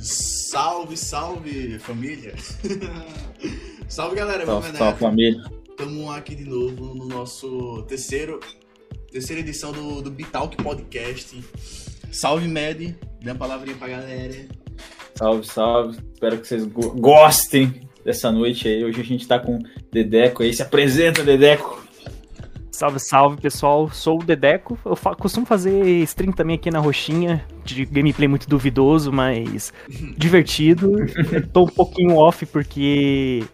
Salve, salve, família. salve, galera. Salve, salve, família. Estamos aqui de novo no nosso terceiro, terceira edição do, do Bitalk Podcast. Salve, Med. Dê uma palavrinha pra galera. Salve, salve. Espero que vocês go gostem dessa noite aí. Hoje a gente tá com Dedeco aí. Se apresenta, Dedeco. Salve, salve pessoal, sou o Dedeco. Eu fa costumo fazer stream também aqui na Roxinha, de gameplay muito duvidoso, mas divertido. tô um pouquinho off porque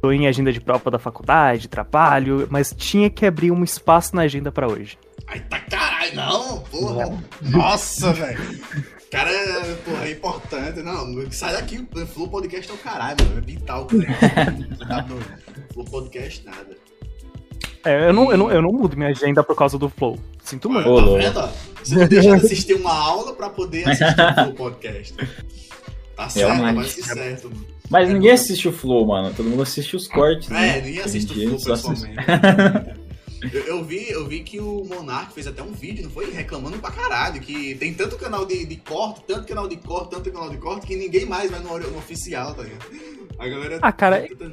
tô em agenda de prova da faculdade, trabalho, mas tinha que abrir um espaço na agenda para hoje. Ai, tá caralho, não, porra. Nossa, velho. Cara, porra, é importante. Não, sai daqui, Flow Podcast é o caralho, mano. É vital. Tá Flow Podcast nada. É, eu não, eu, não, eu não mudo minha agenda por causa do Flow. Sinto muito. Tá vendo? Você não deixa de assistir uma aula pra poder assistir o Flow Podcast. Tá certo, vai ser certo, mano. Mas ninguém assiste o Flow, mano. Todo mundo assiste os cortes, é, né? É, ninguém assiste o Flow pessoalmente. eu, eu, vi, eu vi que o Monark fez até um vídeo, não foi? Reclamando pra caralho, que tem tanto canal de, de corte, tanto canal de corte, tanto canal de corte, que ninguém mais vai no, no oficial, tá ligado? A galera... Ah, cara... Tá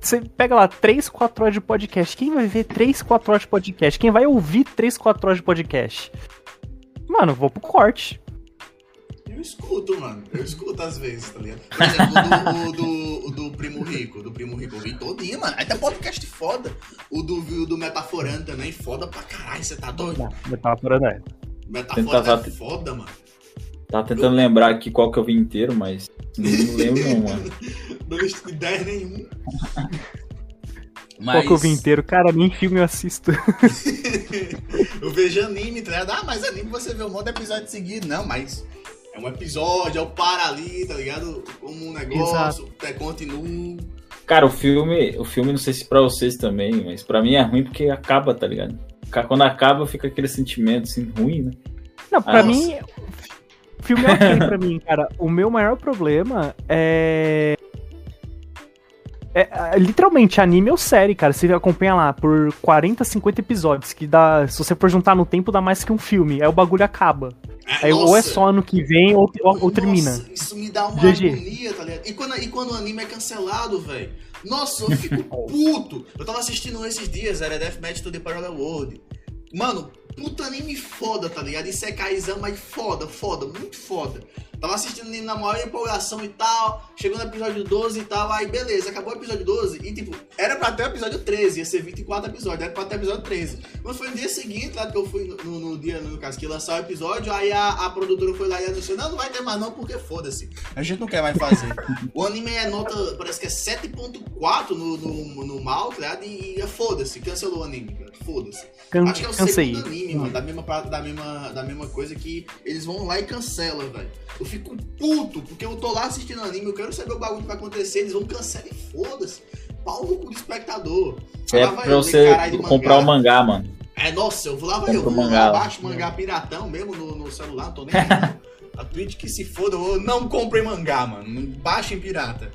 você pega lá 3, 4 horas de podcast. Quem vai ver 3, 4 horas de podcast? Quem vai ouvir 3, 4 horas de podcast? Mano, vou pro corte. Eu escuto, mano. Eu escuto às vezes, tá ligado? Por exemplo, o do, do, do, Primo Rico. Do Primo Rico eu vi todinho, mano. Aí tem podcast foda. O do, o do Metaforando também, foda pra caralho. Você tá doido? Não, Metaforando é. Metaforando é foda, mano. Tava tentando lembrar aqui qual que eu vi inteiro, mas não lembro não, mano. não de ideia nenhum. Mas... Qual que eu vi inteiro? Cara, nem filme eu assisto. eu vejo anime, tá ligado? Ah, mas anime você vê um monte de episódio seguido. Não, mas é um episódio, é o para ali, tá ligado? Como um negócio, é continuo. Cara, o filme, o filme, não sei se pra vocês também, mas pra mim é ruim porque acaba, tá ligado? Quando acaba, fica aquele sentimento assim, ruim, né? Não, pra ah, mim, filme é ok pra mim, cara. O meu maior problema é... é. É, literalmente, anime ou série, cara. Você acompanha lá por 40, 50 episódios, que dá. Se você for juntar no tempo, dá mais que um filme. Aí o bagulho acaba. Aí, ou é só ano que vem, ou, ou, ou termina. Isso me dá uma GG. agonia, tá ligado? E quando, e quando o anime é cancelado, velho? Nossa, eu fico puto. Eu tava assistindo esses dias, era Deathmatch to the Parallel World. Mano, puta anime foda, tá ligado? Isso é Kaizan, mas foda, foda, muito foda. Tava assistindo na maior empolgação e tal. Chegou no episódio 12 e tal. Aí beleza, acabou o episódio 12. E tipo, era pra ter o episódio 13, ia ser 24 episódios, era pra ter o episódio 13. Mas foi no dia seguinte, lá que eu fui no, no, no dia, no caso, que lançar o episódio. Aí a, a produtora foi lá e anunciou: Não, não vai ter mais não, porque foda-se. A gente não quer mais fazer. o anime é nota, parece que é 7.4 no, no, no mal, tá ligado? E, e foda-se, cancelou o anime, foda-se. Can Acho que é o cansei. segundo anime, mano, da mesma, da, mesma, da mesma coisa que eles vão lá e cancelam, velho. Eu fico puto, porque eu tô lá assistindo anime, eu quero saber o bagulho que vai acontecer, eles vão cancelar e foda-se. Pau no cu do espectador. É pra você comprar o mangá, mano. É, nossa, eu vou lá, eu vou mangá, lá, baixo mangá piratão mesmo no, no celular, tô nem A Twitch que se foda, eu não comprei mangá, mano. Baixem pirata.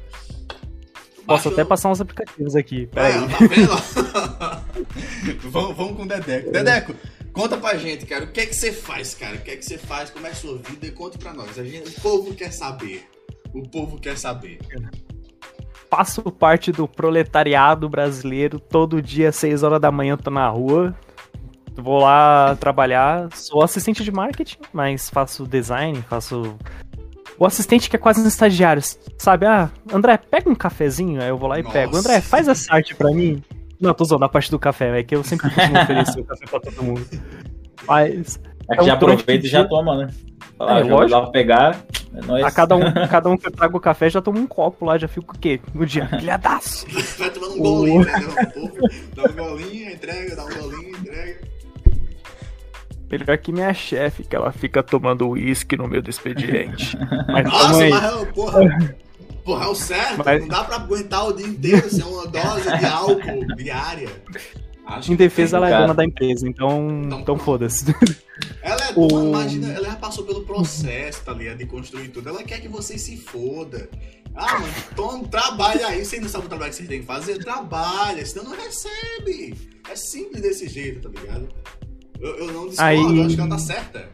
Posso até passar uns aplicativos aqui. Pera é, aí. Tá vendo? vamos, vamos com o Dedeco. Dedeco, Conta pra gente, cara, o que é que você faz, cara? O que é que você faz? Como é a sua vida? E conta pra nós. A gente, o povo quer saber. O povo quer saber. Faço parte do proletariado brasileiro. Todo dia, 6 horas da manhã, tô na rua. Vou lá trabalhar. Sou assistente de marketing, mas faço design, faço. O assistente que é quase um estagiário, sabe? Ah, André, pega um cafezinho. Aí eu vou lá e Nossa. pego. André, faz essa arte pra mim. Não, tô zoando a parte do café, é que eu sempre costumo oferecer o café pra todo mundo. Mas. É que é já aproveita e já toma, né? Fala, é, lógico. Lá pegar, é nóis. A cada um, cada um que eu trago o café já toma um copo lá, já fico o quê? No dia, pilhadaço. Vai tomando um golinho, entendeu? Dá um golinho, entrega, dá um golinho, entrega. Melhor que minha chefe, que ela fica tomando uísque no meio do expediente. Mas Nossa, mas, porra. Porra, é o certo. Mas... Não dá pra aguentar o dia inteiro sem uma dose de álcool diária. Acho em defesa, ela é dona da empresa, então, então, então foda-se. Ela é dona, o... imagina, ela já passou pelo processo, tá ligado? De construir tudo. Ela quer que você se foda. Ah, mano, toma, trabalha aí. Você não sabe o trabalho que você tem que fazer? Trabalha, senão não recebe. É simples desse jeito, tá ligado? Eu, eu não discordo, aí... eu acho que ela tá certa.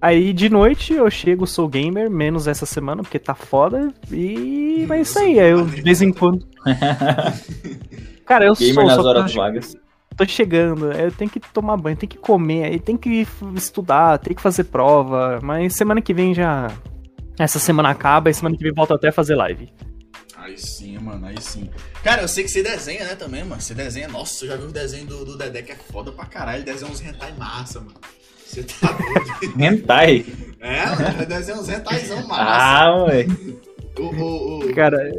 Aí de noite eu chego, sou gamer, menos essa semana, porque tá foda. E. Mas é isso aí, aí eu de vez em quando. Cara, eu Gamer sou. nas Só horas tô, vagas. tô chegando, eu tenho que tomar banho, tenho que comer, aí tem que estudar, tem que fazer prova. Mas semana que vem já. Essa semana acaba e semana que vem volta até a fazer live. Aí sim, mano, aí sim. Cara, eu sei que você desenha, né, também, mano. Você desenha. Nossa, eu já vi o desenho do, do Dedé que é foda pra caralho. Ele desenha uns hentai massa, mano. Você tá doido. Hentai. é, mano, ele desenha uns hentaizão massa. Ah, moleque. O, o, o... Cara,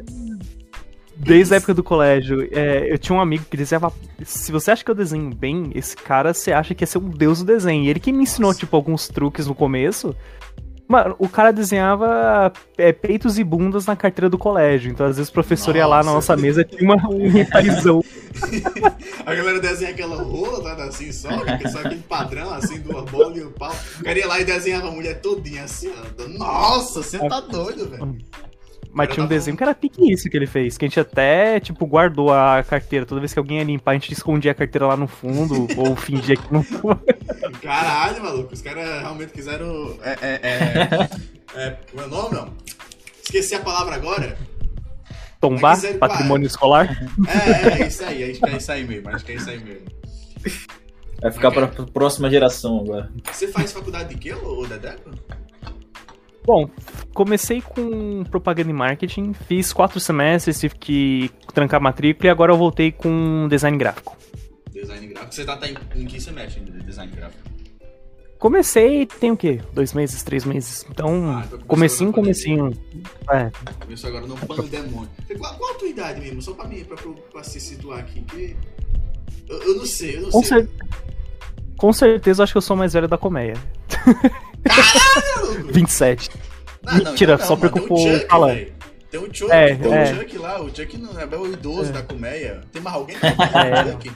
desde a época do colégio, é, eu tinha um amigo que desenhava. Se você acha que eu desenho bem, esse cara você acha que ia ser um deus do desenho. E ele que me ensinou, Nossa. tipo, alguns truques no começo. Mano, o cara desenhava é, peitos e bundas na carteira do colégio. Então, às vezes, o professor ia lá na Nossa. nossa mesa tinha uma, um rentaizão. A galera desenha aquela rola, tá assim, só, só aquele padrão, assim, duas bolas e o pau. O cara ia lá e desenhava a mulher todinha, assim, ó. Nossa, você tá doido, velho. Mas Cara, tinha um desenho que era pique isso que ele fez. Que a gente até, tipo, guardou a carteira. Toda vez que alguém ia limpar, a gente escondia a carteira lá no fundo. ou fingia que não foi. Caralho, maluco, os caras realmente quiseram. É, é, é. é como é nome, não? Esqueci a palavra agora. Tombar quiser- patrimônio escolar. É, é, é isso aí, acho que é isso aí mesmo, acho que é isso aí mesmo. Vai ficar pra pra próxima geração agora. Você faz faculdade de quê, ô ô Dedeco? Bom, comecei com propaganda e marketing, fiz quatro semestres, tive que trancar a matrícula e agora eu voltei com design gráfico. Design gráfico. Você tá, tá em, em que semestre de design gráfico? Comecei, tem o quê? Dois meses, três meses. Então, Ah, então comecinho, comecinho. É, Começou agora no pandemônio. Qual, qual a tua idade mesmo? Só pra mim, pra, pra, se situar aqui, que. Eu, eu não sei, eu não com, sei. cer- com certeza eu acho que eu sou mais velho da colmeia. Caralho! 27. Ah, não, Mentira, então só mano, tem o Chuck, velho. Tem o Chuck, É, tem é. o Chuck lá. O Chuck não é o idoso É. da colmeia. Tem mais alguém? É. o Chuck?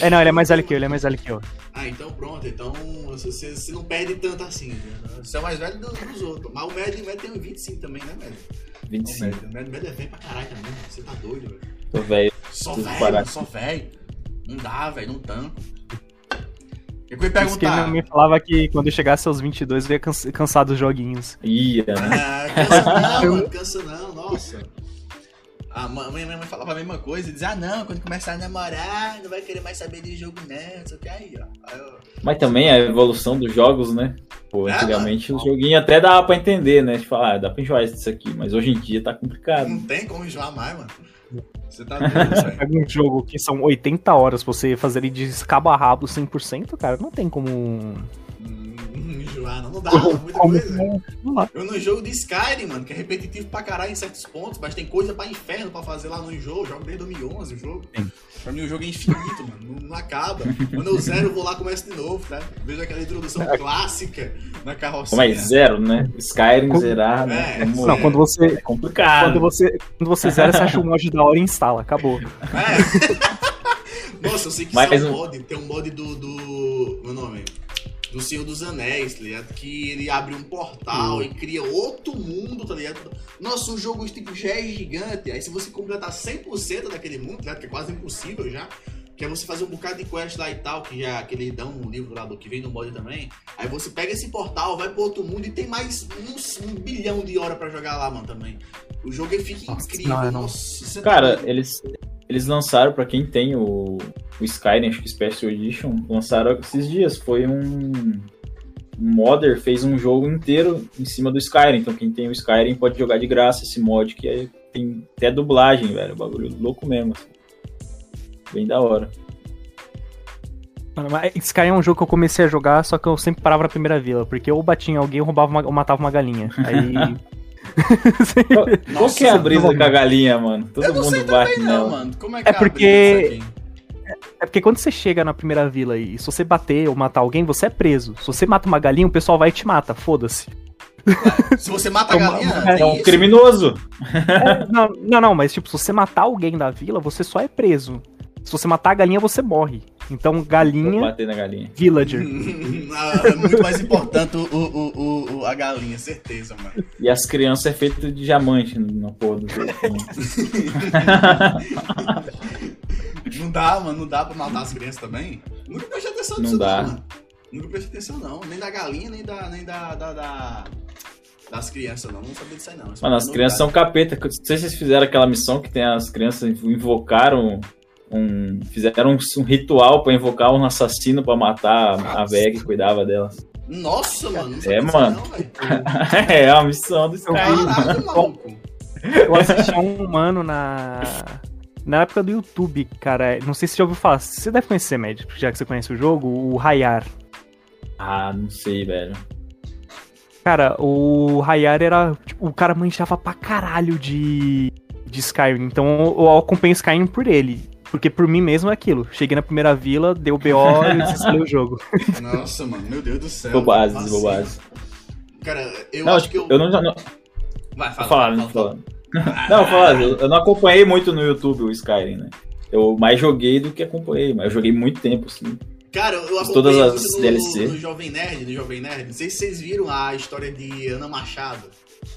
É, não, ele é mais velho que eu, ele é mais velho que eu. Ah, então pronto. Então você, você- não perde tanto assim. né? Você é o mais velho do- dos outros. Mas o médio, o médio tem uns 25 também, né, médio? O 25. médio, o médio é velho pra caralho também. mano. Você tá doido, velho. Tô velho. Só velho, só velho. Não dá, velho, não tanco. Eu ele perguntar. me falava que quando eu chegasse aos 22 eu ia cansa- cansar dos joguinhos. Ia, né? Ah, cansa não, mano, cansa não, nossa. A ma- minha mãe falava a mesma coisa e dizia, ah não, quando começar a namorar, não vai querer mais saber de jogo não, sei o que aí, ó. Aí eu, Mas também a evolução dos jogos, né? Pô, É, antigamente os joguinhos até dava pra entender, né? Tipo, ah, dá pra enjoar isso aqui, mas hoje em dia tá complicado. não tem como enjoar mais, mano. Você tá doido. Pega um jogo que são 80 horas pra você fazer ele de cabo a rabo 100%, cara, não tem como. Enjoar, não, não dá, muita coisa. não. Eu no jogo de Skyrim, mano, que é repetitivo pra caralho em certos pontos, mas tem coisa pra inferno pra fazer lá no jogo. Eu jogo desde 2011 o jogo. Sim. Pra mim o jogo é infinito, mano. Não, não acaba. Quando eu zero, eu vou lá e começo de novo, tá? Vejo aquela introdução clássica na carrocinha. Mas zero, né? Skyrim Com- zerar, né? É, Não, quando você. É complicado. Quando você, quando você zera, você acha o mod da hora e instala, acabou. É. Nossa, eu sei que isso é um um. mod. Tem um mod do. do meu nome? Do Senhor dos Anéis, tá ligado? Que ele abre um portal e cria outro mundo, tá ligado? Nossa, o jogo tipo, já é gigante. Aí se você completar 100% daquele mundo, tá ligado? Que é quase impossível já. Que é você fazer um bocado de quest lá e tal, que já que eles dão um livro lá do que vem no mod também. Aí você pega esse portal, vai pro outro mundo e tem mais uns, um bilhão de horas pra jogar lá, mano, também. O jogo ele fica Nossa, incrível. não, não. Nossa, tá Cara, doido. eles, eles lançaram, pra quem tem o, o Skyrim, acho que Special Edition, lançaram esses dias. Foi um. Um modder fez um jogo inteiro em cima do Skyrim. Então quem tem o Skyrim pode jogar de graça esse mod, que é- tem até dublagem, velho. Bagulho louco mesmo. assim. Bem da hora. Mano, mas Sky é um jogo que eu comecei a jogar, só que eu sempre parava na primeira vila, porque ou batia em alguém ou roubava uma, ou matava uma galinha. Aí. Qual, que é a brisa não. com a galinha, mano? Todo Eu não sei mundo bate também não, nela. mano. Como é que É a porque-? É porque quando você chega na primeira vila e se você bater ou matar alguém, você é preso. Se você mata uma galinha, o pessoal vai e te mata, foda-se. Se você mata a Uma- galinha, É tem um isso? criminoso. É, não, não, não, mas tipo, se você matar alguém da vila, você só é preso. Se você matar a galinha, você morre. Então, Vou galinha, bater na galinha. villager. Ah, é muito mais importante o, o, o, o- a galinha, certeza, mano. E as crianças é feito de diamante na porra do jogo. Não dá, mano, não dá pra matar as crianças também. Nunca prestei atenção Não nisso, dá. não, mano. Nunca prestei atenção, não. Nem da galinha, nem da. Nem da, da, da- das crianças, não. Não sabia disso aí, não. Mano, é as crianças são capeta. Não sei se vocês fizeram aquela missão que tem as crianças invocaram um. Fizeram um, um ritual pra invocar um assassino pra matar a- a velha que cuidava dela. Nossa, mano. Não É, mano. não, velho. é uma missão do Skyrim. Caralho, maluco. Eu assisti a um humano na. Na época do YouTube, cara. Não sei se você já ouviu falar. Você deve conhecer, Mad, já que você conhece o jogo, o Rayar. Ah, não sei, velho. Cara, o Rayar era. Tipo, o cara manjava pra caralho de. de Skyrim. Então eu acompanho Skyrim por ele. Porque por mim mesmo é aquilo. Cheguei na primeira vila, deu BO e desinstalei o jogo. Nossa, mano. Meu Deus do céu. Bobagens, Assim, bobagens. Cara, eu Não, acho tipo, que eu. eu não. não Vai, fala. Falar, fala, não fala. falar. Não, vou falar, eu eu não acompanhei muito no YouTube o Skyrim, né? Eu mais joguei do que acompanhei, mas eu joguei muito tempo, assim. Cara, eu Fiz todas acompanhei as no, DLC. no Jovem Nerd, no Jovem Nerd. Não sei se vocês viram a história de Ana Machado.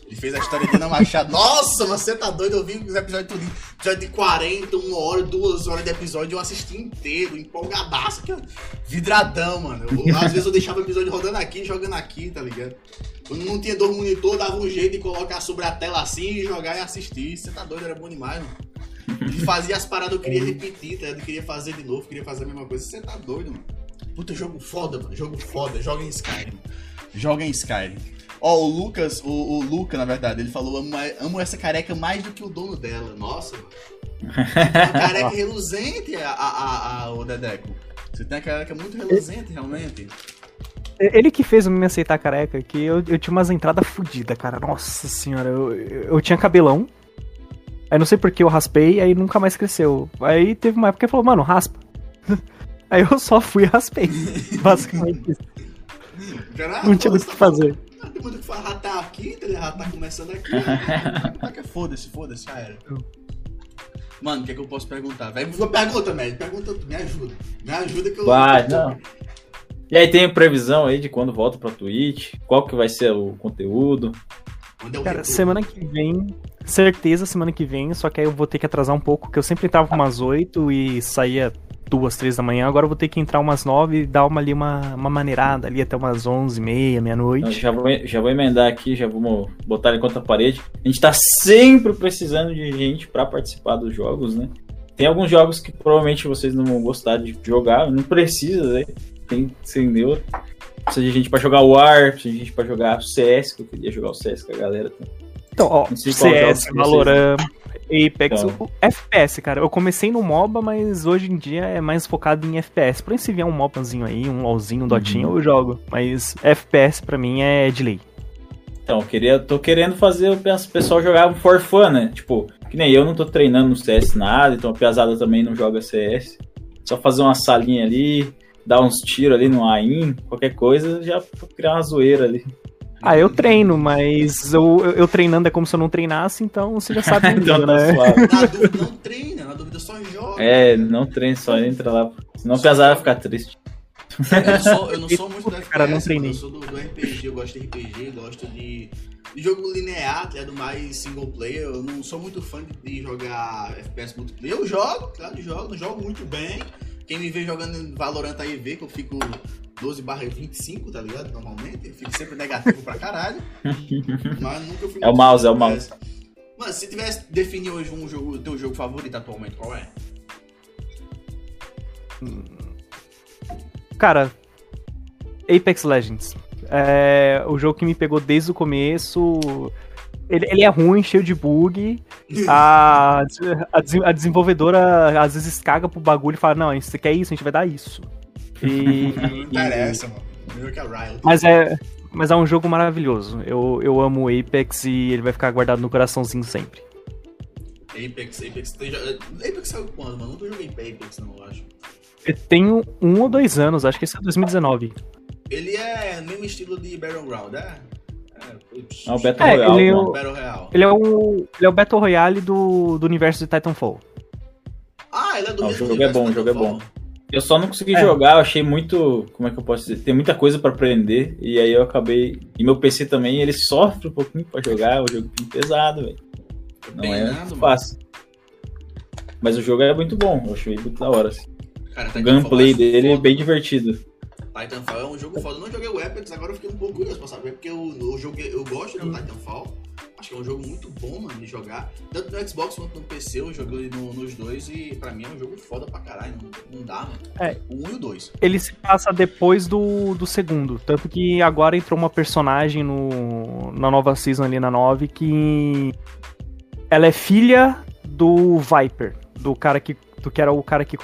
Ele fez a história de Ana Machado. Nossa, mas você tá doido? Eu vi os episódios tudo. Episódio de 40, uma hora, duas horas de episódio, eu assisti inteiro, empolgadaço. Que... Vidradão, mano. Eu- às vezes eu deixava o episódio rodando aqui, jogando aqui, tá ligado? Quando não tinha dois monitor, dava um jeito de colocar sobre a tela assim e jogar e assistir. Você tá doido, era bom demais, mano. Ele fazia as paradas, eu queria repetir, tá? Eu queria fazer de novo, queria fazer a mesma coisa. Você tá doido, mano. Puta, jogo foda, mano. Jogo foda. Joga em Skyrim. Joga em Skyrim. Ó, o Lucas, o, o Luca, na verdade, ele falou: amo, amo essa careca mais do que o dono dela. Nossa, mano. Uma careca reluzente, a, a, a, a- o Dedeco. Você tem uma careca muito reluzente, realmente. Ele que fez eu me aceitar careca, que eu, eu tinha umas entradas fodidas, cara. Nossa senhora, eu, eu tinha cabelão. Aí não sei por que eu raspei, aí nunca mais cresceu. Aí teve uma época que ele falou, mano, raspa. Aí eu só fui e raspei. Basicamente isso. Caralho, Não tinha o que fazer. Ah, Tem muito o que falar. Já tá aqui, tá ligado? Tá começando aqui. Ah, que Foda-se, foda-se, já era. Mano, o que é que eu posso perguntar? velho? Pergunta, médio. Pergunta, me ajuda. Me ajuda que eu. Vai, não. E aí tem previsão aí de quando volta pra Twitch? Qual que vai ser o conteúdo? É o Cara, retorno? semana que vem, certeza semana que vem, só que aí eu vou ter que atrasar um pouco, porque eu sempre entrava umas 8 e saía duas, três da manhã, agora eu vou ter que entrar umas 9 e dar uma ali uma, uma maneirada ali até umas 11 e meia, meia-noite. já, vou, já vou emendar aqui, já vamos botar ele contra a parede. A gente tá sempre precisando de gente pra participar dos jogos, né? Tem alguns jogos que provavelmente vocês não vão gostar de jogar, não precisa, né? Tem sem neuro. Precisa de gente pra jogar War, precisa de gente pra jogar CS, que eu queria jogar o CS com a galera. Então, ó, CS, Valorant, Apex, Então. o FPS, cara. Eu comecei no MOBA, mas hoje em dia é mais focado em FPS. Porém, se vier um MOBAzinho aí, um LOLzinho, um Dotinho, eu jogo. Mas FPS pra mim é de lei. Então, eu queria, tô querendo fazer o pe- pessoal jogar for fun, né? Tipo, que nem eu não tô treinando no CS nada, então a piazada também não joga CS. Só fazer uma salinha ali, dar uns tiros ali no AIM, qualquer coisa, já criar uma zoeira ali. Ah, eu treino, mas eu, eu, eu treinando é como se eu não treinasse, então você já sabe Então então, tá né? Na dúvida, não treina. Na dúvida, só joga. É, não treine, só entra lá. Senão piazada vai ficar triste. Eu não sou, eu não sou muito do FPS, Cara, não treinei. eu sou do, do RPG, eu gosto de RPG, gosto de, de jogo linear, tá ligado? mais single player. Eu não sou muito fã de, de jogar FPS multiplayer. Eu jogo, claro, jogo, não jogo muito bem. Quem me vê jogando em Valorant aí vê que eu fico 12 barra 25, tá ligado? Normalmente. Eu fico sempre negativo pra caralho. Mas nunca fui É o mouse, é o mouse. Mano, se tivesse definir hoje um jogo, o teu jogo favorito atualmente, qual é? Cara, Apex Legends. É o jogo que me pegou desde o começo. Ele, ele é ruim, cheio de bug. A, a, a desenvolvedora às vezes caga pro bagulho e fala: Não, você quer isso, a gente vai dar isso. E, Não interessa, mano. Mas é. Mas é um jogo maravilhoso. Eu, eu amo o Apex e ele vai ficar guardado no coraçãozinho sempre. Apex, Apex. tem Apex saiu quando, mano? Nunca joguei Apex, não, eu acho. Eu tenho um ou dois anos, acho que esse é 2019. Ele é mesmo estilo de Battleground, é? É. É o Battle É, Royale, ele é mano. o- Battle Real. Ele é o, ele é o Battle Royale do, do universo de Titanfall. Ah, ele é do Ah, o jogo é bom, o jogo é bom. Eu só não consegui É. jogar, eu achei muito. Como é que eu posso dizer? Tem muita coisa pra aprender. E aí eu acabei. E meu PC também, ele sofre um pouquinho pra jogar. É um jogo bem pesado, velho. Não é Penando, muito mano. fácil. Mas o jogo é muito bom, eu achei muito da hora. assim. Cara, O Titanfall gameplay dele é bem divertido. Titanfall é um jogo foda. Eu não joguei o Apex, agora eu fiquei um pouco curioso pra saber, porque eu, eu, joguei, eu gosto do Titanfall. Acho que é um jogo muito bom, mano, de jogar. Tanto no Xbox quanto no PC, eu joguei no, nos dois e pra mim é um jogo foda pra caralho. Não, não dá, mano. É. O 1 e o 2. Ele se passa depois do, do segundo. Tanto que agora entrou uma personagem no, na nova season ali na 9 que. Ela é filha do Viper. Do cara que. Do que era o cara que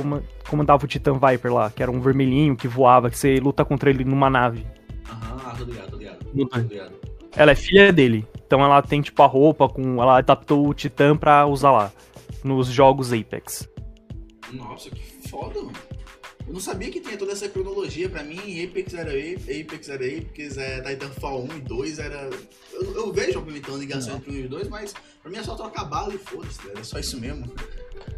comandava o Titan Viper lá, que era um vermelhinho que voava, que você luta contra ele numa nave. Aham, tô ligado, tô ligado. Tô ligado. Ela é filha dele. Então ela tem tipo a roupa com. Ela adaptou o Titã pra usar lá. Nos jogos Apex. Nossa, que foda, mano. Eu não sabia que tinha toda essa cronologia. Pra mim, Apex era Apex, era Apex, é, Titanfall 1 e 2 era. Eu, eu vejo, obviamente, uma ligação entre um e dois, mas pra mim é só trocar bala e foda-se, era só isso mesmo.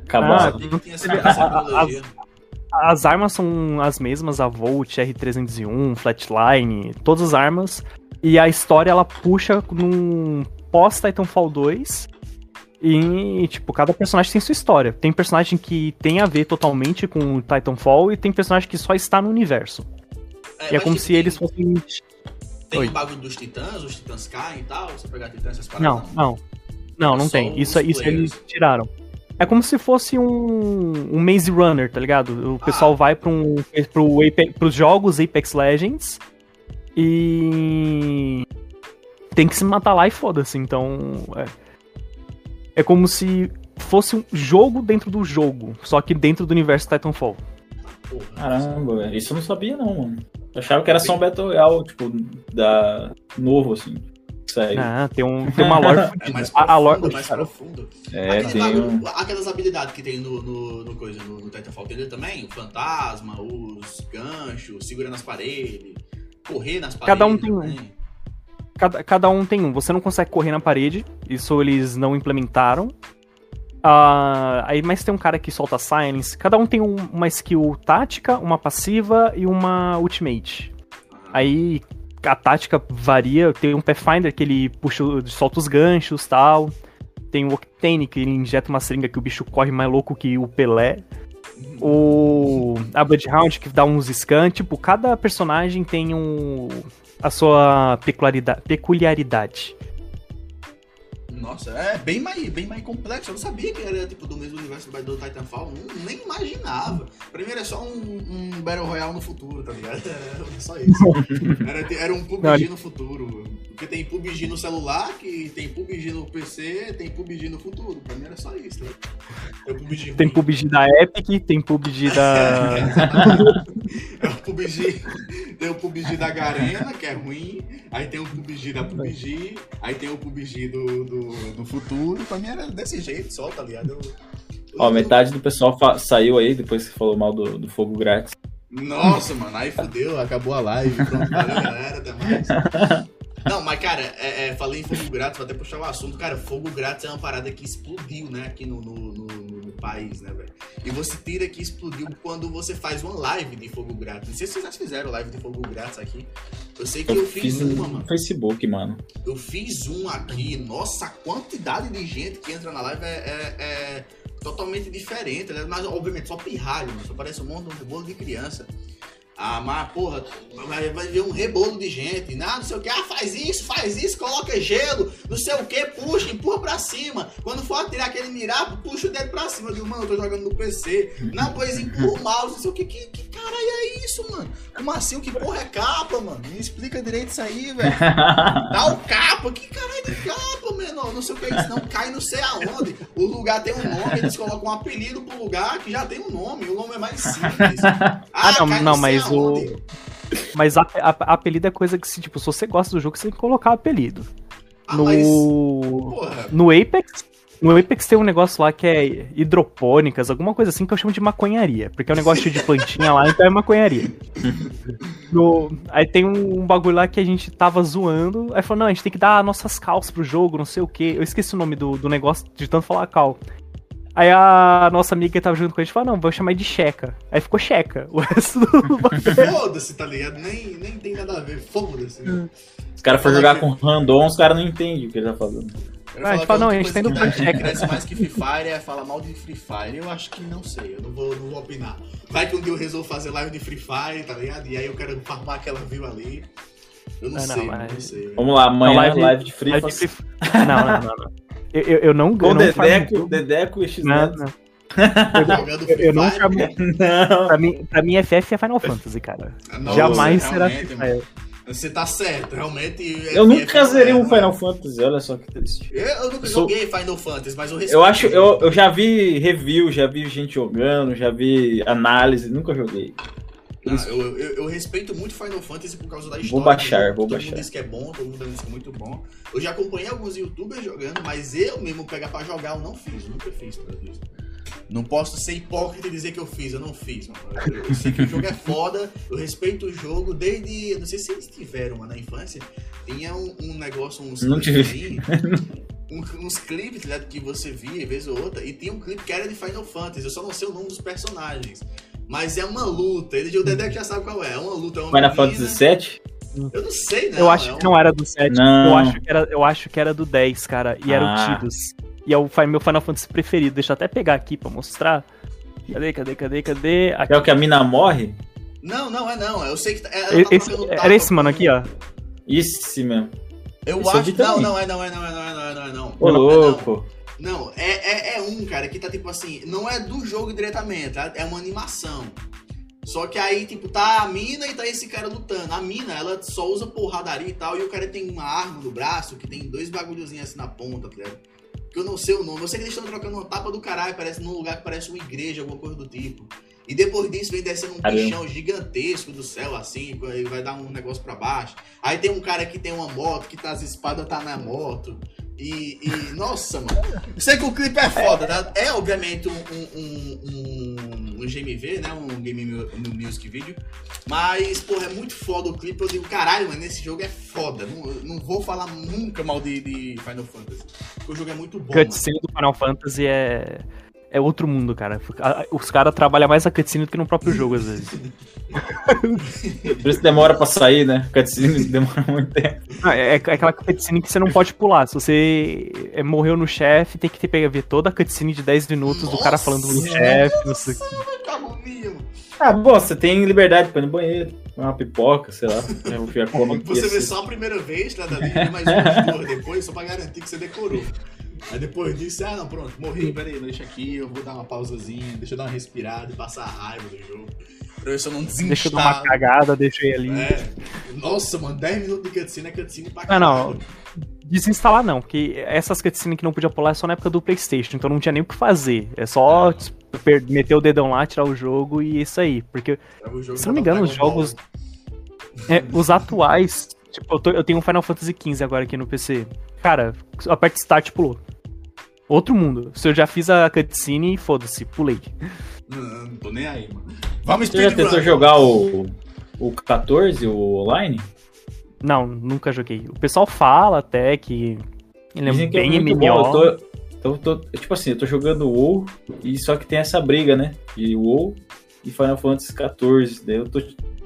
Acabar. Ah, que tinha essa, essa cronologia. As, as armas são as mesmas, a Volt, R301, Flatline, todas as armas. E a história ela puxa num pós-Titanfall 2. E, tipo, cada personagem tem sua história. Tem personagem que tem a ver totalmente com o Titanfall e tem personagem que só está no universo. É, e é como se tem, eles fossem. Tem Oi. um bagulho dos titãs, os titãs caem e tal, você pegar titãs, essas paradas. Não, não. Não, não tem. Isso, isso eles tiraram. É como se fosse um, um Maze Runner, tá ligado? O pessoal ah. vai para um, pro Apex, pros jogos Apex Legends e tem que se matar lá e foda-se. Então, é. É como se fosse um jogo dentro do jogo, só que dentro do universo Titanfall. Caramba. Isso eu não sabia, não, mano. Eu achava que era só um Battle Royale, tipo, da... novo, assim. Sério. Ah, tem, um, tem uma lore. é mais profundo, a, lore... mais profundo. É, tem um... Aquelas habilidades que tem no, no, no coisa, no, no Titanfall, tem também? O fantasma, os ganchos, segura nas paredes correr nas paredes. Cada um tem um. Cada, cada um tem um. Você não consegue correr na parede. Isso eles não implementaram. Uh, aí, mas tem um cara que solta silence. Cada um tem um, uma skill tática, uma passiva e uma ultimate. Aí a tática varia. Tem um Pathfinder que ele puxa, solta os ganchos tal. Tem o Octane que ele injeta uma seringa que o bicho corre mais louco que o Pelé o a Bloodhound que dá uns scans, tipo, cada personagem tem um a sua peculiaridade. Nossa, é bem mais, bem mais complexo. Eu não sabia que era tipo do mesmo universo do Titanfall. Não, nem imaginava. Primeiro é só um, um, Battle Royale no futuro, tá ligado? Era só isso. Era, era um PUBG no futuro. Porque tem PUBG no celular, que tem PUBG no PC, tem PUBG no futuro. Pra mim era só isso, né? É o PUBG tem PUBG da Epic, tem PUBG da. é o PUBG. Tem o PUBG da Garena, que é ruim. Aí tem o PUBG da PUBG. Aí tem o PUBG do, do no futuro. Pra mim era desse jeito só, tá ligado? Eu, Ó, metade do pessoal saiu aí depois que falou mal do, do fogo grátis. Nossa, mano, aí fudeu, acabou a live. Pronto, valeu, galera, até mais. Não, mas, cara, é, é, falei em fogo grátis, vou até puxar o assunto. Cara, fogo grátis é uma parada que explodiu, né, aqui no, no, no, no país, né, velho? E você tira que explodiu quando você faz uma live de fogo grátis. Não sei se vocês já fizeram live de fogo grátis aqui. Eu sei que eu, eu fiz, fiz uma, mano. Facebook, mano. Eu fiz um aqui. Nossa, a quantidade de gente que entra na live é, é, é totalmente diferente, né? Mas, obviamente, só pirralho, mano. Só parece um monte de bolo de criança. Ah, mas porra, vai, vai ver um rebolo de gente. Não, não sei o que. Ah, faz isso, faz isso, coloca gelo, não sei o que, puxa, empurra pra cima. Quando for atirar aquele mirar, puxa o dedo pra cima. Eu digo, mano, eu tô jogando no PC. Não, pois empurra o mouse, não sei o que. Que, que caralho é isso, mano? Como assim? O que porra é capa, mano? Me explica direito isso aí, velho. Dá o capa, que caralho de capa, menor? Não sei o que é isso, não cai não sei aonde. O lugar tem um nome, eles colocam um apelido pro lugar que já tem um nome. O nome é mais simples. Ah, ah não, não, mas mas o. Mas a, a, a, apelido é coisa que, se, tipo, se você gosta do jogo, você tem que colocar apelido. Ah, no. Mas... No Apex. No Apex tem um negócio lá que é hidropônicas, alguma coisa assim que eu chamo de maconharia. Porque é um negócio de plantinha lá, então é maconharia. No, aí tem um, um, bagulho lá que a gente tava zoando. Aí falou, não, a gente tem que dar nossas calças pro jogo, não sei o que. Eu esqueci o nome do, do negócio de tanto falar cal. Aí a nossa amiga que tava junto com a gente falou, não, vou chamar de Checa. Aí ficou Checa. O resto do Foda-se, tá ligado? Nem, nem tem nada a ver. Foda-se. Os caras foram jogar com random, os caras não entendem o que ele tá falando. Eu Ah, a gente que fala, não, a gente tá coisa indo que dá- check. cresce mais que Free Fire é falar mal de Free Fire. Eu acho que não sei, eu não vou, não vou opinar. Vai que um dia eu resolvo fazer live de Free Fire, tá ligado? E aí eu quero farmar aquela view ali. Eu não Ah, não, sei, mas- não sei. Vamos lá, amanhã Não, live, live- de Free Live de Free- Não, não, não. não. Eu, eu, eu não Com eu não Dedeco. Dedeco e X Não, não. Eu, Free eu não chamo. Não. Pra mim, pra mim, FF é Final Fantasy, cara. Nossa, Jamais será realmente, Free mano. Fire. Você tá certo, realmente. Eu FF nunca não é, zerei um não é. Final Fantasy, olha só que triste. Eu, eu nunca Eu sou- joguei Final Fantasy, mas eu respeito. Eu acho, eu, eu já vi review, já vi gente jogando, já vi análise, nunca joguei. Não, eu, eu, eu respeito muito Final Fantasy por causa da história. baixar, do jogo. vou todo baixar. mundo diz que é bom, todo mundo diz que é muito bom. Eu já acompanhei alguns youtubers jogando, mas eu mesmo pegar pra jogar eu não fiz, eu nunca fiz pra isso. Não posso ser hipócrita e dizer que eu fiz, eu não fiz. Mano. Eu, eu sei que o jogo é foda, eu respeito o jogo desde. Não sei se eles tiveram, mano, na infância. Tinha um, um negócio, uns Não tive. um- uns clipes tá ligado, que você via, vez ou outra, e tinha um clipe que era de Final Fantasy, eu só não sei o nome dos personagens. Mas é uma luta, ele, o Dedé já sabe qual é, é uma luta, é uma Final Fantasy VII? Eu não sei, não. eu acho é um- que não era do 7. Não. Eu, acho que era, eu acho que era do 10, cara. E era Ah. o Tidus. E é o meu Final Fantasy preferido. Deixa eu até pegar aqui pra mostrar. Cadê, cadê, cadê, cadê? Aqui. É o que a mina morre? Não, não, é não. Eu sei que. tá- Ela tá Esse- trocando era esse mano aqui, ó. Esse mesmo. Eu Esse acho. vi Não, não, é não, é não, é não, é não, é não, é não. Ô, É não. louco. Não, é, é, é um, cara, que tá tipo assim, não é do jogo diretamente, tá? é uma animação. Só que aí, tipo, tá a mina e tá esse cara lutando. A mina, ela só usa porradaria e tal, e o cara tem uma arma no braço que tem dois bagulhozinhos assim na ponta, tá ligado? Que eu não sei o nome. Eu sei que eles estão trocando uma tapa do caralho, parece num lugar que parece uma igreja, alguma coisa do tipo. E depois disso vem descendo um bichão gigantesco do céu, assim, e vai dar um negócio pra baixo. Aí tem um cara que tem uma moto, que tá as espadas tá na moto. E, e, nossa, mano. Eu sei que o clipe é foda, tá? É obviamente um, um, um, um, GMV, né? Um Game Mu- Music Video. Mas, porra, é muito foda o clipe. Eu digo, caralho, mano, esse jogo é foda. Não, não vou falar nunca mal de, de Final Fantasy. Porque o jogo é muito bom. Cutscene do Final Fantasy é. É outro mundo, cara. Os caras trabalham mais a cutscene do que no próprio jogo, às vezes. Por isso demora pra sair, né? Cutscene demora muito tempo. Não, é, é aquela cutscene que você não pode pular. Se você é, morreu no chefe, tem que ter, ver toda a cutscene de 10 minutos do cara Nossa, falando do mano. chefe, não sei. Ah, bom, você tem liberdade pra ir no banheiro, uma pipoca, sei lá. Eu já como aqui, Você vê assim. só a primeira vez, nada ali, e mais duas depois, só pra garantir que você decorou. Aí depois disso, ah não, pronto, morri, peraí, deixa aqui, eu vou dar uma pausazinha, deixa eu dar uma respirada e passar a raiva do jogo. Pra ver se eu não desinstalar. Deixa eu dar uma cagada, deixa eu ir ali. É. Nossa, mano, 10 minutos de cutscene é cutscene pra Ah, não. caralho. Desinstalar não, porque essas cutscenes que não podia pular é só na época do Playstation, então não tinha nem o que fazer. É só per- meter o dedão lá, tirar o jogo e isso aí. Porque, jogo se não me engano, os Dragon Ball. jogos. é, os atuais. Tipo, eu, tô- eu tenho um Final Fantasy XV agora aqui no PC. Cara, aperta Start e pulou. Outro mundo. Se eu já fiz a cutscene, foda-se, pulei. Não, não tô nem aí, mano. Vamos Você já tentou jogar o, o 14, o online? Não, nunca joguei. O pessoal fala até que ele é Dizem que bem é MMO. bom. Eu tô, eu tô- tipo assim, eu tô jogando WoW, e só que tem essa briga, né? De WoW e Final Fantasy 14. Daí eu tô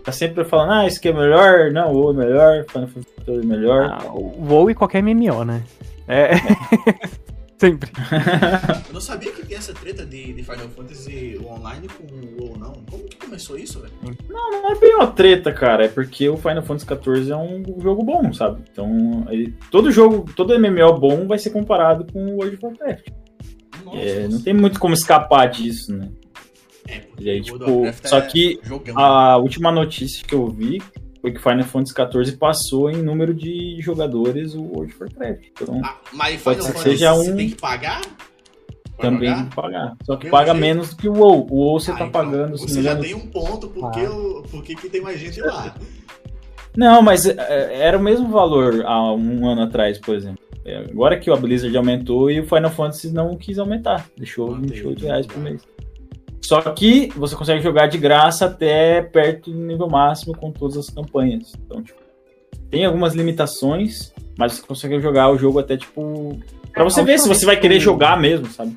tá sempre falando, ah, isso aqui é melhor, não, WoW é melhor, Final Fantasy 14 é melhor. Ah, o WoW e qualquer MMO, né? É. Sempre. Eu não sabia que tinha essa treta de, de Final Fantasy online com o WoW, não. Como que começou isso, velho? Não é bem uma treta, cara, é porque o Final Fantasy 14 é um jogo bom, sabe? Então, ele- todo jogo, todo MMO bom vai ser comparado com o World of Warcraft. Nossa, É, não tem muito como escapar disso, né? É, porque E aí, tipo, só é que jogão. A última notícia que eu vi foi que Final Fantasy 14 passou em número de jogadores o World of Warcraft. Então, Ah, mas pode Final ser Fantasy seja você um- tem que pagar? pra também que pagar. Só que Mesmo paga jeito? menos do que o WoW. O WoW você Ah, tá então, pagando, Você já engano. tem um ponto porque, Ah. o, porque que tem mais gente lá. Não, mas é, era o mesmo valor há um ano atrás, por exemplo. É, Agora que a Blizzard aumentou e o Final Fantasy não quis aumentar. Deixou Manteve, 28 reais por né? mês. Só que você consegue jogar de graça até perto do nível máximo com todas as campanhas. Então, tipo, tem algumas limitações, mas você consegue jogar o jogo até, tipo... Pra você ver se você vai que querer jogar mesmo, sabe?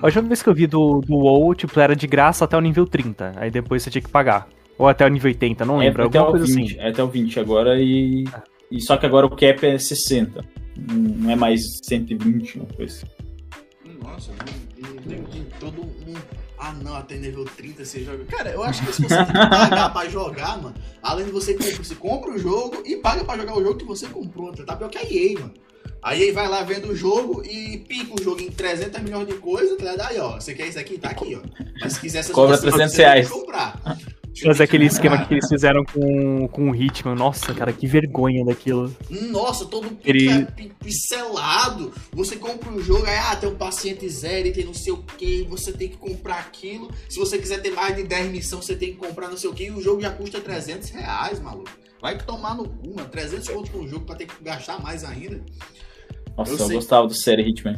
A última vez que eu vi do, do WoW, tipo, era de graça até o nível 30. Aí depois você tinha que pagar. Ou até o nível 80, não É lembro. até alguma o coisa 20, assim. é até o 20 agora e, e... Só que agora o cap é 60. Não é mais 120, uma coisa assim. Nossa, tem, tem todo um. Ah, não, até nível 30 você joga. Cara, eu acho que se você tem que pagar pra jogar, mano, além de você comprar, você compra o jogo e paga pra jogar o jogo que você comprou. Tá pior que a EA, mano. A EA vai lá vendo o jogo e pica o jogo em 300 milhões de coisas, tá ligado? Aí, ó, você quer isso aqui? Tá aqui, ó. Mas se quiser essas Cobra coisas, 300 você tem que reais. comprar. Mas aquele esquema que eles fizeram com, com o Hitman, nossa, cara, que vergonha daquilo. Nossa, todo Ele- é pi- pincelado. Você compra um jogo, aí ah, tem um paciente zero, e tem não sei o que, você tem que comprar aquilo. Se você quiser ter mais de 10 missões, você tem que comprar não sei o que, e o jogo já custa 300 reais, maluco. Vai que tomar no cu, mano. 300 conto no jogo pra ter que gastar mais ainda. Nossa, Eu eu, gostava do série Hitman.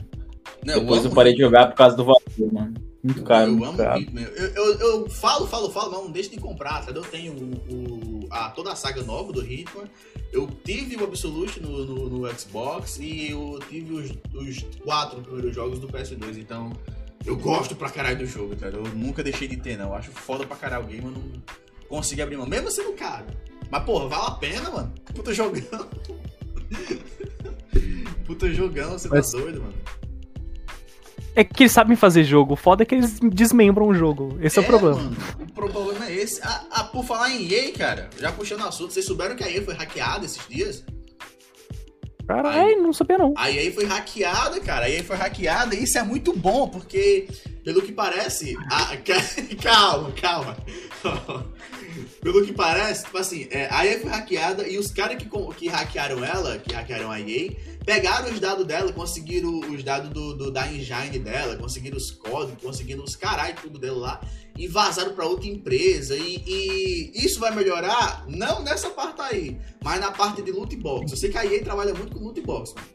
Não, Depois eu, amo parei de jogar por causa do valor, mano. Muito caro, eu muito amo caro. Hitman. Eu, eu, eu falo, falo, falo, mas não deixa de comprar, tá? Eu tenho o, o- a, toda a saga nova do Hitman. Eu tive o Absolute no, no, no Xbox e eu tive os, os quatro primeiros jogos do PS2. Então, eu gosto pra caralho do jogo, tá? Eu nunca deixei de ter, não. Eu acho foda pra caralho o game, eu não consegui abrir mão. Mesmo sendo caro. Mas, porra, vale a pena, mano. Puta jogão. Puta jogão, você Mas- tá doido, mano. É que eles sabem fazer jogo, o foda é que eles desmembram o jogo. Esse é, o problema. Mano, o problema é esse. Ah, ah, por falar em EA, cara, já puxando o assunto, vocês souberam que a EA foi hackeada esses dias? Caralho, não sabia não. A EA foi hackeada, cara. A EA foi hackeada e isso é muito bom, porque, pelo que parece. a- ca- calma, calma. Pelo que parece, tipo assim, é, a EA foi hackeada e os caras que, que hackearam ela, que hackearam a EA, pegaram os dados dela, conseguiram os dados do, do- da engine dela, conseguiram os códigos, conseguiram os caralho tudo dela lá e vazaram pra outra empresa. E, e isso vai melhorar, não nessa parte aí, mas na parte de loot box. Eu sei que a EA trabalha muito com loot box, mano.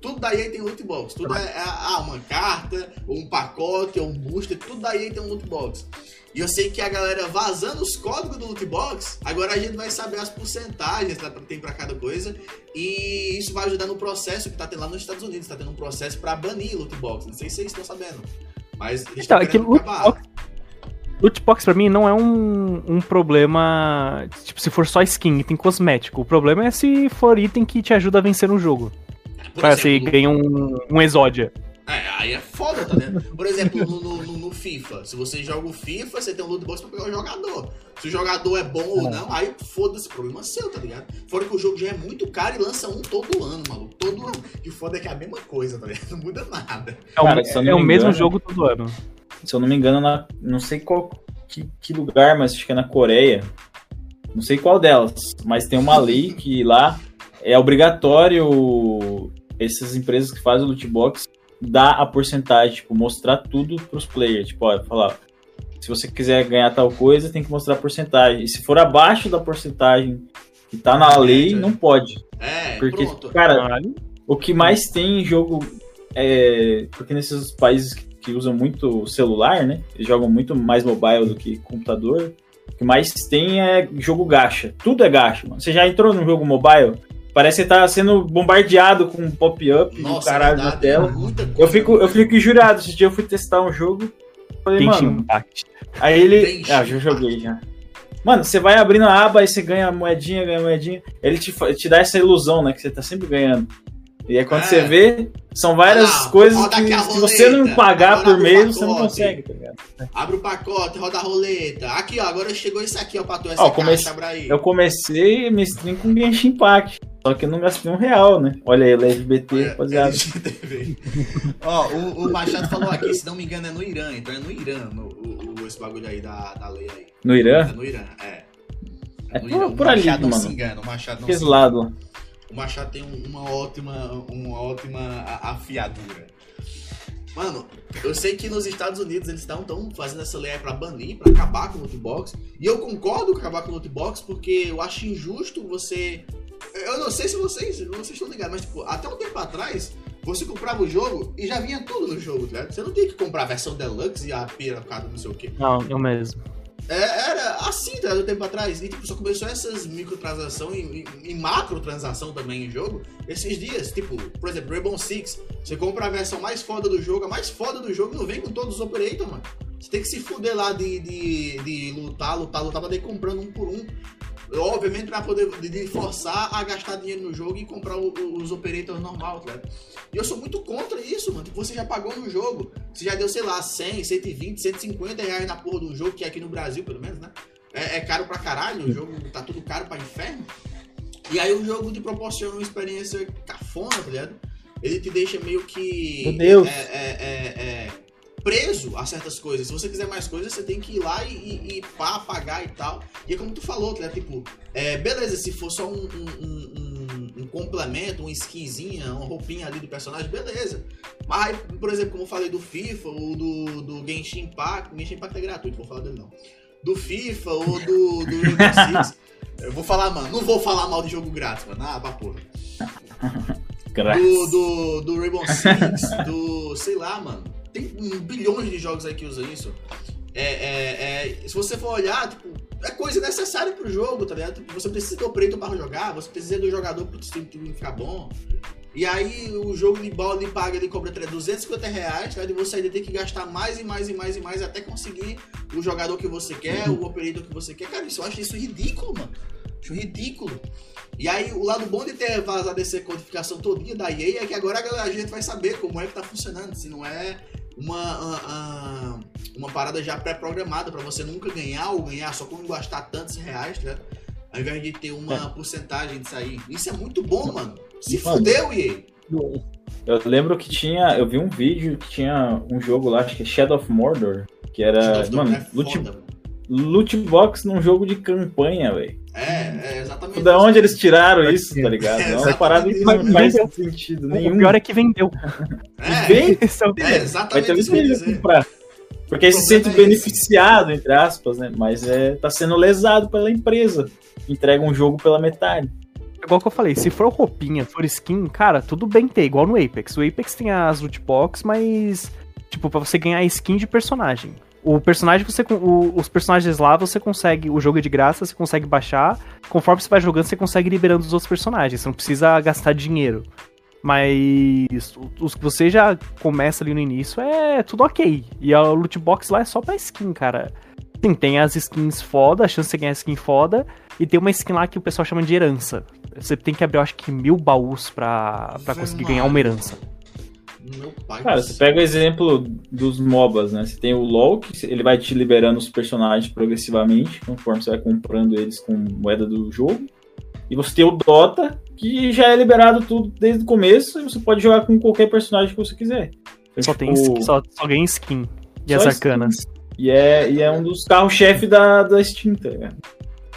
Tudo da EA tem loot box. Tudo é, é ah, uma carta, ou um pacote, ou um booster, tudo da EA tem um loot box. E eu sei que a galera vazando os códigos do loot box, agora a gente vai saber as porcentagens que tem pra cada coisa. E isso vai ajudar no processo que tá tendo lá nos Estados Unidos. Tá tendo um processo pra banir loot box. Não sei se vocês estão sabendo. Mas eles Então, é que loot box, loot box pra mim não é um, um problema. Tipo, se for só skin, item cosmético. O problema é se for item que te ajuda a vencer no jogo. Por Cara, você exemplo, ganha um, um exódia. É, aí é foda, tá vendo? Por exemplo, no, no- no- no FIFA, se você joga o FIFA, você tem um loot box pra pegar o jogador. Se o jogador é bom ou não, aí foda-se, problema seu, tá ligado? Fora que o jogo já é muito caro e lança um todo ano, maluco. Todo ano. E o foda é que é a mesma coisa, tá ligado? Não muda nada. É, o- Cara, eu não é o me mesmo jogo todo ano. Se eu não me engano, na, não sei qual que, que lugar, mas acho que é na Coreia. Não sei qual delas, mas tem uma lei que lá é obrigatório essas empresas que fazem loot box dar a porcentagem, tipo, mostrar tudo pros players. Tipo, olha, falar, se você quiser ganhar tal coisa, tem que mostrar a porcentagem. E se for abaixo da porcentagem que tá na lei, não pode. É, Porque, pronto. cara, o que mais tem em jogo é. Porque nesses países que, que usam muito celular, né? Eles jogam muito mais mobile do que computador. O que mais tem é jogo gacha. Tudo é gacha, mano. Você já entrou num jogo mobile? Parece que tá sendo bombardeado com pop-up e o Nossa, caralho verdade, na tela. é. Eu fico, eu fico injuriado. Esse dia eu fui testar um jogo. Falei, Genshin mano. Impact. Aí ele. Genshin Ah, já joguei já. Mano, você vai abrindo a aba, aí você ganha moedinha, ganha moedinha. Ele te, te dá essa ilusão, né? Que você tá sempre ganhando. E aí quando É. você vê, são várias Ah, coisas que se você não pagar agora por mês, você não consegue, tá ligado? Abre o pacote, roda a roleta. Aqui, ó, agora chegou isso aqui, ó, pra tu, essa Ó, caixa, comece-. Eu comecei minha stream com Genshin Impact. Só que eu não gastei um real, né? Olha aí, LGBT, Olha, rapaziada. Ó, o, o Machado falou aqui, se não me engano, é no Irã. Então é no Irã no, o, esse bagulho aí da, da lei aí. No Irã? É no Irã, é. É no por- Irã. por o ali, Machado não mano. se engana, o Machado não Aquele se lado. O Machado tem um- uma ótima, uma ótima afiadura. Mano, eu sei que nos Estados Unidos eles estão tão fazendo essa lei pra banir, pra acabar com o loot box. E eu concordo com acabar com o loot box porque eu acho injusto você. Eu não sei se vocês, vocês estão ligados, mas tipo, até um tempo atrás, você comprava o jogo e já vinha tudo no jogo, tá ligado? Você não tinha que comprar a versão deluxe e a piracada, não sei o quê. Não, eu mesmo. É, era assim, tá, um tempo atrás. E tipo, só começou essas microtransações e, e, e macrotransação também em jogo esses dias. Tipo, por exemplo, Rainbow Six. Você compra a versão mais foda do jogo, a mais foda do jogo não vem com todos os operators, mano. Você tem que se fuder lá de, de, de lutar, lutar, lutar pra daí comprando um por um. Obviamente pra poder de- de forçar a gastar dinheiro no jogo e comprar o- o- os operators normal, tá ligado? E eu sou muito contra isso, mano. Tipo, você já pagou no jogo, você já deu, sei lá, 100, 120, 150 reais na porra do jogo, que é aqui no Brasil, pelo menos, né? É, é caro pra caralho, o jogo tá tudo caro pra inferno. E aí o jogo te proporciona uma experiência cafona, tá ligado? Ele te deixa meio que. Meu Deus. É, é- é- é preso a certas coisas. Se você quiser mais coisas, você tem que ir lá e, e, e pá, pagar e tal. E é como tu falou, ligado? Tipo, é, beleza, se for só um, um- um- um- complemento, uma skinzinha, uma roupinha ali do personagem, beleza. Mas por exemplo, como eu falei do FIFA ou do, do Genshin Impact, Genshin Impact é gratuito, vou falar dele não. Do FIFA ou do, do Six. Eu vou falar, mano, não vou falar mal de jogo grátis, mano. Ah, pra porra. Do, do, do Rainbow Six, do. sei lá, mano. Tem bilhões de jogos aí que usam isso. É, é, é, se você for olhar, tipo, é coisa necessária pro jogo, tá ligado? Tipo, você precisa do preto para jogar, você precisa do jogador pro time time ficar bom. E aí o jogo de bola ele paga, ele cobra 250 reais, tá? E você ainda tem que gastar mais e mais e mais e mais até conseguir o jogador que você quer, o operador que você quer. Cara, isso, eu acho isso ridículo, mano. Acho ridículo. E aí, o lado bom de ter vazado essa codificação todinha da EA é que agora a gente vai saber como é que tá funcionando. Se não é uma, uma, parada já pré-programada pra você nunca ganhar ou ganhar só quando gastar tantos reais, tá? ligado? Ao invés de ter uma porcentagem disso aí. Isso é muito bom, mano. Se Mano. fudeu, EA. Eu lembro que tinha. Eu vi um vídeo que tinha um jogo lá, acho que é Shadow of Mordor, que era. Shadow Mano, é loot, loot box num jogo de campanha, velho. É, é exatamente. Da onde eles tiraram isso, tá ligado? É É uma parada que não faz sentido nenhum. O pior é que vendeu. É, Vem, é é vai exatamente ter isso que dizer. comprar. Porque aí se sente é esse. beneficiado, entre aspas, né? Mas é, tá sendo lesado pela empresa. Entrega um jogo pela metade. Igual que eu falei, se for roupinha, for skin, cara, tudo bem ter, igual no Apex. O Apex tem as loot box, mas. Tipo, pra você ganhar skin de personagem. O personagem, você. o- os personagens lá, você consegue. O jogo é de graça, você consegue baixar. Conforme você vai jogando, você consegue liberando os outros personagens. Você não precisa gastar dinheiro. Mas os que você já começa ali no início é tudo ok. E a loot box lá é só pra skin, cara. Sim, tem as skins foda, a chance de você ganhar skin foda. E tem uma skin lá que o pessoal chama de herança. Você tem que abrir, acho que mil baús pra, pra conseguir ganhar uma herança. Meu pai Cara, você pega o exemplo dos MOBAs, né? Você tem o LoL, que ele vai te liberando os personagens progressivamente, conforme você vai comprando eles com moeda do jogo. E você tem o Dota, que já é liberado tudo desde o começo, e você pode jogar com qualquer personagem que você quiser. Então, Só, tem tipo, skin, só, só ganha skin. E Só as skin. arcanas. E é, e é um dos carros-chefe da, da Steam, tá ligado?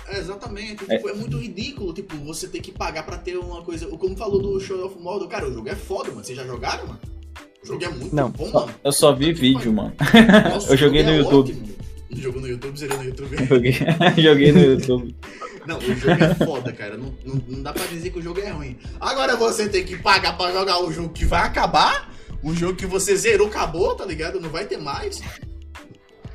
É, exatamente. Tipo, é. muito ridículo, tipo, você ter que pagar pra ter uma coisa. Como falou do Show of Modo, cara, o jogo é foda, mano. Vocês já jogaram, mano? O jogo é muito Não. bom, mano. Eu só vi vídeo, mano. Nossa, Eu o joguei jogo no é YouTube. ótimo. Jogou no YouTube, seria no YouTube. Joguei, joguei no YouTube. Não, o jogo é foda, cara. Não, não, não dá pra dizer que o jogo é ruim. Agora você tem que pagar pra jogar o jogo que vai acabar. Um jogo que você zerou, acabou, tá ligado? Não vai ter mais.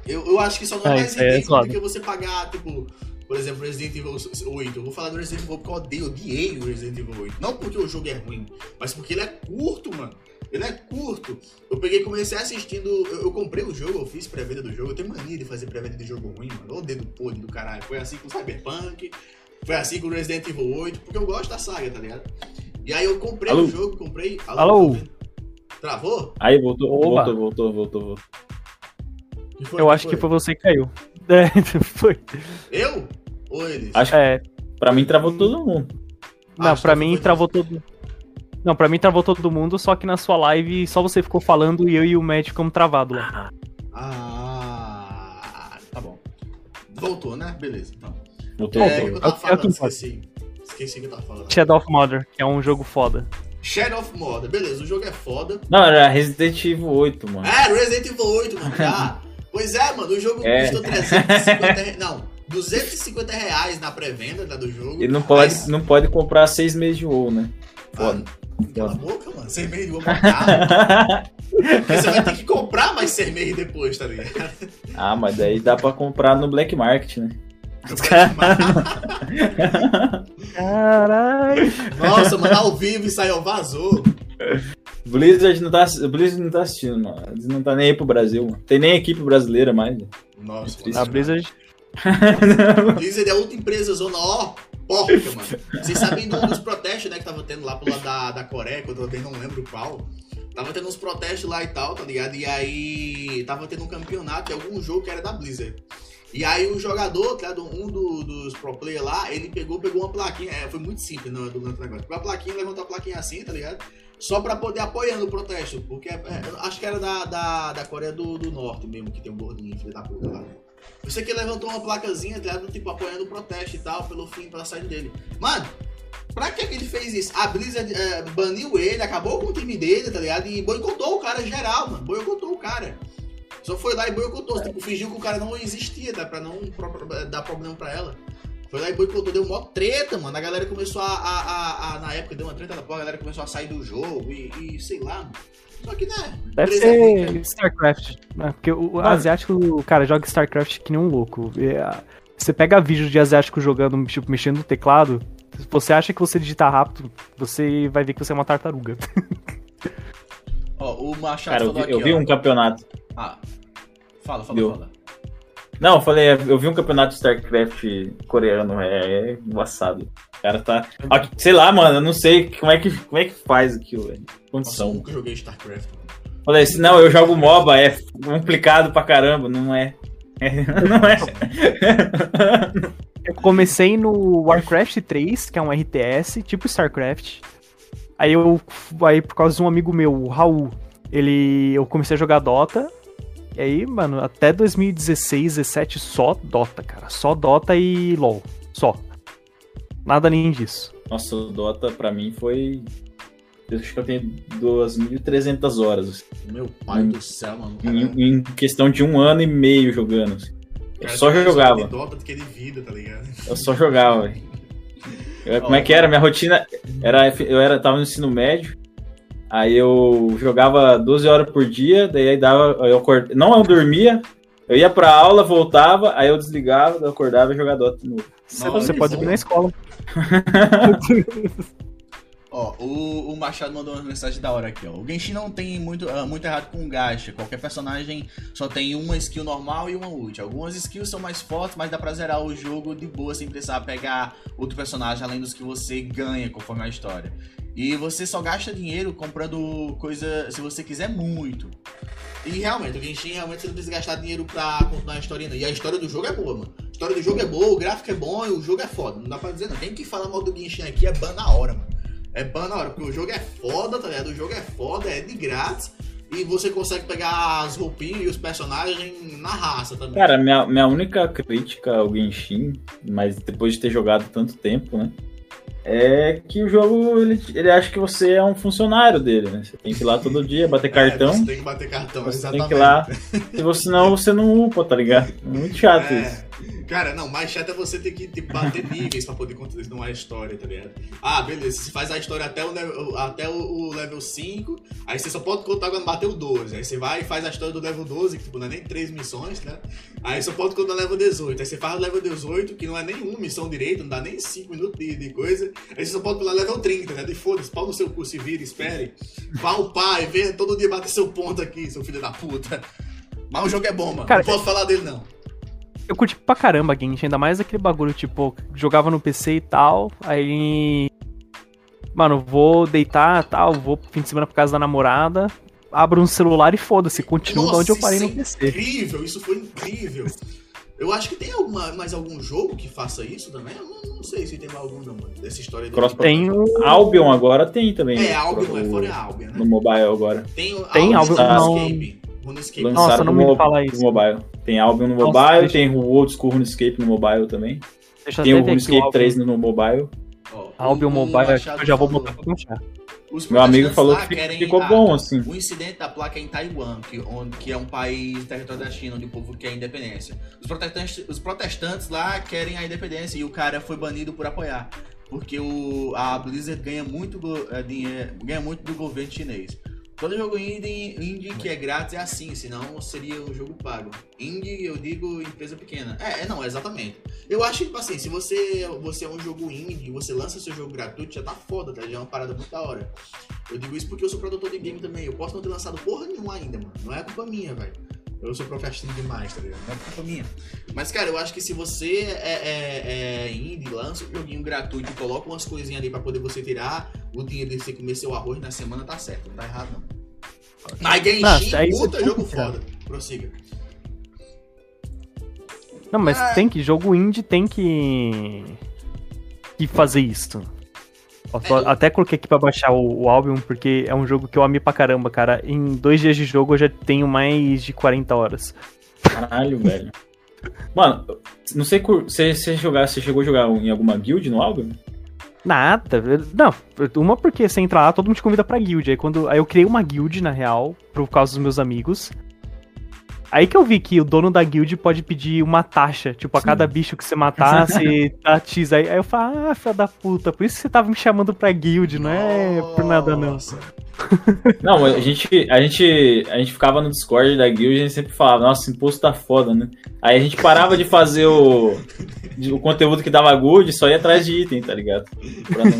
Eu, eu acho que só não é É, mais é do zoado. que você pagar, tipo, por exemplo, Resident Evil 8. Eu vou falar do Resident Evil porque eu odeio, odiei o Resident Evil 8. Não porque o jogo é ruim, mas porque ele é curto, mano. Ele é curto. Eu peguei e comecei assistindo. Eu, eu comprei o jogo, eu fiz pré-venda do jogo. Eu tenho mania de fazer pré-venda de jogo ruim, mano. Ô dedo podre do caralho. Foi assim com o Cyberpunk. Foi assim com o Resident Evil 8. Porque eu gosto da saga, tá ligado? E aí eu comprei Alô? o jogo, comprei. Alô? tô ouvindo? Travou? Aí voltou, Oba. voltou, voltou, voltou, voltou. Foi, Eu acho que foi você que caiu. É, foi. Eu? Ou eles? Acho É, Pra mim travou todo mundo. não, Acho pra mim foi travou todo. Não, pra mim travou todo mundo, só que na sua live só você ficou falando e eu e o Matt ficamos travados lá. Ah, tá bom. Voltou, né? Beleza, então. Voltou, É, voltou. eu tava é falando, esqueci. Esqueci o que eu tava falando. Shadow of Mordor, que é um jogo foda. Shadow of Mordor, beleza, o jogo é foda. Não, era Resident Evil 8, mano. É, Resident Evil 8, mano, já. pois é, mano, o jogo É. custou 350 reais. Não, 250 reais na pré-venda né, do jogo. Ele não pode, Mas- não pode comprar seis meses de WoW, né? Foda. Ah, cala a boca, mano. De vou caro. Porque você vai ter que comprar mais meses depois, tá ligado? ah, mas daí dá pra comprar no Black Market, né? Caralho. Nossa, mano, ao vivo e saiu, vazou. Blizzard não tá, Blizzard não tá assistindo, mano. Eles não tá nem aí pro Brasil, mano. Tem nem equipe brasileira mais. Nossa, Triste. A Blizzard, Blizzard é outra empresa zona ó, porca, mano. Vocês sabem do, dos protestos, né, que tava tendo lá pro lado da, da Coreia, que eu também não lembro qual. Tava tendo uns protestos lá e tal, tá ligado? E aí tava tendo um campeonato de algum jogo que era da Blizzard. E aí o jogador, tá? Um do, dos pro player lá, ele pegou, pegou uma plaquinha. É, foi muito simples no, do negócio. Pegou a plaquinha, levantou a plaquinha assim, tá ligado? Só pra poder apoiando o protesto. Porque é, é, acho que era da, da, da Coreia do, do Norte mesmo, que tem um gordinho, filho da puta lá. Eu sei que ele levantou uma placazinha, tá ligado? Tipo, apoiando o protesto e tal, pelo fim, pela saída dele. Mano, pra que, que ele fez isso? A Blizzard é, baniu ele, acabou com o time dele, tá ligado? E boicotou o cara geral, mano. Boicotou o cara. Só foi lá e boicotou, tipo, fingiu que o cara não existia, tá? Pra não pro- dar problema pra ela. Foi lá e boicotou, deu mó treta, mano. A galera começou a, a, a- a- Na época deu uma treta da porra, a galera começou a sair do jogo e, e sei lá, mano. Só que, né? Deve é ser StarCraft. né? Porque o o asiático, cara, joga StarCraft que nem um louco. E, ah, Você pega vídeo de asiático jogando, tipo, mexendo no teclado. Se você acha que você digita rápido, você vai ver que você é uma tartaruga. Ó, o Machado Cara, eu falou vi, aqui, eu vi ó. um campeonato. Ah, fala, fala, Viu? fala. Não, eu falei, eu vi um campeonato de StarCraft coreano, é, é embaçado. O cara tá. Sei lá, mano, eu não sei como é que, como é que faz aquilo, velho. Nossa, eu Condição. nunca joguei StarCraft, mano. Falei assim, não, eu jogo MOBA, é complicado pra caramba, não é. É, não é. Eu comecei no Warcraft 3, que é um RTS, tipo StarCraft. Aí eu. Aí por causa de um amigo meu, o Raul, ele. Eu comecei a jogar Dota. E aí, mano, até 2016, 17, só Dota, cara. Só Dota e LOL. Só. Nada além disso. Nossa, o Dota pra mim foi. Eu acho que eu tenho 2.300 horas. assim, Meu pai Hum. do céu, mano. em, em questão de um ano e meio jogando. assim. Eu Cara, só jogava. Dota do que de vida, tá ligado? Eu só jogava, velho. Como é que era? Minha rotina era. Eu era, tava no ensino médio. Aí eu jogava 12 horas por dia, daí aí dava. Eu acord... Não eu dormia, eu ia pra aula, voltava, aí eu desligava, eu acordava e jogava Dota de novo. Você, Nossa, você pode vir na escola. Ó, o, o Machado mandou uma mensagem da hora aqui, ó. O Genshin não tem muito, ah, muito errado com o gacha. Qualquer personagem só tem uma skill normal e uma ult. Algumas skills são mais fortes, mas dá pra zerar o jogo de boa sem precisar pegar outro personagem além dos que você ganha conforme a história. E você só gasta dinheiro comprando coisa se você quiser muito. E realmente, o Genshin realmente você não precisa gastar dinheiro pra continuar a história não. E a história do jogo é boa, mano. A história do jogo é boa, o gráfico é bom e o jogo é foda. Não dá pra dizer não. Quem que fala mal do Genshin aqui é ban na hora, mano. É ban na hora, porque o jogo é foda, tá ligado? O jogo é foda, é de grátis. E você consegue pegar as roupinhas e os personagens na raça também. Cara, minha, minha única crítica ao Genshin, mas depois de ter jogado tanto tempo, né? É que o jogo, ele, ele acha que você é um funcionário dele, né? Você tem que ir lá todo dia, bater É, cartão. você tem que bater cartão, Você exatamente. tem que ir lá. Se você não, você não upa, tá ligado? É muito chato É. isso. Cara, não, mais chato é você ter que tipo, bater níveis pra poder continuar a história, tá ligado? Ah, beleza, você faz a história até o, level, até o, level 5, aí você só pode contar quando bater o 12. Aí você vai e faz a história do level 12, que tipo, não é nem 3 missões, né? Aí só pode contar o level 18. Aí você faz o level 18, que não é nenhuma missão direito, não dá nem 5 minutos de, de coisa. Aí você só pode pular level 30, né? De foda-se, pau no seu cu, se vira, espere. Vá o pai, vem todo dia bater seu ponto aqui, seu filho da puta. Mas o jogo é bom, mano. Cara, não posso falar dele, não. Eu curti pra caramba Genshin, ainda mais aquele bagulho, tipo, jogava no PC e tal, aí. Mano, vou deitar tal, vou pro fim de semana pra casa da namorada, abro um celular e foda-se, continuo de onde eu parei no isso é PC. incrível, isso foi incrível. Eu acho que tem alguma, mais algum jogo que faça isso também. Eu não, não sei se tem mais algum, não, mano. Dessa história do. Cross- Tem o. Albion agora tem também. É, né? Albion, é O- fora a Albion, né? No mobile agora. Tem, Tem Albion Albion, e não- RuneScape. RuneScape. Nossa, Lançaram não no me mo- fala isso. mobile. Tem Albion no Nossa, mobile, deixa- tem o Old School RuneScape no mobile também. Tem o RuneScape Albion. 3 no mobile. Ó, Albion o Mobile, acho que eu já vou botar pra os Meu amigo falou que querem- ficou ah, bom, assim. O incidente da placa é em Taiwan, que, onde, que é um país território da China, onde o povo quer independência. Os protestantes, os protestantes lá querem a independência e o cara foi banido por apoiar. Porque o, a Blizzard ganha muito, é, dinheiro, ganha muito do governo chinês. Todo jogo indie, indie que é grátis é assim, senão seria um jogo pago. Indie, eu digo empresa pequena. É, é não, exatamente. Eu acho que, tipo assim, se você, você é um jogo indie você lança seu jogo gratuito, já tá foda, tá? Já é uma parada muito da hora. Eu digo isso porque eu sou produtor de game também. Eu posso não ter lançado porra nenhuma ainda, mano. Não é culpa minha, velho. Eu sou procrastino demais, tá ligado? Não é culpa minha. Mas, cara, eu acho que se você é, é, é indie, lança um joguinho gratuito, coloca umas coisinhas ali pra poder você tirar o dinheiro de você comer seu arroz na semana, tá certo. Não tá errado, não. Mas Genshin, você puta tem jogo foda. Prossiga. Não, mas Ah. tem que. Jogo indie tem que. que fazer isso. É, eu- Até coloquei aqui pra baixar o, o álbum, porque é um jogo que eu amei pra caramba, cara. Em dois dias de jogo eu já tenho mais de 40 horas. Caralho, velho. Mano, não sei você, você, jogar, você chegou a jogar em alguma guild no álbum? Nada. Não, uma porque você entra lá, todo mundo te convida pra guild. Aí, quando, aí eu criei uma guild, na real, por causa dos meus amigos. Aí que eu vi que o dono da guild pode pedir uma taxa. Tipo, a Sim. cada bicho que você matar, você X. Aí, aí eu falo, ah, filha da puta, por isso que você tava me chamando pra guild, não é por nada não. Não, a gente, a gente, a gente ficava no Discord da guild e a gente sempre falava, nossa, esse imposto tá foda, né? Aí a gente parava de fazer o, de- o conteúdo que dava gold e só ia atrás de item, tá ligado? Pra não,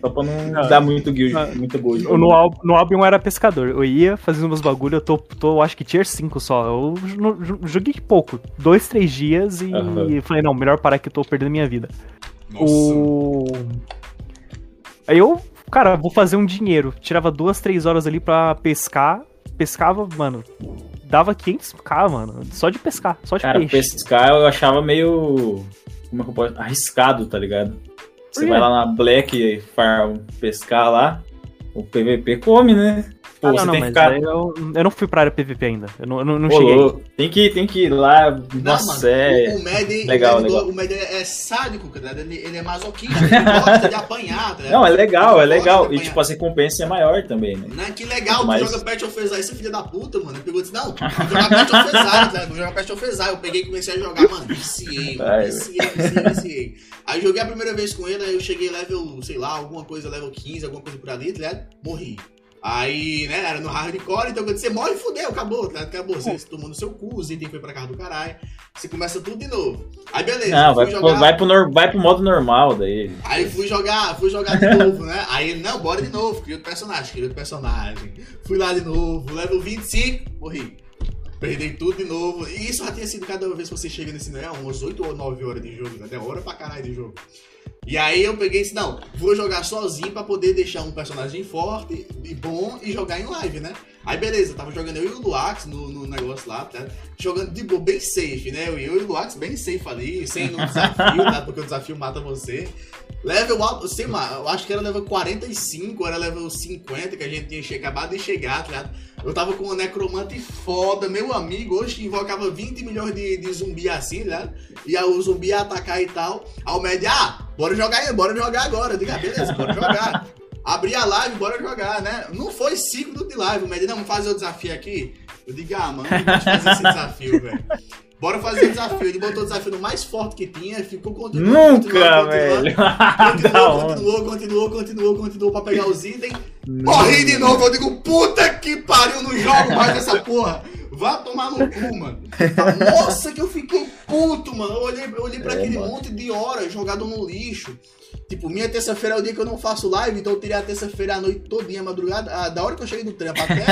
só pra não Ah. dar muito guild, Ah. muita gold. Eu, No, álbum, no álbum eu era pescador. Eu ia fazendo umas bagulho, eu tô, tô acho que tier 5 só. Eu jo- jo- joguei pouco. Dois, três dias e Aham. falei, não, melhor parar que eu tô perdendo minha vida. Nossa. O. Aí eu, cara, vou fazer um dinheiro. Tirava duas, três horas ali pra pescar. Pescava, mano. Dava 500k, mano. Só de pescar, só de Cara, peixe. pescar eu achava meio. Como é que eu posso. Arriscado, tá ligado? Você vai lá na Black Farm pescar lá, o PVP come, né? Pô, Ah, você não, não, tem que ficar. eu, eu não fui pra área PVP ainda. Eu não, eu não, não Pô, cheguei. Tem que, tem que ir lá. Não, Nossa, mano, é. o, o Madden, legal, o Madden, legal. o Madden é sádico, cara. Ele, ele é masoquista, ele gosta de apanhar, tá ligado? Não, é legal, é legal. E tipo, a recompensa é maior também, né? Não, que legal, Mas- tu joga Pet of Exile, esse filho da puta, mano. Ele pegou e disse, não, vou jogar Pet of Exile, tá? Vou jogar Pet of Exile. Eu peguei e comecei a jogar, mano, viciei, mano, viciei, viciei, viciei. Aí joguei a primeira vez com ele, aí eu cheguei level, sei lá, alguma coisa, level 15, alguma coisa por ali, tá ligado? Morri. Aí, né, era no hardcore, então quando você morre, fudeu, acabou, tá? Acabou, você tomou no seu cu, itens foi pra casa do caralho. Você começa tudo de novo. Aí beleza, Não, vai, jogar... pro, vai, pro, nor- vai pro modo normal daí. Aí fui jogar, fui jogar de novo, né? Aí ele, não, bora de novo, cria outro personagem, cria outro personagem. Fui lá de novo, level 25, morri. Perdi tudo de novo. E isso já tinha sido cada vez que você chega nesse, né? Umas 8 ou 9 horas de jogo, até hora pra caralho de jogo. E aí eu peguei e disse, não, vou jogar sozinho pra poder deixar um personagem forte e bom e jogar em live, né? Aí beleza, tava jogando eu e o Luax no, no negócio lá, tá? Jogando de boa, bem safe, né? Eu, eu e o Luax bem safe ali, sem nenhum desafio, tá? Porque o desafio mata você. Level alto, sei lá, eu acho que era level 45, era level 50 que a gente tinha che- acabado de chegar, tá ligado? Eu tava com uma necromante foda, meu amigo, hoje invocava 20 milhões de, de zumbi assim, tá ligado? E o zumbi ia atacar e tal. Aí o médio, ah, bora jogar aí, bora jogar agora. Eu digo, ah, beleza, bora jogar. Abri a live, bora jogar, né? Não foi 5 minutos de live, o médio, não, vamos fazer o desafio aqui. Eu digo, ah, mano, não fazer esse desafio, velho. Bora fazer o desafio. Ele botou o desafio no mais forte que tinha ficou continuando. Nunca, continuando, continuando. velho. Continuou, continuou, continuou, continuou, continuou pra pegar os itens. Morri de novo, eu digo, puta que pariu, não jogo mais essa porra. Vá tomar no cu, mano. Nossa, que eu fiquei puto, mano. Eu olhei, eu olhei pra É, aquele monte de hora jogado no lixo. Tipo, minha terça-feira é o dia que eu não faço live, então eu tirei a terça-feira à noite todinha, madrugada, ah, da hora que eu cheguei do trampo até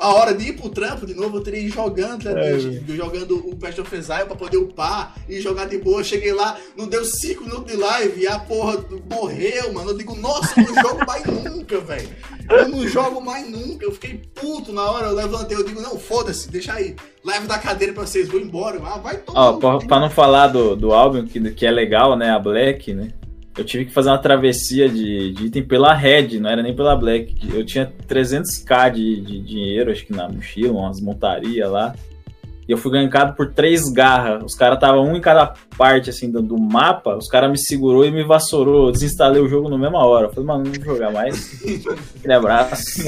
a hora de ir pro trampo de novo, eu teria ido jogando, né, É, jogando o Pest of Exile pra poder upar e jogar de boa. Cheguei lá, não deu 5 minutos de live e a porra morreu, mano. Eu digo, nossa, eu não jogo mais nunca, velho. Eu não jogo mais nunca. Eu fiquei puto na hora, eu levantei, eu digo, não, foda-se, deixa aí. Levo da cadeira pra vocês, vou embora. Ah, vai tomar. Ó, pra, pra não falar do, do álbum, que, que é legal, né? A Black, né? Eu tive que fazer uma travessia de, de item pela Red, não era nem pela Black. Eu tinha 300k de, de dinheiro, acho que na mochila, umas montarias lá. E eu fui gankado por três garras. Os caras estavam um em cada parte, assim, do, do mapa. Os caras me segurou e me vassourou. Eu desinstalei o jogo na mesma hora. Eu falei, mano, não vou jogar mais. Aquele abraço.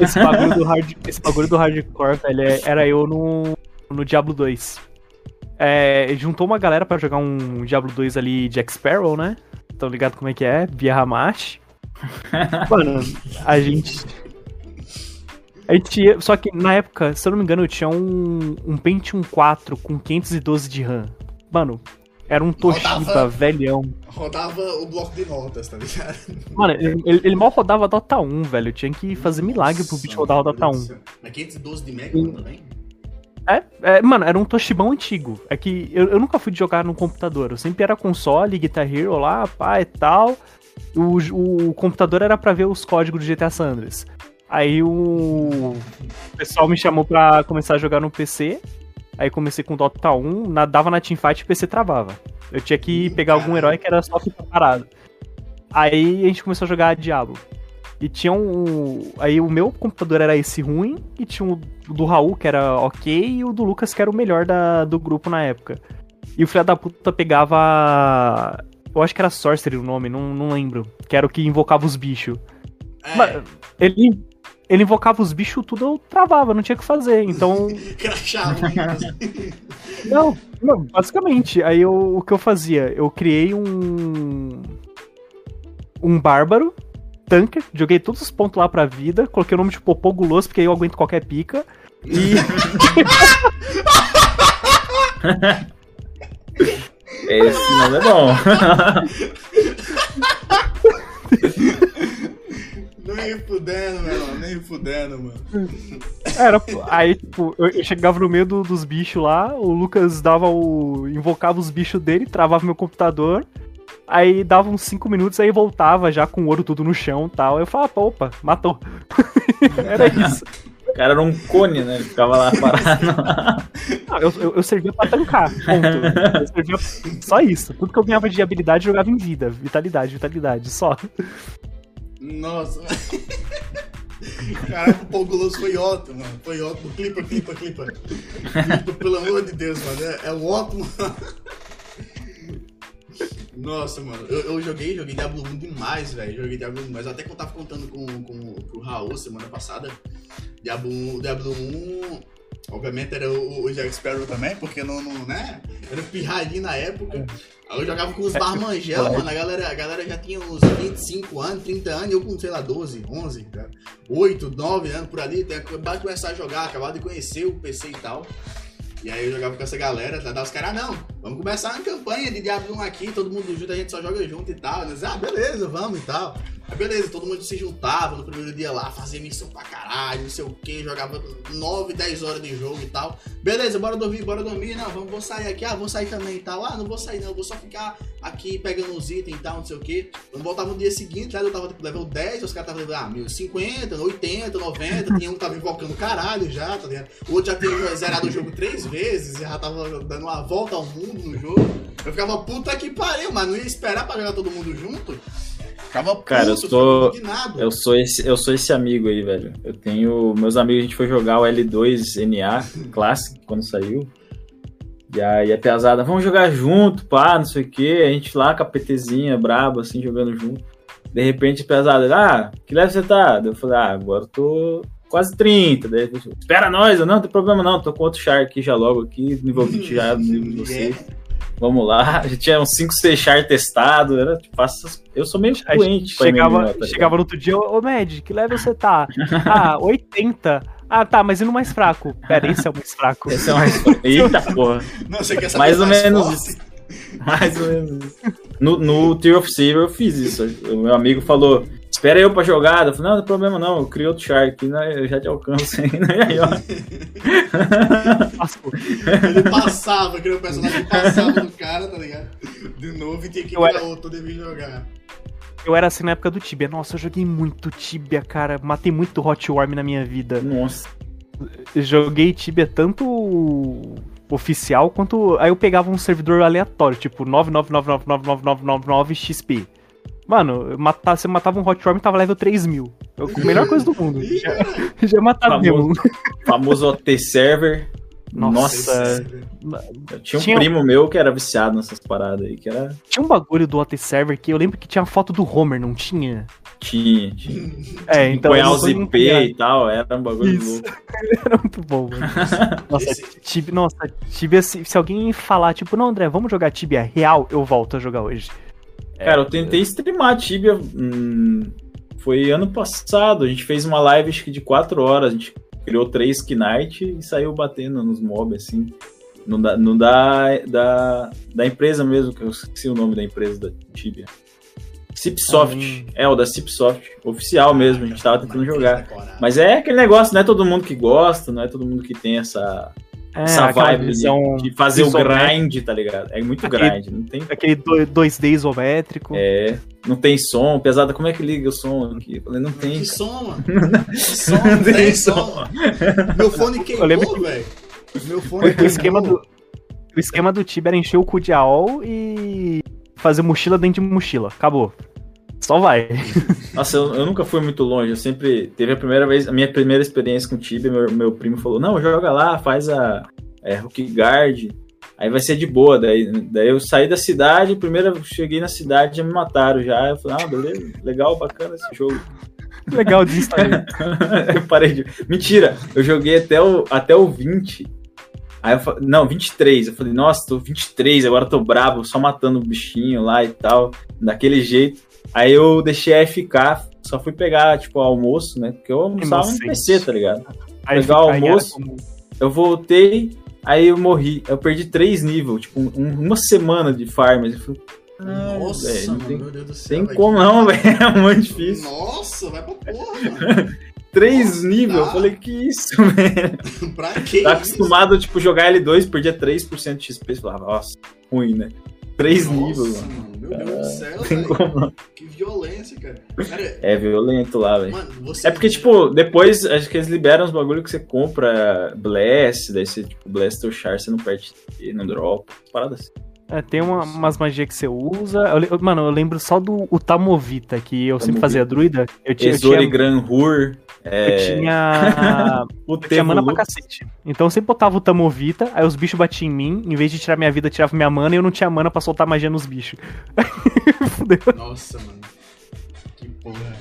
Esse bagulho do, hard, esse bagulho do hardcore, velho, é- era eu no, no Diablo 2. É, juntou uma galera pra jogar um Diablo 2 ali Jack Sparrow, né? Tão ligado como é que é? Via Hamash. Mano, a gente. A gente ia, só que na época, se eu não me engano, eu tinha um, um Pentium 4 com 512 de RAM. Mano, era um Toshiba Rodava. velhão. Rodava o bloco de notas, tá ligado? Mano, ele, ele- ele mal rodava Dota 1, velho. Eu tinha que fazer milagre pro bicho rodar o Dota 1. Mas 512 de mega também? É, é, mano, era um Toshibão antigo. É que eu, eu nunca fui jogar no computador. Eu sempre era console, Guitar Hero lá, pá e tal. O, o computador era pra ver os códigos do GTA San Andreas. Aí o pessoal me chamou pra começar a jogar no PC. Aí comecei com Dota 1, na, dava na teamfight e o PC travava. Eu tinha que pegar algum herói que era só ficar parado. Aí a gente começou a jogar Diablo. E tinha um. Aí o meu computador era esse ruim, e tinha o do Raul, que era ok, e o do Lucas, que era o melhor da, do grupo na época. E o filho da puta pegava. Eu acho que era Sorcery o nome, não, não lembro. Que era o que invocava os bichos. É, Ele, ele invocava os bichos, tudo eu travava, não tinha o que fazer. Então. crachava. Não, não, basicamente. Aí eu, o que eu fazia? Eu criei um. Um bárbaro, tanker, joguei todos os pontos lá pra vida, coloquei o nome de Popô Guloso, porque aí eu aguento qualquer pica. E. Esse nome é bom. nem fudendo, meu irmão, nem fudendo, mano. Era, aí, tipo, eu, eu chegava no meio do- dos bichos lá, o Lucas dava o. invocava os bichos dele, travava meu computador. Aí dava uns 5 minutos, aí voltava já com o ouro tudo no chão e tal. Eu falava, opa, matou. Era isso. O cara era um cone, né? Ele ficava lá parado. Não, eu, eu, eu servia pra tancar, ponto. Eu servia só isso. Tudo que eu ganhava de habilidade eu jogava em vida. Vitalidade, vitalidade, só. Nossa. Caraca, o Poguloso foi ótimo, mano. Foi ótimo. Clipa, clipa, clipa. Clipa, pelo amor de Deus, mano. É, é ótimo. Nossa, mano, eu, eu joguei, joguei Diablo 1 demais, velho. Joguei Diablo 1 demais. Até que eu tava contando com, com, com o Raul semana passada. Diablo 1, Diablo 1 obviamente era o, o Jack Sparrow também, porque não, não né? Era pirralhinho na época. Aí eu jogava com os barmangel, mano. A galera, a galera já tinha uns 25 anos, 30 anos, eu com, sei lá, 12, 11, cara. 8, 9 anos por ali. Acabado de começar a jogar, acabado de conhecer o PC e tal. E aí eu jogava com essa galera, tá? Os caras, não, vamos começar uma campanha de Diablo 1 aqui, todo mundo junto, a gente só joga junto e tal. Disse, ah, beleza, vamos e tal. Aí beleza, todo mundo se juntava no primeiro dia lá, fazia missão pra caralho, não sei o que, jogava 9, 10 horas de jogo e tal. Beleza, bora dormir, bora dormir, não, vamos, vou sair aqui, ah, vou sair também e tal. Ah, não vou sair não, vou só ficar aqui pegando os itens e tal, não sei o que. Quando voltava no dia seguinte, lá eu tava tipo level 10, os caras estavam level, ah, 1050, 80, 90, tinha um que tava invocando caralho já, tá ligado? O outro já tinha zerado o jogo três vezes, já tava dando uma volta ao mundo no jogo. Eu ficava puta que pariu, mas não ia esperar pra jogar todo mundo junto. Ficava puto, Cara, eu sou-. Eu sou esse, eu sou esse amigo aí, velho. Eu tenho. Meus amigos, a gente foi jogar o L2NA Classic quando saiu. E aí a pesada, vamos jogar junto, pá, não sei o que. A gente lá com a PTzinha braba, assim, jogando junto. De repente, pesada, ah, que leve você tá? Eu falei, ah, agora eu tô quase 30. Daí falou, espera nós, eu não, não tem problema não, tô com outro char aqui já logo aqui, nível 20 já, nível de vocês. Vamos lá, já tinha uns 5, 6 char testado, era tipo, eu sou meio doente chegava, MMO, tá chegava no outro dia, ô Mad, que level você tá? Ah, 80. Ah, tá, mas e no mais fraco? Pera, esse é o mais fraco. Esse é mais... Eita porra, Não, você quer saber Mais ou menos forte? isso. mais ou menos isso. No, no Tier of Saber eu fiz isso. O meu amigo falou, espera eu pra jogar. Eu falei, não, não tem problema não, eu criei outro char aqui, né, eu já te alcanço aí. né, aí, ó. Ele passava, aquele personagem passava do cara, tá ligado? De novo e tinha que era- outro, devia jogar. eu era assim na época do Tibia. Nossa, eu joguei muito Tibia, cara. Matei muito Hot Worm na minha vida. Nossa, joguei Tibia tanto oficial quanto. Aí eu pegava um servidor aleatório, tipo 999999999 XP. Mano, eu matava, você matava um Hot Worm e tava level 3000. Eu- A melhor coisa do mundo. Já, já matava Famoso. mesmo. famoso OT server. Nossa. Nossa, eu tinha um Tinha- primo meu que era viciado nessas paradas aí, que era. Tinha um bagulho do OT Server que eu lembro que tinha foto do Homer, não tinha? Tinha, tinha. É, então. Acompanhar eu os IP e tal, era um bagulho Isso. louco. Era muito bom, mano. Nossa, Esse- Tibia, nossa, Tibia, se, se alguém falar, tipo, não, André, vamos jogar Tibia real, eu volto a jogar hoje. Cara, eu tentei streamar Tibia. hum, foi ano passado. A gente fez uma live acho que de 4 horas. A gente criou três Knight e saiu batendo nos mobs, assim. No da, no da, da, da empresa mesmo, que eu esqueci o nome da empresa da Tibia. Cipsoft. Hum. É, o da Cipsoft. Oficial mesmo, a gente tava tentando jogar. decorado. Mas é aquele negócio, não é todo mundo que gosta, não é todo mundo que tem essa, É, essa vibe de- visão de, fazer o grind, tá ligado? É muito Aquele- grind, não tem, Aquele do- 2D isométrico. é, não tem som, pesada, como é que liga o som aqui? Eu falei, não tem. Que som, mano. Que som, não tem som. Meu fone queimou, velho. Meu fone O esquema queimou. do, o esquema do Tibia era encher o cu de AOL e fazer mochila dentro de mochila. Acabou. Só vai. Nossa, eu, eu nunca fui muito longe. Eu sempre. Teve a primeira vez, a minha primeira experiência com Tibia, meu, meu primo falou: Não, joga lá, faz a é, Hook Guard. Aí vai ser de boa. Daí, daí eu saí da cidade, primeiro eu cheguei na cidade já me mataram já. Eu falei: Ah, beleza, legal, bacana esse jogo. Legal disso eu parei de. Mentira, eu joguei até o, até o 20. Aí eu falei, não, 23. Eu falei, nossa, tô 23, agora tô brabo, só matando o bichinho lá e tal, daquele jeito. Aí eu deixei a FK, só fui pegar, tipo, almoço, né? Porque eu almoçava no. PC, tá ligado? Aí Pegar o almoço. Eu voltei, aí eu morri. Eu perdi três níveis, tipo, um- uma semana de farm. Eu falei, "Ah, Nossa, não mano, tem, meu Deus do céu. tem velho. como não, velho. É muito difícil. Nossa, vai pra porra, mano. Três níveis, eu tá. falei, que isso, velho. pra que Tá isso? acostumado, tipo, jogar L2, perdia 3% de XP. Você falava, nossa, ruim, né? Três Nossa, níveis, mano. Meu Deus do céu, tem como. Que violência, cara. Cara, É violento lá, velho. É porque, tipo, depois acho que eles liberam os bagulho que você compra Blast, daí você, tipo, Blast ou Char, você não perde não dropa. Parada assim. É, tem uma- umas magias que você usa. Eu mano, eu lembro só do o Tamovita, que eu sempre Tamovita. fazia druida. Eu, tinha- eu Exori tinha. Gran Hur. É... Eu tinha. O Eu tinha mana pra cacete. Então eu sempre botava o Tamovita, aí os bichos batiam em mim, em vez de tirar minha vida, tirava minha mana e eu não tinha mana pra soltar magia nos bichos. Fudeu. Nossa, mano. Que porra.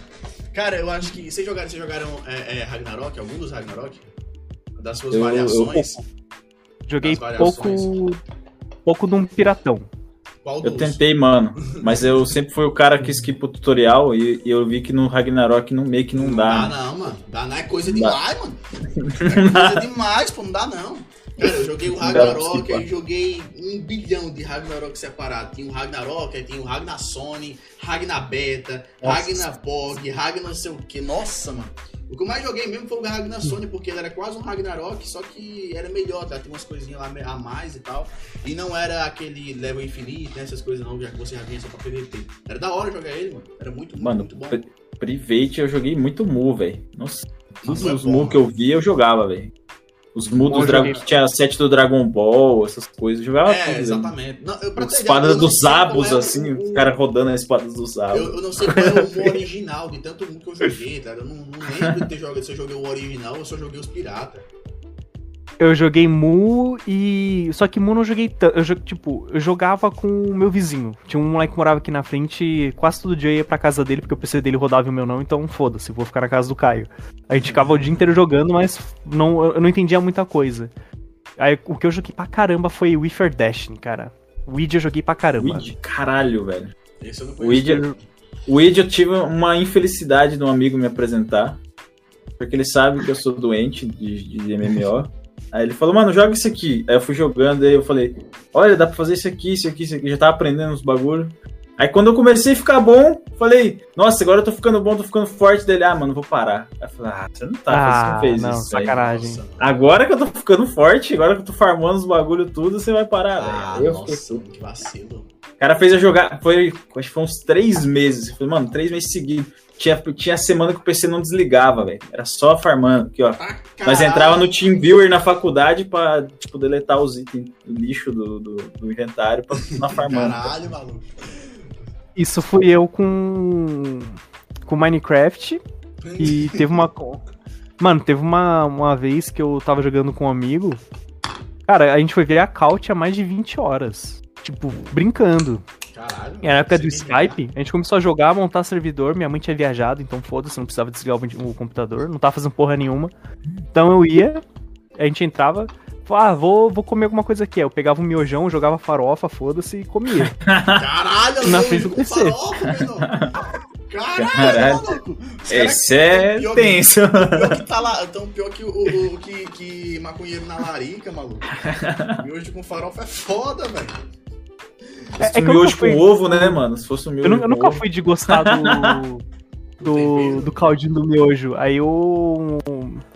Cara, eu acho que. Vocês jogaram, vocês jogaram é, é, Ragnarok? Algum dos Ragnarok? Das suas Eu- eu- variações? Joguei As variações. Pouco. pouco de um piratão. Qual Eu tentei, mano. Mas eu sempre fui o cara que skipa o tutorial e, e eu vi que no Ragnarok não, meio que não dá. Dá né? não, mano. Dá não é coisa Não dá. demais, mano. É coisa demais, pô. Não dá não. Cara, eu joguei o Não Ragnarok, aí joguei um bilhão de Ragnarok separado. Tinha o Ragnarok, aí tinha o Ragnasone, Ragnabeta, Nossa. Ragnapog, Ragnar não sei o que. Nossa, mano. O que eu mais joguei mesmo foi o Ragnasone, porque ele era quase um Ragnarok, só que era melhor, tá? Tinha umas coisinhas lá a mais e tal. E não era aquele level infinito, né? Essas coisas não, já que você já vinha só pra PVP. Era da hora jogar ele, mano. Era muito, muito, Mano, muito bom. pri- Private eu joguei muito Mu, velho. Nossa, todos é os bom, Mu mano. que eu vi eu jogava, velho. Os Mu Mu dos eu Dragon. joguei. que Tinha set do Dragon Ball, essas coisas. Eu jogava tudo, É, velho. exatamente. Não, eu, Espadas dos Zabos, é assim, o- os caras rodando as espadas dos Zabos. Eu, eu não sei qual é o original de tanto Mu que eu joguei, tá? Eu não, não lembro de ter jogado se eu joguei o original ou se eu joguei os piratas. Eu joguei Mu e. Só que Mu não joguei tanto. Eu, jo- tipo, eu jogava com o meu vizinho. Tinha um moleque que morava aqui na frente e quase todo dia eu ia pra casa dele, porque o PC dele rodava e o meu não, então foda-se, vou ficar na casa do Caio. A gente ficava o dia inteiro jogando, mas não, eu não entendia muita coisa. Aí o que eu joguei pra caramba foi Wither Dashing, cara. Weed eu joguei pra caramba. Weed, caralho, velho. Esse eu não. Weed, o Weed eu tive uma infelicidade de um amigo me apresentar. Porque ele sabe que eu sou doente de, de MMO. Aí ele falou, mano, joga isso aqui. Aí eu fui jogando, aí eu falei, olha, dá pra fazer isso aqui, isso aqui, isso aqui. Já tava aprendendo uns bagulho. Aí quando eu comecei a ficar bom, falei, nossa, agora eu tô ficando bom, tô ficando forte dele. Ah, mano, vou parar. Aí eu falei, ah, você não tá, Ah, você não fez não, isso. sacanagem. Mano. Agora que eu tô ficando forte, agora que eu tô farmando os bagulho tudo, você vai parar, Ah, velho. Aí eu fiquei nossa, que vacilo. o cara fez eu jogar, foi, acho que foi uns três meses. Eu falei, mano, três meses seguidos. Tinha, tinha semana que o PC não desligava, velho. Era só farmando aqui, ó. Nós caralho. entrava no TeamViewer na faculdade pra, tipo, deletar os itens, o lixo do, do, do inventário pra continuar farmando. Caralho, maluco. Isso fui eu com. com Minecraft. E teve uma. Mano, teve uma, uma vez que eu tava jogando com um amigo. Cara, a gente foi ver a Couch há mais de 20 horas. Tipo, brincando. Caralho. E na época do tem Skype, a gente começou a jogar, montar servidor. Minha mãe tinha viajado, então foda-se, não precisava desligar o, computador. Não tava fazendo porra nenhuma. Então eu ia, a gente entrava. falava, Ah, vou, vou comer alguma coisa aqui. Aí Eu pegava um miojão, jogava farofa, foda-se e comia. Caralho, Na frente do com PC. farofa. Caralho, Caralho. Esse é pior que- tenso. Pior que tá lá, tão pior que o, o- o que, que maconheiro na larica, maluco. E hoje com farofa é foda, velho. É, Se é que um eu miojo nunca fui- com ovo, né, mano? Se fosse um miojo Eu, eu nunca ovo. fui de gostar do. do, do caldinho do miojo. Aí eu.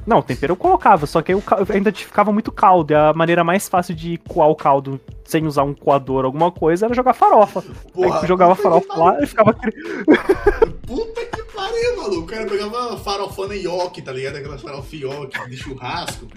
Não, tempero eu colocava, só que aí o cal- ainda ficava muito caldo. E a maneira mais fácil de coar o caldo sem usar um coador ou alguma coisa era jogar farofa. Porra, aí jogava farofa lá e ficava. Puta que pariu, maluco. O cara pegava farofana ioki, tá ligado? Aquelas farofa ioki de churrasco.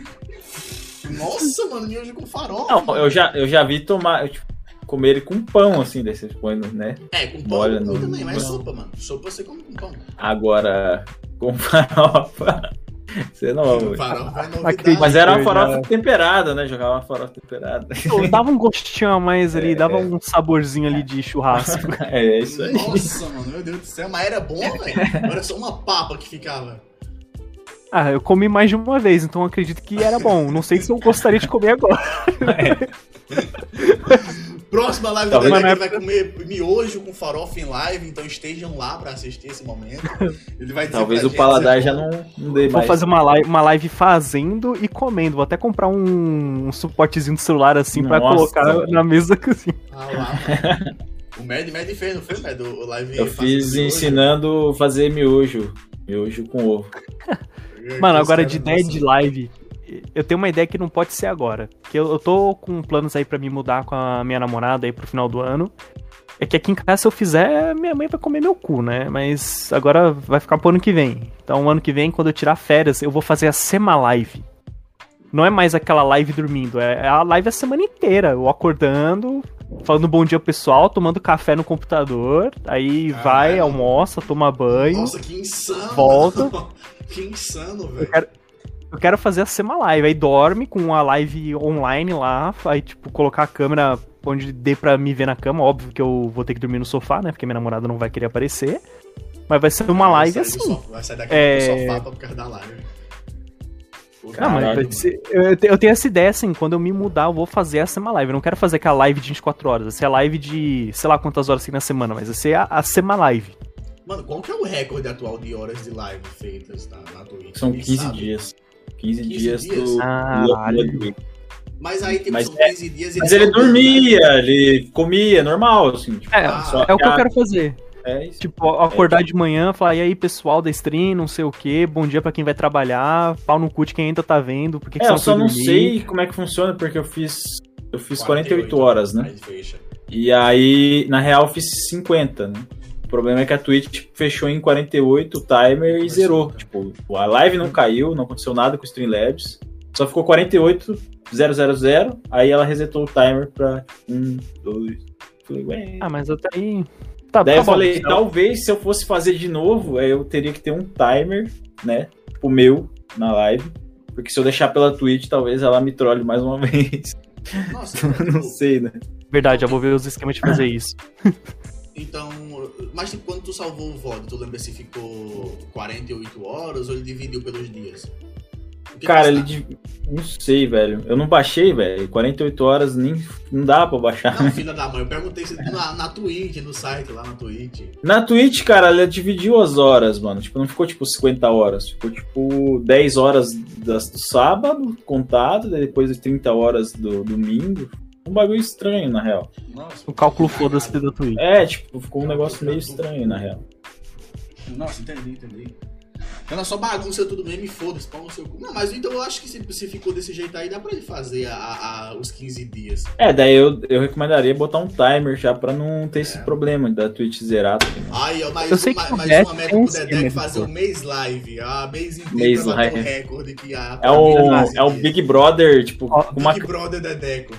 Nossa, mano, miojo com farofa. Não, eu já, eu já vi tomar, eu, tipo, comer ele com pão, assim, põe, no- né? É, com pão Olha, não- também, mas é não. sopa, mano. Sopa você come com pão. Agora, com farofa, você não... Farofa é novidade. Mas era uma farofa temperada, né? Jogava uma farofa temperada. Pô, dava um gostinho a mais ali, É, dava é. um saborzinho ali de churrasco. É, é isso aí. Nossa, mano, meu Deus do céu. Mas era bom, velho. Era só uma papa que ficava. Ah, eu comi mais de uma vez, então acredito que era bom. Não sei se eu gostaria de comer agora. Próxima live do Talvez- Bebeca Mas ele vai comer miojo com farofa em live, então estejam lá pra assistir esse momento. Ele vai Talvez o paladar já não, não dê Vou mais. fazer uma live, uma live fazendo e comendo. Vou até comprar um, um suportezinho de celular assim pra Nossa, colocar na mesa assim. Ah lá. O Mad Mad fez, não foi, Mad? O live Eu fiz miojo. ensinando a fazer miojo. Miojo com ovo. Mano, agora de ideia nossa. de live, eu tenho uma ideia que não pode ser agora. Que eu, eu tô com planos aí pra me mudar com a minha namorada aí pro final do ano. É que aqui em casa, se eu fizer, minha mãe vai comer meu cu, né? Mas agora vai ficar pro ano que vem. Então, ano que vem, quando eu tirar férias, eu vou fazer a Sema Live. Não é mais aquela live dormindo, é é a live a semana inteira. Eu acordando, falando bom dia pro pessoal, tomando café no computador, aí vai, almoça, toma banho. Nossa, que insano. Volta. que insano, velho. Eu quero fazer a Sema Live. Aí dorme com a live online lá. Aí, tipo, colocar a câmera onde dê pra me ver na cama. Óbvio que eu vou ter que dormir no sofá, né? Porque minha namorada não vai querer aparecer. Mas vai ser uma live assim. sofá- Vai sair daqui É. do sofá pra por causa da live. Não, mas eu, te- eu tenho essa ideia assim, quando eu me mudar, eu vou fazer a Sema Live. Eu não quero fazer aquela live de 24 horas. Vai ser a live de, sei lá quantas horas assim na semana, mas vai ser a, a Sema Live. Mano, qual que é o recorde atual de horas de live feitas na, na Twitch? São Ninguém 15 sabe. dias. 15, 15 dias, dias? do. Caralho. do- Mas aí, tipo, Mas são é- 15 dias e Mas ele dorme, né? dormia, ele comia, normal, assim. Tipo, É, Ah, só é o que eu quero fazer. É isso. Tipo, acordar de manhã, falar, e aí, pessoal da stream, não sei o que, bom dia pra quem vai trabalhar, pau no cu de quem ainda tá vendo, porque que É, você eu só não dormir? sei como é que funciona, porque eu fiz. Eu fiz 48 horas, né? E aí, na real, eu fiz 50, né? O problema é que a Twitch fechou em 48 o timer e zerou. Tipo, a live não caiu, não aconteceu nada com o Streamlabs. Só ficou 48, 000, aí ela resetou o timer pra 1, 2. Falei, ué. Ah, mas até aí. Tá, Daí tá eu bom, falei, então. talvez se eu fosse fazer de novo, aí eu teria que ter um timer, né? Tipo, meu, na live. Porque se eu deixar pela Twitch, talvez ela me trole mais uma vez. Nossa, não sei, né? Verdade, eu vou ver os esquemas de fazer isso. Então, mas tipo, quando tu salvou o VOD, tu lembra se ficou 48 horas ou ele dividiu pelos dias? Cara, ele. Não sei, velho. Eu não baixei, velho. 48 horas nem. Não dá pra baixar. Não, filha da mãe, eu perguntei se na, na Twitch, no site lá na Twitch. Na Twitch, cara, ela dividiu as horas, mano. Tipo, não ficou tipo 50 horas. Ficou tipo 10 horas das, do sábado contado, depois 30 horas do domingo. Um bagulho estranho, na real. Nossa, O cálculo foda-se da Twitch. É, tipo, ficou um negócio meio estranho, na real. Nossa, entendi, entendi. É só bagunça tudo mesmo e foda-se, pau no seu cu. Não, mas então eu acho que se, se ficou desse jeito aí, dá pra ele fazer a, a- os 15 dias. É, daí eu, eu recomendaria botar um timer já pra não ter esse É. problema da Twitch zerar. tá? Aí, ó, mais, Eu sei uma, que o mais Red uma meta pro Dedé fazer um mês live. A mês inteiro Mês pra bater o live. recorde que a. É o, é o. Big Brother, tipo, Ó, com uma. Big Brother Dedeco.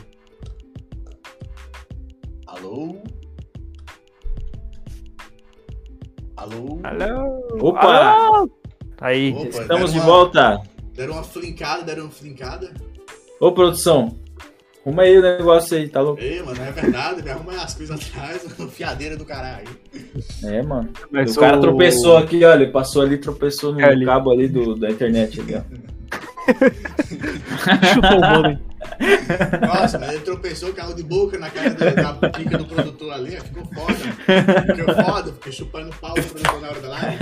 Alô? Alô? Opa! Alô? Aí, Opa, Estamos de uma- volta. Deram uma flincada, deram uma flincada. Ô, produção. Arruma aí o negócio aí, tá louco? Ei, mano, é verdade, me arruma as coisas atrás, fiadeira do caralho. É, mano. mas o cara tropeçou aqui, olha, passou ali, tropeçou no É ali. cabo ali do, da internet ali, ó. Chutou o vôlei. Nossa, mas ele tropeçou, caiu de boca na cara do, da pica do produtor ali, ficou foda. Ficou foda, fiquei chupando pau do produtor na hora da live.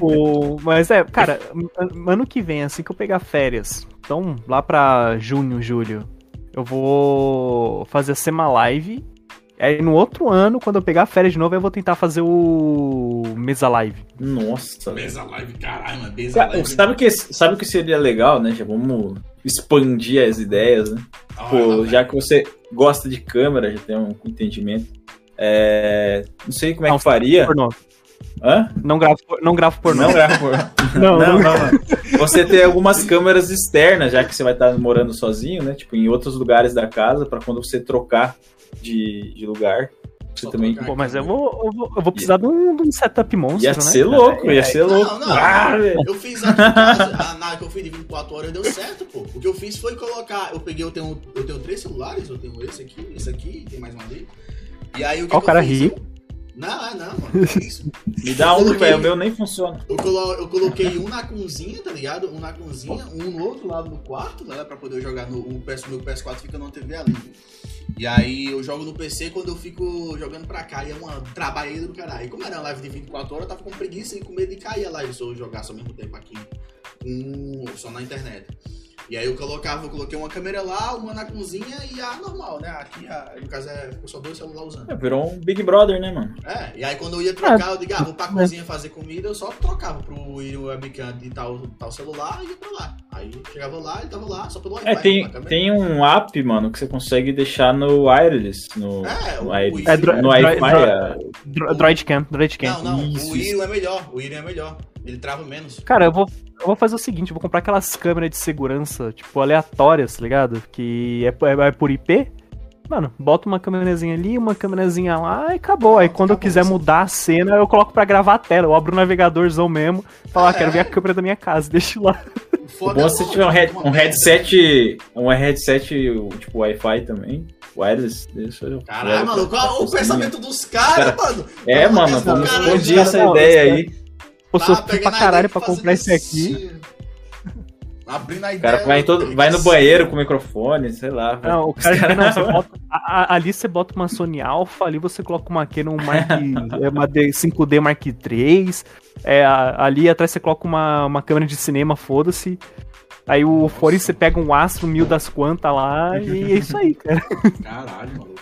O- Mas é, cara, an- ano que vem, assim que eu pegar férias, então lá pra junho, julho, eu vou fazer a Sema Live. Aí no outro ano, quando eu pegar férias de novo, eu vou tentar fazer o Mesa Live. Nossa. Mesa live, caralho, mano. Mesa Cara, live. Sabe o que, sabe o que seria legal, né? Já vamos expandir as ideias, né? Ah, Pô, já que você gosta de câmera, já tem um entendimento. É, não sei como é Não, que faria. Pornô. Hã? Não gravo, não gravo pornô. Não, grava por- Não, não, não. não, não. Você ter algumas câmeras externas, já que você vai estar morando sozinho, né? Tipo, em outros lugares da casa, pra quando você trocar de, de lugar. Você Só também. Pô, mas eu vou, eu vou, eu vou precisar de um, de um setup monstro, Ia né? ser louco, ia É, ser louco. Não, não. Ah, velho. Eu fiz aqui em casa, a nave que eu fiz de 24 horas deu certo, pô. O que eu fiz foi colocar. Eu peguei, eu tenho, eu tenho três celulares, eu tenho esse aqui, esse aqui, tem mais um ali. E aí o que, Ó, o que cara eu fiz? ri. Não, é não, mano. Que isso? Me dá um, velho. O meu nem funciona. Eu, colo- eu coloquei um na cozinha, tá ligado? Um na cozinha, um no outro lado do quarto, né? Pra poder jogar no o PS, meu PS4 fica numa TV ali. E aí eu jogo no PC quando eu fico jogando pra cá. E é uma trabalheira do caralho. E como era uma live de 24 horas, eu tava com preguiça e com medo de cair a live se eu jogasse ao mesmo tempo aqui. Com, só na internet. E aí eu colocava, eu coloquei uma câmera lá, uma na cozinha e a normal, né? Aqui, a, no caso, é, ficou só dois celulares usando. É, virou um Big Brother, né, mano? É, e aí quando eu ia trocar, eu digo, ah, vou pra cozinha fazer comida, eu só trocava pro webcam de tal, tal celular e ia pra lá. Aí chegava lá, ele tava lá, só pelo Wi-Fi. É, tem, tem um app, mano, que você consegue deixar no wireless. No, É, no wireless. o- É, dro- no dro- Wi-Fi. dro- é- Dro- Droidcam, Droidcam. Não, não, Isso, o Irion é melhor, o Irion é melhor. Ele trava menos. Cara, eu vou, eu vou fazer o seguinte, eu vou comprar aquelas câmeras de segurança, tipo, aleatórias, tá ligado? Que é, é- é por IP. Mano, bota uma câmerazinha ali, uma câmerazinha lá e acabou. Aí quando eu Acabou, quiser sim. mudar a cena, eu coloco pra gravar a tela. Eu abro o navegadorzão mesmo, falo, ah, É. quero ver a câmera da minha casa, deixa lá. O bom é é se tiver um, head- um headset. Um headset, tipo, Wi-Fi também. Wireless, deixa eu. Caralho, mano, qual o pensamento dos caras, Cara, mano? É, mano, vamos já- essa não, ideia aí. Pô, Tá sofri pegando pra caralho pra comprar esse aqui. Abrindo a O ideia. cara vai, todo, vai no banheiro com o microfone, sei lá. velho. Não, o cara, Os caras- não, você bota, a- a- ali você bota uma Sony Alpha, ali você coloca uma Canon Mark, é uma D- 5D Mark III, é, a- ali atrás você coloca uma, uma câmera de cinema, foda-se. Aí o fone você pega um Astro mil das quantas lá e é isso aí, cara. Caralho, maluco.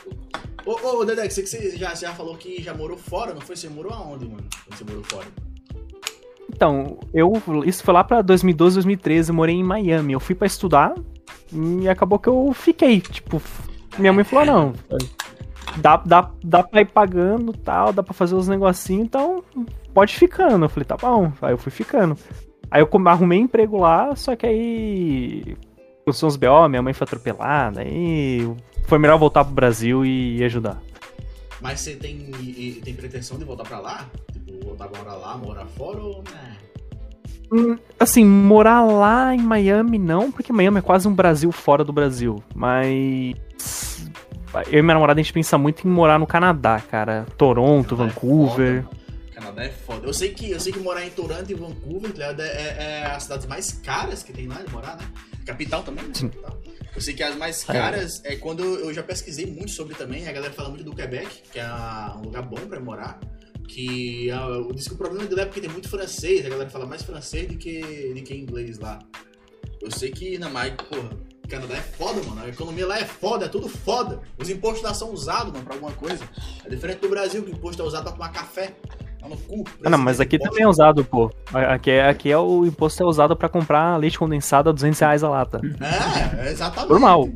Ô, ô, Dedé, você que você já, já falou que já morou fora, não foi? Você morou aonde, mano? Quando você morou fora? Então, eu isso foi lá pra 2012, 2013, eu morei em Miami. Eu fui pra estudar e acabou que eu fiquei, tipo, minha mãe falou, não, dá, dá, dá pra ir pagando tal, dá pra fazer os negocinhos, então pode ir ficando. Eu falei, tá bom. Aí eu fui ficando. Aí eu arrumei emprego lá, só que aí aconteceu uns BO, minha mãe foi atropelada, aí foi melhor voltar pro Brasil e ajudar. Mas você tem, e- e tem pretensão de voltar pra lá? Tipo, voltar a morar lá, morar fora ou né? Hum, Assim, morar lá em Miami não, porque Miami é quase um Brasil fora do Brasil. Mas. Eu e minha namorada a gente pensa muito em morar no Canadá, cara. Toronto, Canadá é Vancouver. mano. Canadá é foda. Eu sei que, eu sei que morar em Toronto e Vancouver tá é, é, é as cidades mais caras que tem lá de morar, né? Capital também, né? Sim. Capital. Eu sei que as mais É. caras é quando eu já pesquisei muito sobre também. A galera fala muito do Quebec, que é um lugar bom pra morar. Que eu disse que o problema dele é porque tem muito francês. A galera fala mais francês do que, do que inglês lá. Eu sei que, na mais, porra, Canadá é foda, mano. A economia lá é foda, é tudo foda. Os impostos lá são usados, mano, pra alguma coisa. É diferente do Brasil, que o imposto é usado pra tomar café. Tá no cu. Ah, não, mas aqui também é usado, pô. Aqui é, aqui é o imposto é usado pra comprar leite condensado a 200 reais a lata. É, exatamente. Normal.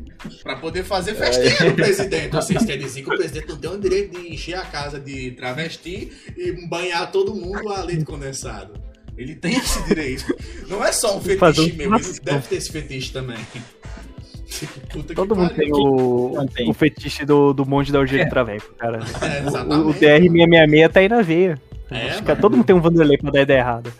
Pra poder fazer festinha no presidente. Vocês querem dizer que o presidente não tem o direito de encher a casa de travesti e banhar todo mundo a leite condensado. Ele tem esse direito. Não é só um fetiche um meu, ele deve ter esse fetiche também. Puta que Todo mundo pariu. tem o, tem. o fetiche do, do monte da orgia de traveco, cara. É, O, o exatamente. DR666 tá aí na veia. É, Acho que mano. todo mundo tem um Vanderlei pra dar ideia errada.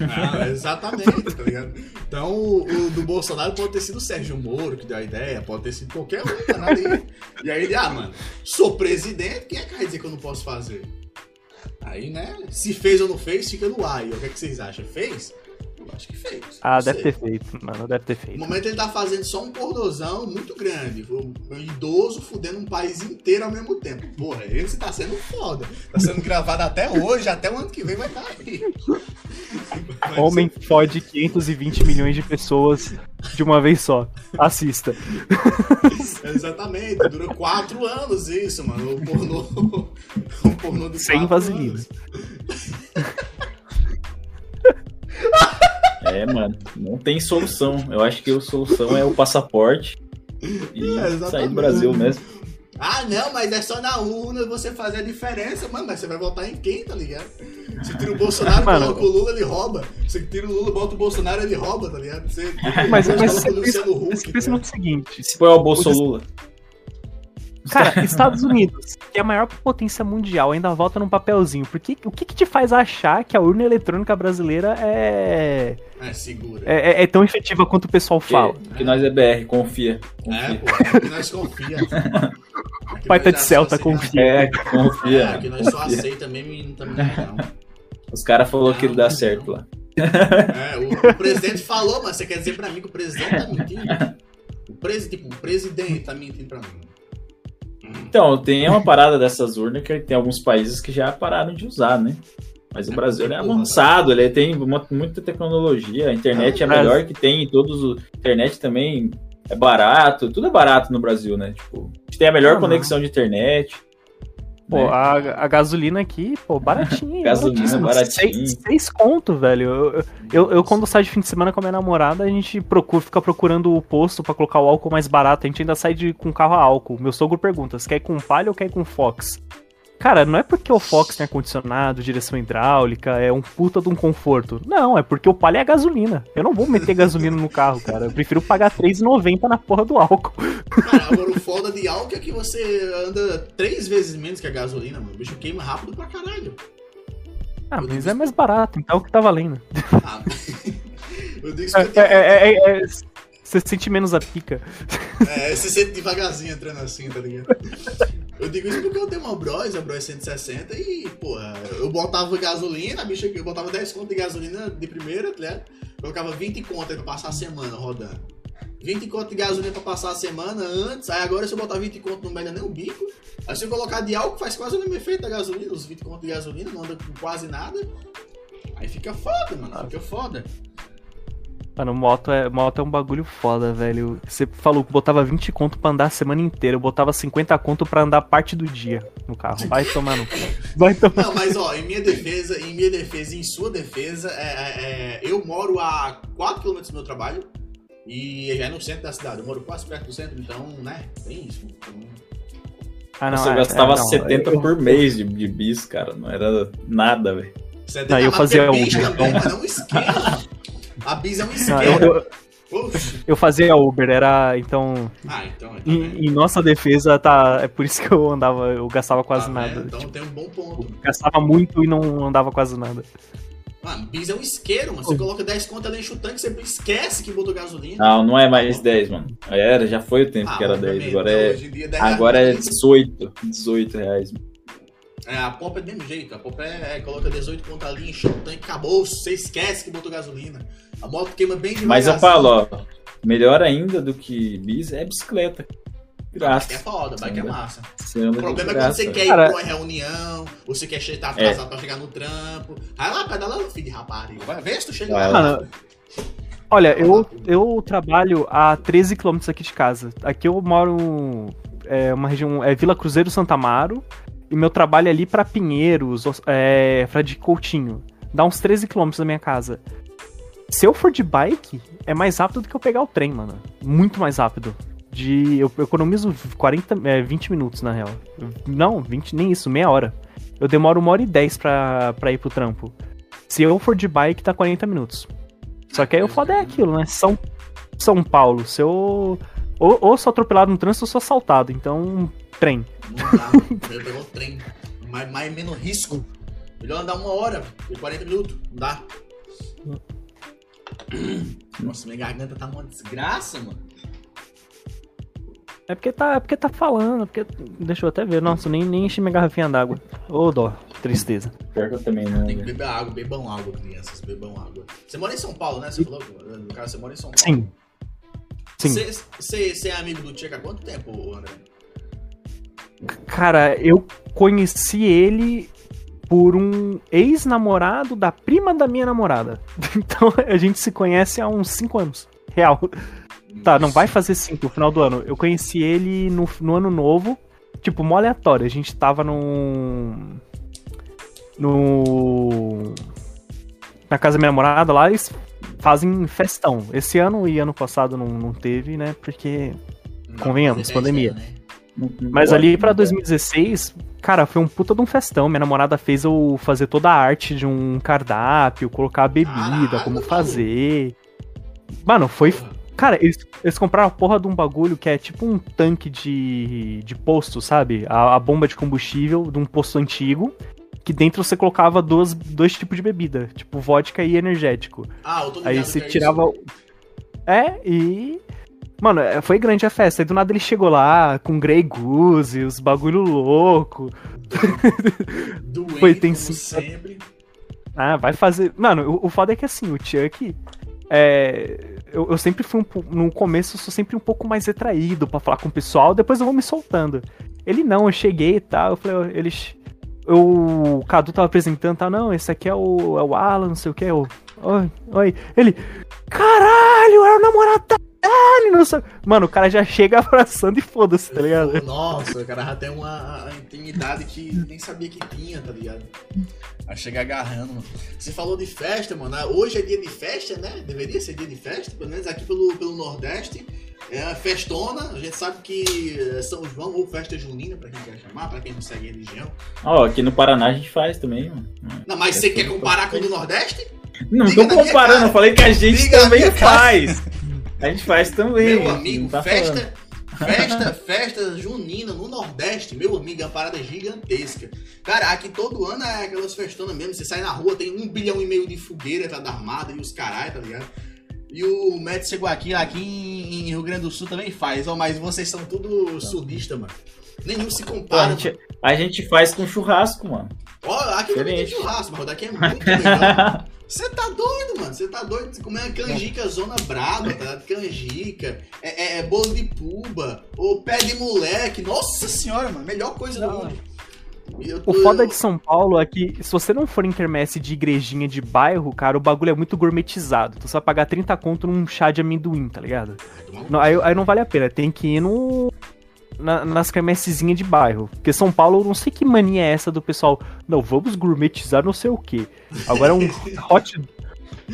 Ah, exatamente, tá ligado? Então, o, o do Bolsonaro pode ter sido o Sérgio Moro que deu a ideia, pode ter sido qualquer um, tá nada aí. E aí ele, ah, mano, sou presidente, quem é que vai dizer que eu não posso fazer? Aí, né, se fez ou não fez, fica no ar. E o que, é que vocês acham? Fez? Eu acho que fez. Ah, Não deve sei. ter feito, mano. Deve ter No feito. momento ele tá fazendo só um cordozão muito grande. Um idoso fudendo um país inteiro ao mesmo tempo. Porra, esse tá sendo foda. Tá sendo gravado até hoje, até o ano que vem vai estar aí. Homem fode 520 milhões de pessoas de uma vez só. Assista. Exatamente, dura quatro anos isso, mano. O pornô. O pornô de Sem vaselina. anos. É, mano, não tem solução. Eu acho que a solução é o passaporte e É, sair do Brasil mesmo. Ah, não, mas é só na urna você fazer a diferença, mano. Mas você vai votar em quem, tá ligado? Você tira o Bolsonaro, Mano. coloca o Lula, ele rouba. Você tira o Lula, bota o Bolsonaro, ele rouba, tá ligado? Você, Mas, você mas coloca você o Luciano pensa, Huck, tá no seguinte: Se for o Bolsonaro. Cara, Estados Unidos, que é a maior potência mundial, ainda vota num papelzinho. Por que, o que, que te faz achar que a urna eletrônica brasileira é, É, segura. é, é- é tão efetiva quanto o pessoal fala? Porque, porque nós é BR, confia. É, confia. pô, aqui nós confia. Pai nós tá de já Celta, confia. É, confia. É, aqui nós só aceita mesmo e não. Os caras falaram que ele dá certo lá. É, o, o presidente falou, mas você quer dizer pra mim que o presidente tá mentindo? O, presi, tipo, o presidente tá mentindo pra mim. Então, tem uma parada dessas urnas que tem alguns países que já pararam de usar, né? Mas o Brasil é avançado, ele tem uma- muita tecnologia, a internet é a melhor que tem, todos o a internet também é barato, tudo é barato no Brasil, né? Tipo, a gente tem a melhor Ah, conexão de internet. Pô, né? a, a gasolina aqui, pô, baratinha. Gasolina, baratinho. Seis, seis conto, velho. Eu, eu, eu, quando saio de fim de semana com a minha namorada, a gente procura, fica procurando o posto pra colocar o álcool mais barato. A gente ainda sai de, com carro a álcool. Meu sogro pergunta, você quer ir com palha ou quer ir com Fox? Cara, não é porque o Fox tem ar-condicionado, direção hidráulica, é um puta de um conforto. Não, é porque o palha é gasolina. Eu não vou meter gasolina no carro, cara. Eu prefiro pagar R$3,90 na porra do álcool. Cara, agora o foda de álcool é que você anda três vezes menos que a gasolina, mano. O bicho queima rápido pra caralho. Ah, mas é mais barato, então é o que tá valendo. Ah, eu digo É, é, é, é, é, você sente menos a pica. É, você sente devagarzinho entrando assim, tá ligado? Eu digo isso porque eu tenho uma Bros, a Bros 160, e, porra, eu botava gasolina, a bicha, eu botava 10 conto de gasolina de primeira, tá ligado? Colocava 20 conto aí pra passar a semana rodando. 20 conto de gasolina pra passar a semana antes, aí agora se eu botar 20 conto não melha nem o bico. Aí se eu colocar de álcool faz quase o mesmo efeito da gasolina, os 20 conto de gasolina, não anda com quase nada. Aí fica foda, mano, fica foda. Mano, moto é, moto é um bagulho foda, velho. Você falou que botava 20 conto pra andar a semana inteira. Eu botava 50 conto pra andar parte do dia no carro. Vai tomar no. Vai tomar. Não, mas ó, em minha defesa, em minha defesa, e em sua defesa, é, é, é, eu moro a 4km do meu trabalho e já é no centro da cidade. Eu moro quase perto do centro, então, né? Tem isso. Então, Ah, Nossa, eu é- gastava é, não, 70 eu- por mês de, de bis, cara. Não era nada, velho. você Não, eu fazia então. mas não um esquema. A bis é um Não, esquema. eu, fazia Uber, era. Então. Ah, então. então Em, em nossa defesa, tá. É por isso que eu andava. Eu gastava quase tá nada. vendo? Então tem um bom ponto. Tipo, gastava muito e não andava quase nada. Mano, bis é um isqueiro, mano. Você coloca 10 conto, ela enche o tanque, você esquece que botou gasolina. Não, não é mais 10, mano. Era, já foi o tempo Ah, que era obviamente, 10. Agora então, é, dia, 10 agora é reais. 18. 18 reais. É, a pompa é do mesmo jeito. A pompa é, é coloca 18 pontos ali, enche o tanque, acabou. Você esquece que botou gasolina. A moto queima bem devagar. Mas eu falo, ó, melhor ainda do que bis é bicicleta. Bike é Graça. foda, bike é massa. O problema é quando graça. você quer ir Cara- pra uma reunião, ou você quer estar É. atrasado pra chegar no trampo. Vai lá, pedala, filho de rapariga. Vai ver se tu chega Vai lá. lá. Olha, eu, eu trabalho a 13 quilômetros aqui de casa. Aqui eu moro. É uma região. É Vila Cruzeiro Santa Amaro. E meu trabalho é ali pra Pinheiros, Os- é, Frade Coutinho. Dá uns 13 quilômetros da minha casa. Se eu for de bike, é mais rápido do que eu pegar o trem, mano. Muito mais rápido. De, eu, eu economizo 40, é, 20 minutos, na real. Não, 20, nem isso, meia hora. Eu demoro uma hora e 10 pra, pra ir pro trampo. Se eu for de bike, tá 40 minutos. Só que aí o foda é aquilo, né? São, São Paulo, se eu. Ou, ou sou atropelado no trânsito ou sou assaltado. Então, trem. Não dá, mano. Eu o trem. Mais, mais menos risco. Melhor andar uma hora e 40 minutos. Não dá. Nossa, minha garganta tá uma desgraça, mano. É porque tá, é porque tá falando, é porque. Deixa eu até ver. Nossa, nem, nem enchi minha garrafinha d'água. Ô, dó, tristeza. Pior que eu também não. Tem que beber água, bebam água, crianças, bebam água. Você mora em São Paulo, né? Você falou? No caso, você mora em São Paulo. Sim. Sim. Você é amigo do Tcheca há quanto tempo, André? Cara, eu conheci ele por um ex-namorado da prima da minha namorada. Então a gente se conhece há uns 5 anos. Real. Tá, não vai fazer 5 no final do ano. Eu conheci ele no, no ano novo, tipo, mó aleatório. A gente tava num. No. Na casa da minha namorada lá, eles fazem festão. Esse ano e ano passado não, não teve, né? Porque. Convenhamos, pandemia. Né? Mas ali pra 2016, cara, foi um puta de um festão. Minha namorada fez eu fazer toda a arte de um cardápio, colocar a bebida, Caralho, como fazer. Mano, foi. Cara, eles, eles compraram a porra de um bagulho que é tipo um tanque de, de posto, sabe? A, a bomba de combustível de um posto antigo. Que dentro você colocava duas, dois tipos de bebida, tipo vodka e energético. Ah, eu tô Aí que você é tirava. isso. É, e. Mano, é, foi grande a festa. Aí do nada ele chegou lá com Grey Goose, os bagulho louco. Doente, Foi, tem como sim. sempre. Ah, vai fazer. Mano, o, o foda é que assim, o Chuck. É, eu, eu sempre fui um, no começo, eu sou sempre um pouco mais retraído pra falar com o pessoal, depois eu vou me soltando. Ele não, eu cheguei e tal, eu falei, eles. eu- o Cadu tava apresentando, tá? Não, esse aqui é o, é o Alan, não sei o que, é o. Oi, oi. Ele. Caralho, é o namorado da Dani, não sei. Mano, o cara já chega abraçando e foda-se, tá ligado? Nossa, o cara já tem uma a intimidade que nem sabia que tinha, tá ligado? A chegar agarrando, mano. Você falou de festa, mano. Ah, Hoje é dia de festa, né? Deveria ser dia de festa, pelo menos aqui pelo, pelo Nordeste. É a festona, a gente sabe que é São João ou festa junina, pra quem quer chamar, pra quem não segue religião. Ó, aqui no Paraná a gente faz também, mano. Não, mas você quer comparar com o do Nordeste? Não Diga tô comparando, eu falei que a gente Diga também faz. A gente faz também. Meu amigo, tá festa, falando. festa, festa junina no Nordeste, meu amigo, é uma parada gigantesca. Cara, aqui todo ano é aquelas festonas mesmo. Você sai na rua, tem um bilhão e meio de fogueira, tá da armada e os caralho, tá ligado? E o Matt chegou aqui, aqui em Rio Grande do Sul também faz, ó, mas vocês são tudo sudista, mano. Nenhum se Pô, a, compara. gente, a gente faz com churrasco, mano. Ó, aqui também tem Diferente. churrasco, mas daqui é muito legal. Você tá doido, mano. Você tá doido. Você comer uma canjica zona braba, tá ligado? Canjica, é, é- é bolo de puba, ou pé de moleque. Nossa senhora, mano. Melhor coisa do Não. mundo. E eu O tô- foda de São Paulo é que se você não for em quermesse de igrejinha de bairro, cara, o bagulho é muito gourmetizado. Então você vai pagar 30 conto num chá de amendoim, tá ligado? Não, aí, aí não vale a pena, tem que ir no. Na- nas quermessezinhas de bairro. Porque São Paulo, eu não sei que mania é essa do pessoal. Não, vamos gourmetizar não sei o quê. Agora é um hot,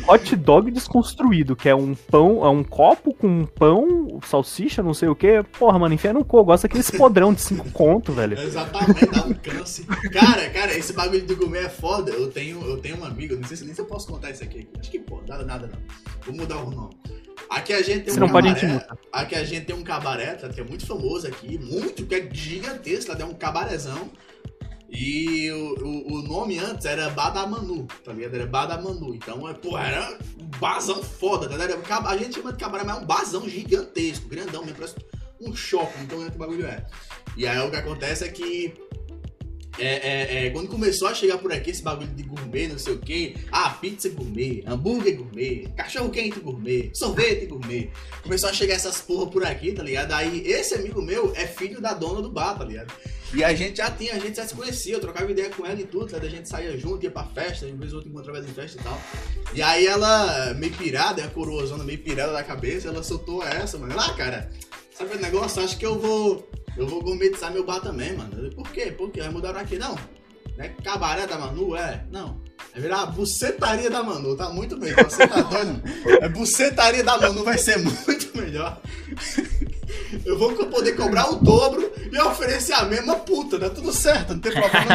hot dog desconstruído, que é um pão, é um copo com um pão, salsicha, não sei o quê. Porra, mano, enfia no cu. Eu gosto daqueles podrão de 5 conto, velho. Exatamente, dá um câncer. Cara, cara, esse bagulho do gourmet é foda. Eu tenho, eu tenho um amigo, não sei se nem se eu posso contar isso aqui. Acho que pode, nada, nada não. Vou mudar o nome. Aqui a gente tem Se um não cabaré. Aqui a gente tem um cabaré, tá, que é muito famoso aqui, muito, que é gigantesco, lá é um cabarezão. E o, o, o nome antes era Badamanu, tá ligado? Era Badamanu. Então, é, pô, era um bazão foda, tá ligado? Cab- A gente chama de cabaré, mas é um bazão gigantesco, grandão mesmo, parece um shopping, então é que o bagulho é. E aí o que acontece é que é, é, é, quando começou a chegar por aqui esse bagulho de gourmet, não sei o que, ah, pizza gourmet, hambúrguer gourmet, cachorro quente gourmet, sorvete gourmet, começou a chegar essas porra por aqui, tá ligado? Aí esse amigo meu é filho da dona do bar, tá ligado? E a gente já tinha, a gente já se conhecia, eu trocava ideia com ela e tudo, tá? a gente saía junto, ia pra festa, uma vez ou outra encontrava ela em festa e tal. E aí ela, meio pirada, a coroazona meio pirada da cabeça, ela soltou essa, mano. Lá, cara, sabe o negócio? Acho que eu vou. Eu vou gourmetizar meu bar também, mano. Eu, Por quê? Por quê? Vai mudar aqui, não. É cabaré da Manu? É. Não. É virar a bucetaria da Manu, tá muito melhor. Você tá doido? É bucetaria da Manu, vai ser muito melhor. Eu vou poder cobrar o dobro e oferecer a mesma puta, dá tudo certo, não tem problema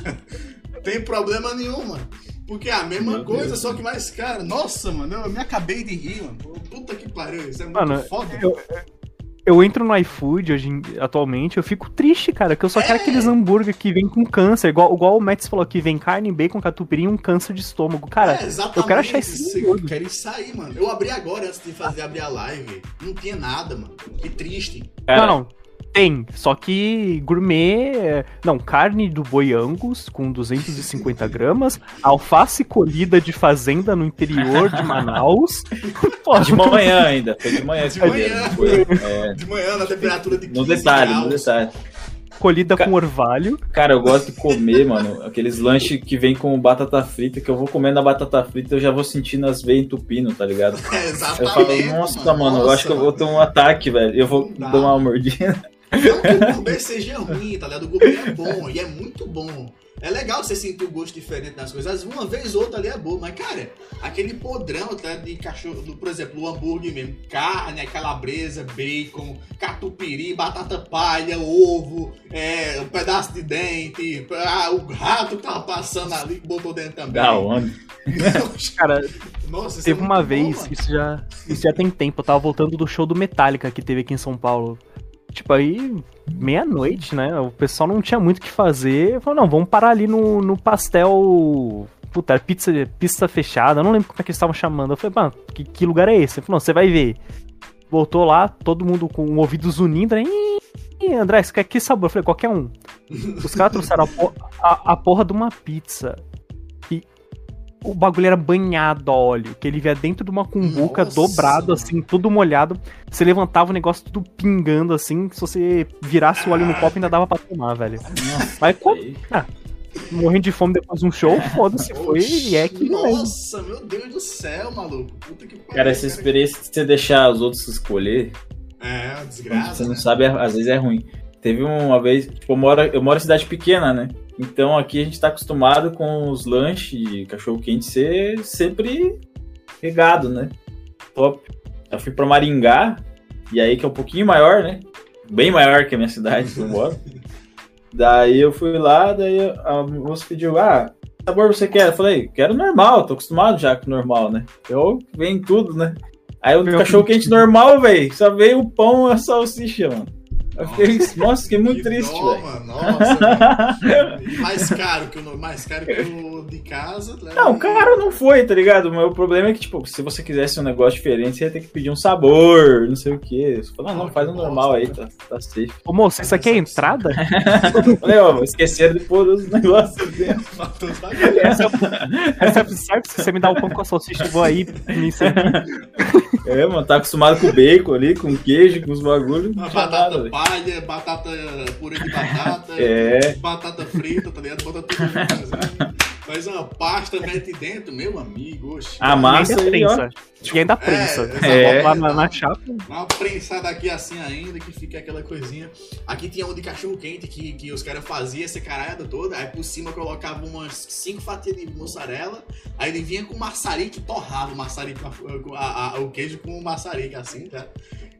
nenhum. tem problema nenhum, mano. Porque é a mesma Meu coisa, Deus. só que mais cara. Nossa, mano, eu me acabei de rir, mano. Puta que pariu, isso é muito Mano, foda. eu- Eu entro no iFood hoje, atualmente, eu fico triste, cara, que eu só quero É. aqueles hambúrguer que vem com câncer, igual, igual o Max falou que vem carne, bacon, catupiry e um câncer de estômago. Cara, É, eu quero achar isso. Eu quero isso aí, mano. Eu abri agora antes de fazer abrir a live. Não tinha nada, mano. Que triste. Cara, não, não, tem, só que gourmet, é- não, carne do boi angus com 250 gramas, alface colhida de fazenda no interior de Manaus. Pô, de manhã ainda. Foi de manhã esse De manhã. foi? É, De manhã, na temperatura de 15 no detalhe, graus. no detalhe. colhida Ca- com orvalho. Cara, eu gosto de comer, mano, aqueles lanches que vem com batata frita, que eu vou comendo a batata frita eu já vou sentindo as veias entupindo, tá ligado? É, Eu falo, exatamente. nossa, mano, eu acho que eu vou ter um ataque, velho. Eu vou Não dá. dar uma mordida. Não que o gourmet seja ruim, tá ligado? O gourmet é bom e é muito bom. É legal você sentir o gosto diferente das coisas. Às vezes, Uma vez ou outra ali é boa, mas, cara, aquele podrão tá, de cachorro, do, por exemplo, o hambúrguer mesmo, carne, calabresa, bacon, catupiry, batata palha, ovo, é, um pedaço de dente, ah, o rato que tava passando ali que botou dentro também. Da onde? Cara, Nossa, isso teve é uma bom, vez, mano. isso já, isso já tem tempo, eu tava voltando do show do Metallica que teve aqui em São Paulo. Tipo, aí, meia-noite, né? O pessoal não tinha muito o que fazer. Falou, não, vamos parar ali no, no pastel. Puta, era pizza, pizza fechada, eu não lembro como é que eles estavam chamando. Eu falei, mano, que, que lugar é esse? Ele falou, não, você vai ver. Voltou lá, todo mundo com o ouvido zunindo, né? Ih, André, você quer que sabor? Eu falei, qualquer um. Os caras trouxeram a, por- a- a porra de uma pizza. O bagulho era banhado a óleo, que ele via dentro de uma cumbuca Nossa, dobrado, assim, tudo molhado. Você levantava o negócio tudo pingando, assim. Se você virasse o óleo no copo, ainda dava pra tomar, velho. Mas co- morrendo de fome depois de um show, foda-se, foi e é que mesmo. Nossa, meu Deus do céu, maluco. Puta que pariu. Cara, essa experiência de você deixar os outros escolher, É, desgraça. você não né? sabe, às vezes é ruim. Teve uma vez, tipo, eu moro, eu moro em cidade pequena, né? Então aqui a gente tá acostumado com os lanches de cachorro quente ser sempre regado, né? Top. Eu fui pra Maringá, e aí que é um pouquinho maior, né? Bem maior que a minha cidade que eu moro. daí eu fui lá, daí a moça pediu, ah, que sabor você quer? Eu falei, quero normal, tô acostumado já com normal, né? Eu vem tudo, né? Aí o cachorro quente normal, velho, só veio o pão e a salsicha, mano. Eu fiquei, nossa, fiquei muito Que triste, velho. mano. Nossa, mais caro que o mais caro que o de casa. né? Não, caro não foi, tá ligado? O meu problema é que, tipo, se você quisesse um negócio diferente, você ia ter que pedir um sabor, não sei o quê. Você falou, ah, não, faz que um normal aí, tá, tá safe. Ô moço, isso aqui é entrada? Eu Falei, ó, esqueceram de pôr os negócios dentro. Essa, essa é certo? Se você me dá o pão com a salsicha, eu vou aí me servir. É, mano, tá acostumado com bacon ali, com queijo, com os bagulhos. Não Uma batata nada. Palha, batata purê de batata, É. batata frita, tá ligado? Bota tudo junto, assim. Faz uma pasta, mete dentro, meu amigo. Oxe. A massa e ó. prensa. E ainda prensa. exato. É. Lá na, na chapa. Uma prensada aqui assim ainda, que fica aquela coisinha. Aqui tinha um de cachorro quente que, que os caras faziam essa caralhada toda, aí por cima colocavam umas cinco fatias de mussarela, aí ele vinha com maçarico e torrava o maçarico, a- a- a- o queijo com o maçarico assim, tá?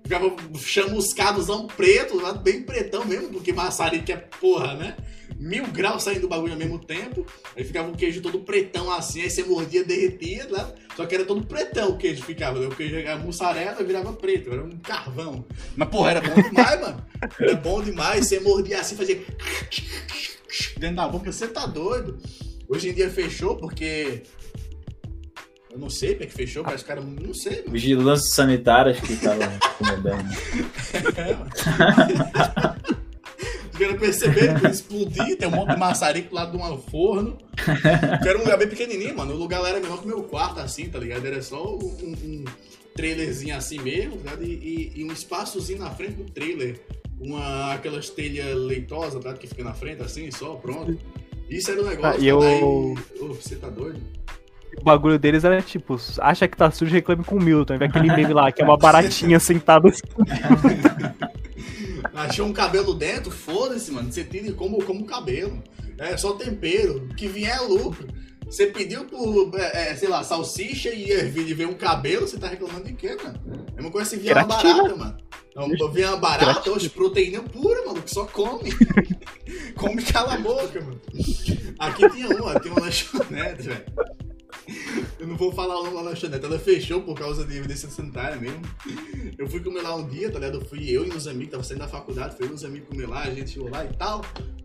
Ficava chamuscadozão preto, lá bem pretão mesmo, porque maçarico é porra, né? Mil graus saindo do bagulho ao mesmo tempo, aí ficava o queijo todo pretão assim, aí você mordia, derretia, né? Só que era todo pretão o queijo ficava, né? o queijo, a mussarela virava preto, era um carvão. Mas, porra, era bom demais, mano. Era bom demais, você mordia assim, fazia dentro da boca, você tá doido. Hoje em dia fechou porque... Eu não sei porque que fechou, mas os caras, não sei, mano. Vigilância sanitária, acho que tava incomodando. É, mano. Os caras perceberam que eu explodi, tem um monte de maçarico lá de um forno. Que era um lugar bem pequenininho, mano. O lugar lá era menor que o meu quarto, assim, tá ligado? Era só um, um trailerzinho assim mesmo, tá ligado? E, e- e um espaçozinho na frente do trailer. Uma, aquelas telhas leitosas, tá? Que fica na frente, assim, só, pronto. Isso era o negócio. Ah, e eu- daí- Ô, você tá doido? O bagulho deles era tipo, acha que tá sujo, reclame com o Milton. Vê aquele meme lá, que é uma baratinha sentada assim. Achou um cabelo dentro? Foda-se, mano. Você tira como, como cabelo. É só tempero. O que vier é lucro. Você pediu por, é, é, sei lá, salsicha e ervilha e veio um cabelo, você tá reclamando de quê, mano? É uma coisa se vier uma barata, mano. Não, vier uma barata, hoje proteína pura, mano, que só come. come cala a boca, mano. Aqui tinha uma, tinha uma lanchonete, velho. Eu não vou falar o nome da lanchonete, ela fechou por causa de evidência sanitária mesmo. Eu fui comer lá um dia, tá ligado? Eu fui eu e uns amigos, tava saindo da faculdade, fui eu e uns amigos comer lá, a gente chegou lá e tal.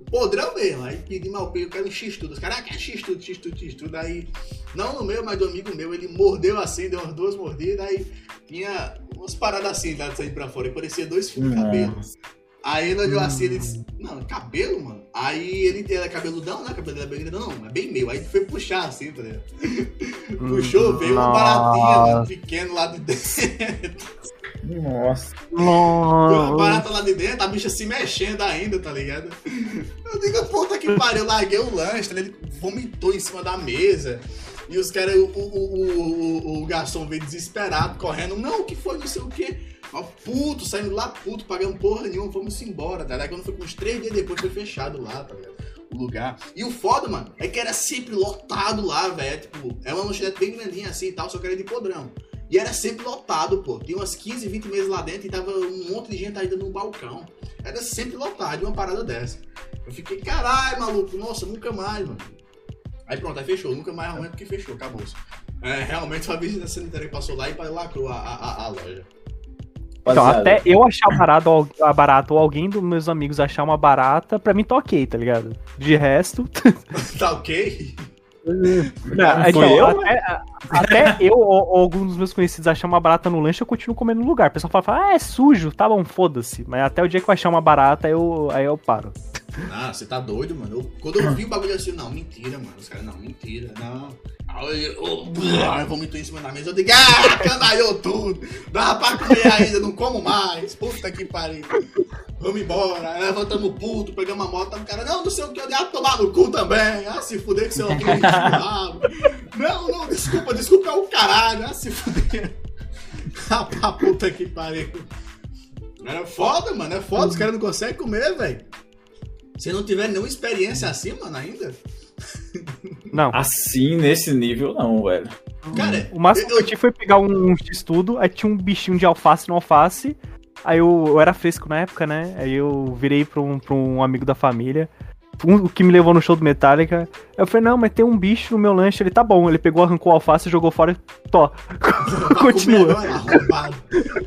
Podrão mesmo, aí pedi mal eu quero um x-tudo. Os caras, ah, quer x-tudo, x-tudo, x-tudo. Aí, não no meu, mas do amigo meu, ele mordeu assim, deu umas duas mordidas, aí tinha umas paradas assim, lá de sair pra fora, e parecia dois fios de cabelo. Aí ele olhou assim, ele disse, não, cabelo, mano. Aí ele era cabeludão, né? Cabelo dele é bem grandão, não, é bem meu. Aí ele foi puxar assim, tá ligado? Puxou, veio uma baratinha, mano, pequeno lá de dentro. Nossa. A barata lá de dentro, a bicha se mexendo ainda, tá ligado? Eu digo, puta que pariu, eu larguei o lanche, tá ele vomitou em cima da mesa. E os caras, o, o, o, o, garçom veio desesperado, correndo. Não, o que foi, não sei o quê. Ó, puto, saindo lá puto, pagando porra nenhuma, vamos embora, tá ligado? Quando foi uns três dias depois, foi fechado lá, tá ligado? O lugar. E o foda, mano, é que era sempre lotado lá, velho. Tipo, é uma lanchonete bem grandinha assim e tal, só que era de podrão. E era sempre lotado, pô. Tinha umas 15, 20 meses lá dentro e tava um monte de gente ainda no balcão. Era sempre lotado, uma parada dessa. Eu fiquei, caralho, maluco, nossa, nunca mais, mano. Aí pronto, aí fechou. Nunca mais arrumei porque fechou, acabou. É, realmente foi a vigilância sanitária que passou lá e lacrou a, a, a loja. Então, até eu achar barato, a barato ou alguém dos meus amigos achar uma barata, pra mim tá ok, tá ligado? De resto. tá ok? Não, então, eu, até, até eu ou, ou algum dos meus conhecidos achar uma barata no lanche, eu continuo comendo no lugar. O pessoal fala, fala ah, é sujo, tá bom, foda-se. Mas até o dia que eu achar uma barata, eu, aí eu paro. Ah, você tá doido, mano. Eu, quando eu vi o bagulho assim, não, mentira, mano. Os caras, não, mentira, não. Aí eu, eu vomitou em cima da mesa. Eu digo, ah, canalhou tudo. Dava pra comer ainda, não como mais. Puta que pariu. Vamos embora. Levantamos puto, pegamos a moto. O cara, não, não sei o que, eu dei a tomar no cu também. Ah, se fuder que você é um Não, não, desculpa, desculpa é o caralho. Ah, se fuder. Ah, pra puta que pariu. Era foda, mano. É foda. Os caras não conseguem comer, velho. Se não tiver nenhuma experiência assim, mano, ainda. Não. Assim, nesse nível, não, velho. Cara, o máximo eu, que eu tive foi pegar um, um X-Tudo, aí tinha um bichinho de alface no alface. Aí eu, eu, era fresco na época, né? Aí eu virei pra um, pra um amigo da família. Um, o que me levou no show do Metallica. Eu falei, não, mas tem um bicho no meu lanche. Ele tá bom. Ele pegou, arrancou o alface, jogou fora e. Tó. Continua.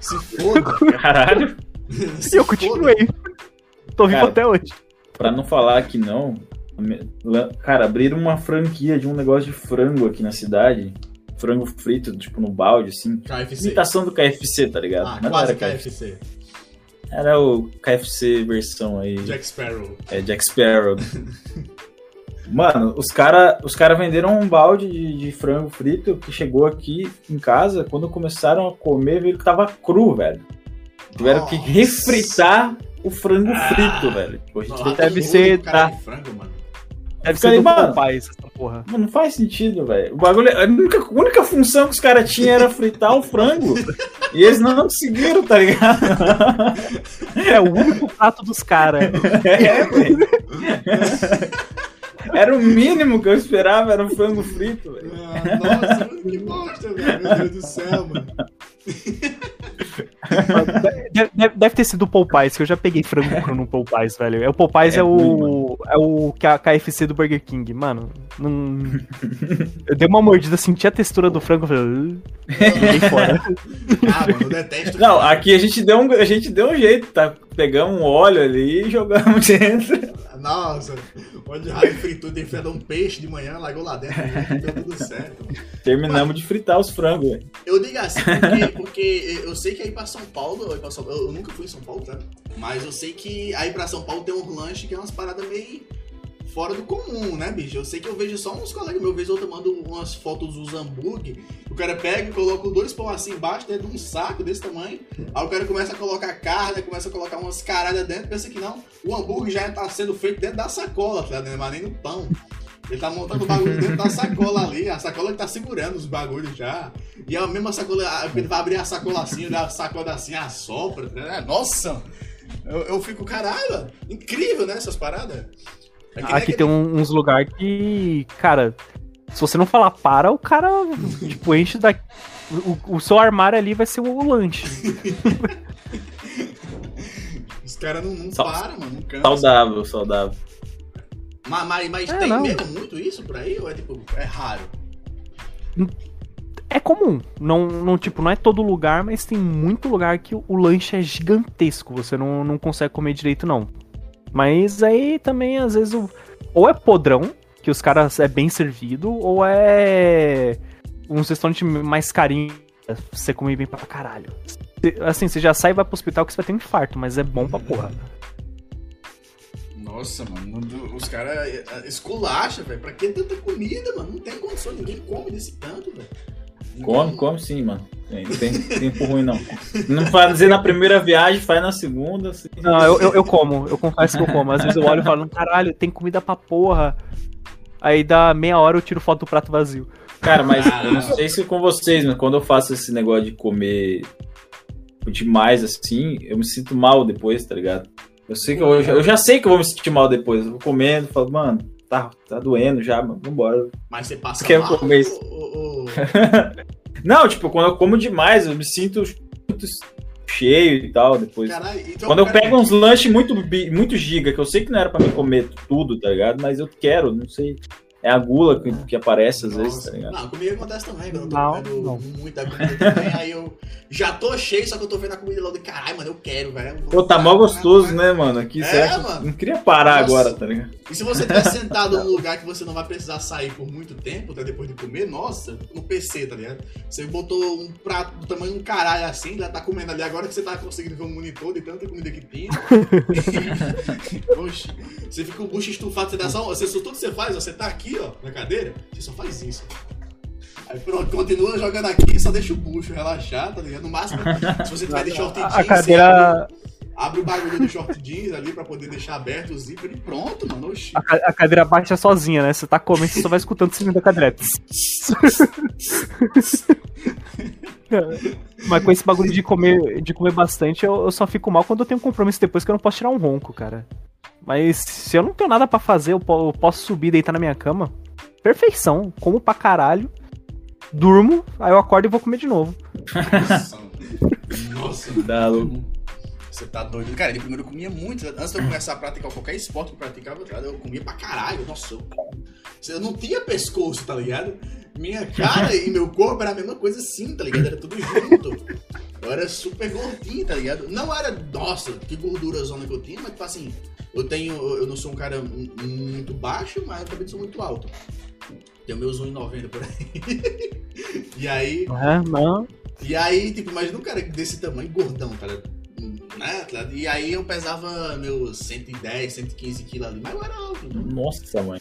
Se foda. Caralho. Se e eu continuei. Tô vivo Cara, até hoje. Pra não falar que não, cara, abriram uma franquia de um negócio de frango aqui na cidade. Frango frito, tipo, no balde, assim. KFC. Imitação do KFC, tá ligado? Ah, Mas quase era KFC. Era o KFC versão aí. Jack Sparrow. É, Jack Sparrow. Mano, os caras os cara venderam um balde de, de, frango frito que chegou aqui em casa. Quando começaram a comer, viram que tava cru, velho. Tiveram Nossa. que refritar o frango ah, frito, velho. Tipo, a gente deve ser. Tá... Frango, mano. Deve ser do mano, Popeyes, essa porra. Mano, não faz sentido, velho. O bagulho. A única, a única função que os caras tinham era fritar o frango. e eles não conseguiram, tá ligado? É o único prato dos caras. É, velho. Era o mínimo que eu esperava, era um frango frito, velho. Ah, nossa, que bosta, velho. Meu Deus do céu, mano. Deve, deve, ter sido o Popeyes, que eu já peguei frango cru no Popeyes, velho. É, o Popeyes é, é o. É o KFC do Burger King, mano. Não... eu dei uma mordida, senti a textura do frango e falei. fora. Ah, mano, eu detesto. Não, aqui a gente deu um, a gente deu um jeito, tá? Pegamos um óleo ali e jogamos dentro. Nossa, onde raio fritou, enfiado um peixe de manhã, largou lá dentro, deu tudo certo. Terminamos Mas, de fritar os frangos, velho. Eu digo assim, porque, porque, eu sei que aí pra São Paulo, eu, eu nunca fui em São Paulo, tá? Mas eu sei que aí pra São Paulo tem um lanche que é umas paradas meio fora do comum, né, bicho? Eu sei que eu vejo só uns colegas meus, vez ou outra, mando umas fotos dos hambúrguer. O cara pega e coloca dois pão assim embaixo, dentro de um saco desse tamanho. Aí o cara começa a colocar carne, começa a colocar umas caradas dentro, pensa que não, o hambúrguer já tá sendo feito dentro da sacola, tá? Mas nem no pão. Ele tá montando o bagulho dentro da sacola ali, a sacola que tá segurando os bagulhos já. E é a mesma sacola, ele vai abrir a sacola assim, a sacola assim, assopra. Né? Nossa! Eu, eu fico, caralho, incrível, né, essas paradas. É Aqui tem uns lugares que, cara, se você não falar para, o cara, tipo, enche da. O, o seu armário ali vai ser o lanche. Os caras não, não param, mano, não cansa. Saudável, saudável. Mas, mas, mas é, tem não. mesmo muito isso por aí? Ou é tipo, é raro? É comum. Não, não, tipo, não é todo lugar, mas tem muito lugar que o, lanche é gigantesco. Você não, não consegue comer direito, não. Mas aí também, às vezes, o... ou é podrão, que os caras é bem servido, ou é um restaurante mais carinho, você come bem pra caralho. Assim, você já sai e vai pro hospital que você vai ter um infarto, mas é bom pra porra. Nossa, mano, os caras é, é, esculacha, velho. Pra que tanta comida, mano? Não tem condição, ninguém come desse tanto, velho. Come, come sim, mano. Não tem tempo ruim, não. Não fazer na primeira viagem, faz na segunda. Assim. Não, eu, eu, eu como, eu confesso que eu como. Às vezes eu olho e falo, caralho, tem comida pra porra. Aí dá meia hora eu tiro foto do prato vazio. Cara, mas eu não sei se com vocês, mas quando eu faço esse negócio de comer demais assim, eu me sinto mal depois, tá ligado? Eu sei que eu, já, eu já sei que eu vou me sentir mal depois. Eu vou comendo, falo, mano, tá, tá doendo já, mano, vambora. Mas você passa Quer mal comer isso? ou- Não, tipo, quando eu como demais, eu me sinto muito cheio e tal, depois. Caralho, então, Quando eu cara, pego uns lanches muito, muito giga, que eu sei que não era pra me comer tudo, tá ligado? Mas eu quero, não sei. É a gula que, que aparece às vezes, tá ligado? Não, comigo acontece também, quando eu tô Não, comendo não. muita comida também, aí eu já tô cheio, só que eu tô vendo a comida lá de caralho, mano, eu quero, velho. Pô, tá mó gostoso, né, mano? Aqui, É, que mano. não queria parar Nossa. agora, tá ligado? E se você estiver sentado num lugar que você não vai precisar sair por muito tempo, até depois de comer, nossa, no PC, tá ligado? Você botou um prato do tamanho de um caralho assim, já tá comendo ali agora que você tá conseguindo ver um monitor de tanta comida que tem. Oxi, você fica com o bucho estufado, você dá só. Você, tudo que você faz, ó, você tá aqui, ó, na cadeira, você só faz isso. Aí pronto, continua jogando aqui, só deixa o bucho relaxar, tá ligado? No máximo, se você tiver de short jeans, a cadeira. abre, abre o bagulho do short jeans ali pra poder deixar aberto o zíper e pronto, mano. Oxi. A, ca- a cadeira baixa sozinha, né? Você tá comendo, você só vai escutando o sininho da cadeira. Mas com esse bagulho de comer, de comer bastante, eu, eu só fico mal quando eu tenho um compromisso depois que eu não posso tirar um ronco, cara. Mas se eu não tenho nada pra fazer, eu, po- eu posso subir e deitar na minha cama. Perfeição. Como pra caralho. Durmo, aí eu acordo e vou comer de novo. Nossa, Nossa, Dá louco. você tá doido. Cara, ele primeiro eu comia muito. Antes de eu começar a praticar qualquer esporte que eu praticava, eu comia pra caralho. Nossa, eu, eu não tinha pescoço, tá ligado? Minha cara e meu corpo era a mesma coisa assim, tá ligado? Era tudo junto. Eu era super gordinho, tá ligado? Não era, nossa, que gordura zona que eu tinha, mas tipo assim, eu tenho. Eu não sou um cara mu- muito baixo, mas eu também sou muito alto. Tenho meus 1,90 por aí. e aí. É, não. E aí, tipo, imagina um cara desse tamanho, gordão, ligado? Né? tá? E aí eu pesava meus 110, 115 quilos ali, mas eu era alto. Então. Nossa, mãe.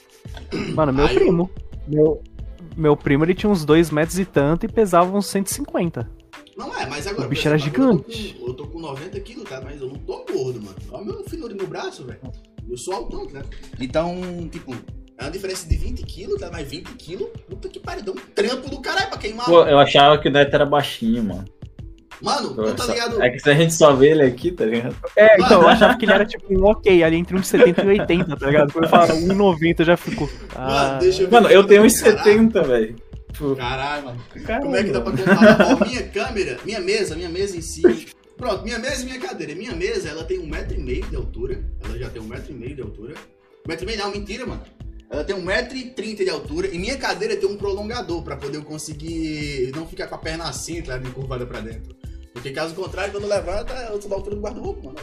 Mano, meu Aí eu- primo. Meu, meu primo, ele tinha uns 2 metros e tanto e pesava uns 150. Não é, mas agora. O bicho era gigante. Eu tô, com, eu tô com 90 quilos, tá? Mas eu não tô gordo, mano. Olha meu finura no braço, velho. Eu sou altão, né? Então, tipo, é uma diferença de 20 quilos, tá? Mas 20 quilos, puta que pariu, deu um trampo do caralho pra queimar. Pô, eu achava que o Neto era baixinho, mano. Mano, tu tá ligado? É que se a gente só vê ele aqui, tá ligado? É, então, eu achava que ele era tipo um ok, ali entre 1,70 e 80, tá ligado? Quando eu falava 1,90 eu já fico. Ah, Mano, deixa eu ver. Mano, eu tenho uns Caralho. 70, velho. Tipo, Caralho, mano. caralho, Como é que dá pra contar? Ó, minha câmera, minha mesa, minha mesa em si. Pronto, minha mesa e minha cadeira. Minha mesa, ela tem um metro e meio de altura. Ela já tem um metro e meio de altura. Um metro e meio não, mentira, mano. Ela tem um metro e trinta de altura. E minha cadeira tem um prolongador pra poder eu conseguir não ficar com a perna assim, tá? Curvada pra dentro. Porque caso contrário, quando levanta, eu tô da altura do guarda-roupa, mano.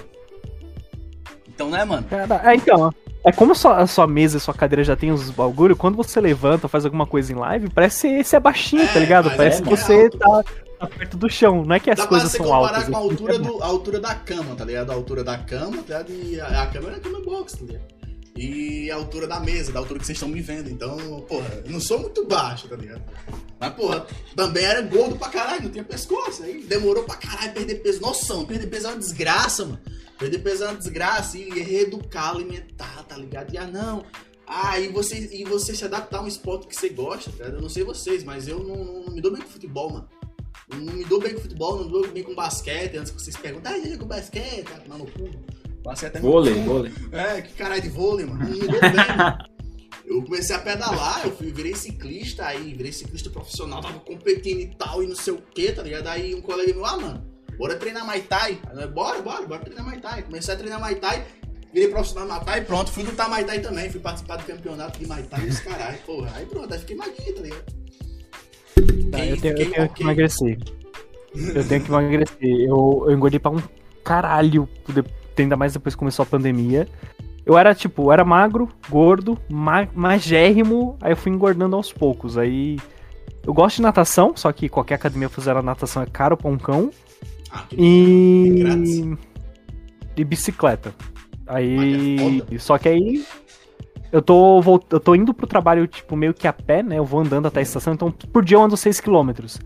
Então, né, mano? Cara, é, então, é como a sua, a sua mesa e sua cadeira já tem os bagulho, quando você levanta, faz alguma coisa em live, parece ser baixinho, É, tá ligado? mas Parece é que você alto. tá, tá perto do chão, não é que as Dá pra coisas você são comparar altas. com a é- altura, do, a altura da cama, tá ligado? A altura da cama, tá ligado? E a, a cama é a cama box, tá ligado? E a altura da mesa, da altura que vocês estão me vendo. Então, porra, eu não sou muito baixo, tá ligado? Mas, porra, também era gordo pra caralho, não tinha pescoço. Aí demorou pra caralho perder peso. Nossa, perder peso é uma desgraça, mano. Perder peso é uma desgraça. E reeducar, alimentar, tá ligado? E ah, não. Ah, e você, e você se adaptar a um esporte que você gosta, tá ligado? Eu não sei vocês, mas eu não, não- não me dou bem com futebol, mano. Eu Não me dou bem com futebol, não me dou bem com basquete. Antes que vocês perguntam, ah, joga com basquete, cara, tomar no cu. Basquete é Vôlei, cu. vôlei. É, que caralho de vôlei, mano. Não me dou bem, mano. Eu comecei a pedalar, eu fui, virei ciclista aí, virei ciclista profissional, tava competindo e tal, e não sei o que, tá ligado? Aí um colega meu, ah, mano, bora treinar Muay Thai. Aí, bora, bora, bora treinar Muay Thai. Comecei a treinar Muay Thai, virei profissional Muay Thai, pronto, fui lutar Muay Thai também, fui participar do campeonato de Muay Thai e os caralho, porra. Aí pronto, aí fiquei maguinho, tá ligado? Tá, eu tenho, eu tenho que emagrecer. Eu tenho que emagrecer. Eu, eu engordei pra um caralho, ainda mais depois que começou a pandemia. Eu era, tipo, eu era magro, gordo, ma magérrimo, aí eu fui engordando aos poucos. Aí. Eu gosto de natação, só que qualquer academia fazer a natação é caro pra um cão. Ah, que E. Grátis. E bicicleta. Aí. Olha. Só que aí. Eu tô, volt... eu tô indo pro trabalho, tipo, meio que a pé, né? Eu vou andando até a estação, então por dia eu ando 6km.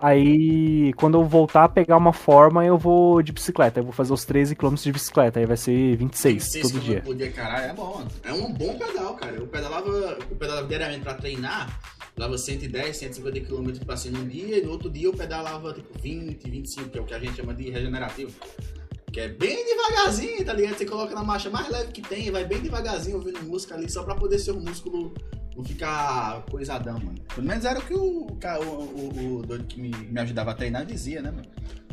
Aí, quando eu voltar a pegar uma forma, eu vou de bicicleta. Eu vou fazer os 13 km de bicicleta. Aí vai ser 26, 26 todo dia. Por dia, caralho, é bom, mano. É um bom pedal, cara. Eu pedalava, eu pedalava diariamente pra treinar. Pedalava 110, 150 km pra cima num dia. E no outro dia eu pedalava tipo 20, 25, que é o que a gente chama de regenerativo. Que é bem devagarzinho, tá ligado? Você coloca na marcha mais leve que tem, vai bem devagarzinho ouvindo música ali, só pra poder ser um músculo não ficar coisadão, mano. Pelo menos era o que o, o, o, o doido que me, me ajudava a treinar dizia, né, mano?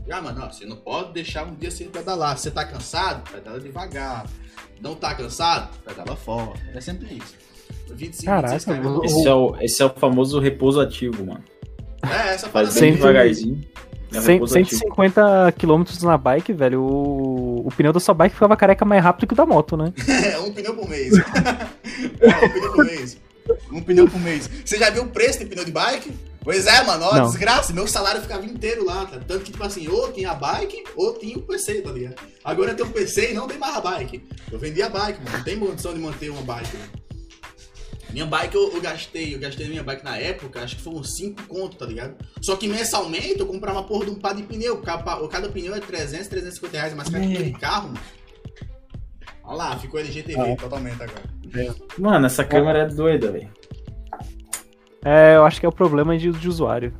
Ah, mano, ó, você não pode deixar um dia sem pedalar. Você tá cansado? Pedala devagar. Não tá cansado? Pedala forte. É sempre isso. 25, Caraca, esse, é o, esse é o famoso repouso ativo, mano. É, essa Faz bem devagarzinho. É 150 km na bike, velho, o, o pneu da sua bike ficava careca mais rápido que o da moto, né? é, um pneu por mês. é, um pneu por mês. Um pneu por mês. Você já viu o preço de pneu de bike? Pois é, mano, ó, Não. desgraça, meu salário ficava inteiro lá, tá? Tanto que, tipo assim, ou tinha a bike, ou tinha o PC, tá ligado? Agora tem o PC e não tem mais a bike. Eu vendi a bike, mano, não tem condição de manter uma bike, né? Minha bike eu, eu, gastei, eu gastei minha bike na época, acho que foi uns 5 conto, tá ligado? Só que mensalmente eu comprava uma porra de um par de pneu, cada, cada pneu é 300, 350 reais, mas cada de carro, mano. Olha lá, ficou LGTV ah. totalmente agora. Mano, essa câmera é doida, velho. É, eu acho que é o problema de, de usuário.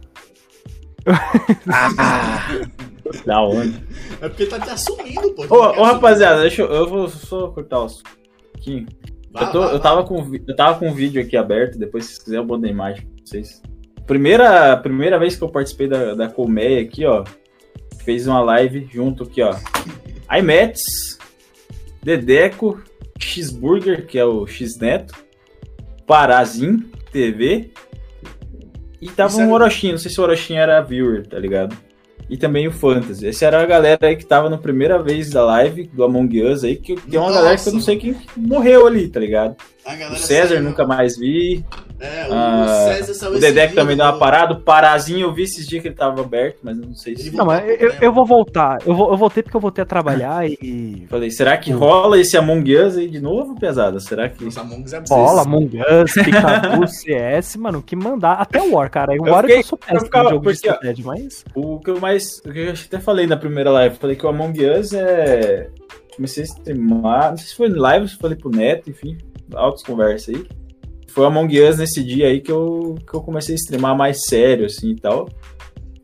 Ah, da onde? É porque tá te assumindo, pô. Ô, ô rapaziada, deixa eu, eu vou só cortar os. Aqui. Eu, tô, eu, tava com, eu tava com um vídeo aqui aberto, depois se vocês quiserem eu boto a imagem pra vocês. Primeira, primeira vez que eu participei da, da Colmeia aqui, ó. Fez uma live junto aqui, ó. iMats, Dedeco, Xburger, que é o X-Neto, Parazin TV, e tava um Orochinho, não sei se o Orochinho era viewer, tá ligado? E também o Fantasy. Essa era a galera aí que tava na primeira vez da live do Among Us aí, que tem uma Nossa. galera que eu não sei quem morreu ali, tá ligado? O César saiu. nunca mais vi. É, o ah, César saiu O Dedé que também deu uma parada. O Parazinho eu vi esses dias que ele tava aberto, mas eu não sei se. Não, mas eu, eu vou voltar. Eu, vou, eu voltei porque eu voltei a trabalhar e. Falei, será que rola esse Among Us aí de novo, pesada? Será que. Nossa, Among Us é Rola, Among Us, Pikachu, CS, mano, que mandar. Até o War, cara. O War eu, eu sou péssimo no jogo porque, de estratégia, mas. O que eu mais. O que eu até falei na primeira live, falei que o Among Us é. Comecei a streamar. Não sei se foi live, se falei pro Neto, enfim altas conversas aí. Foi o Among Us nesse dia aí que eu, que eu comecei a streamar mais sério, assim, e tal.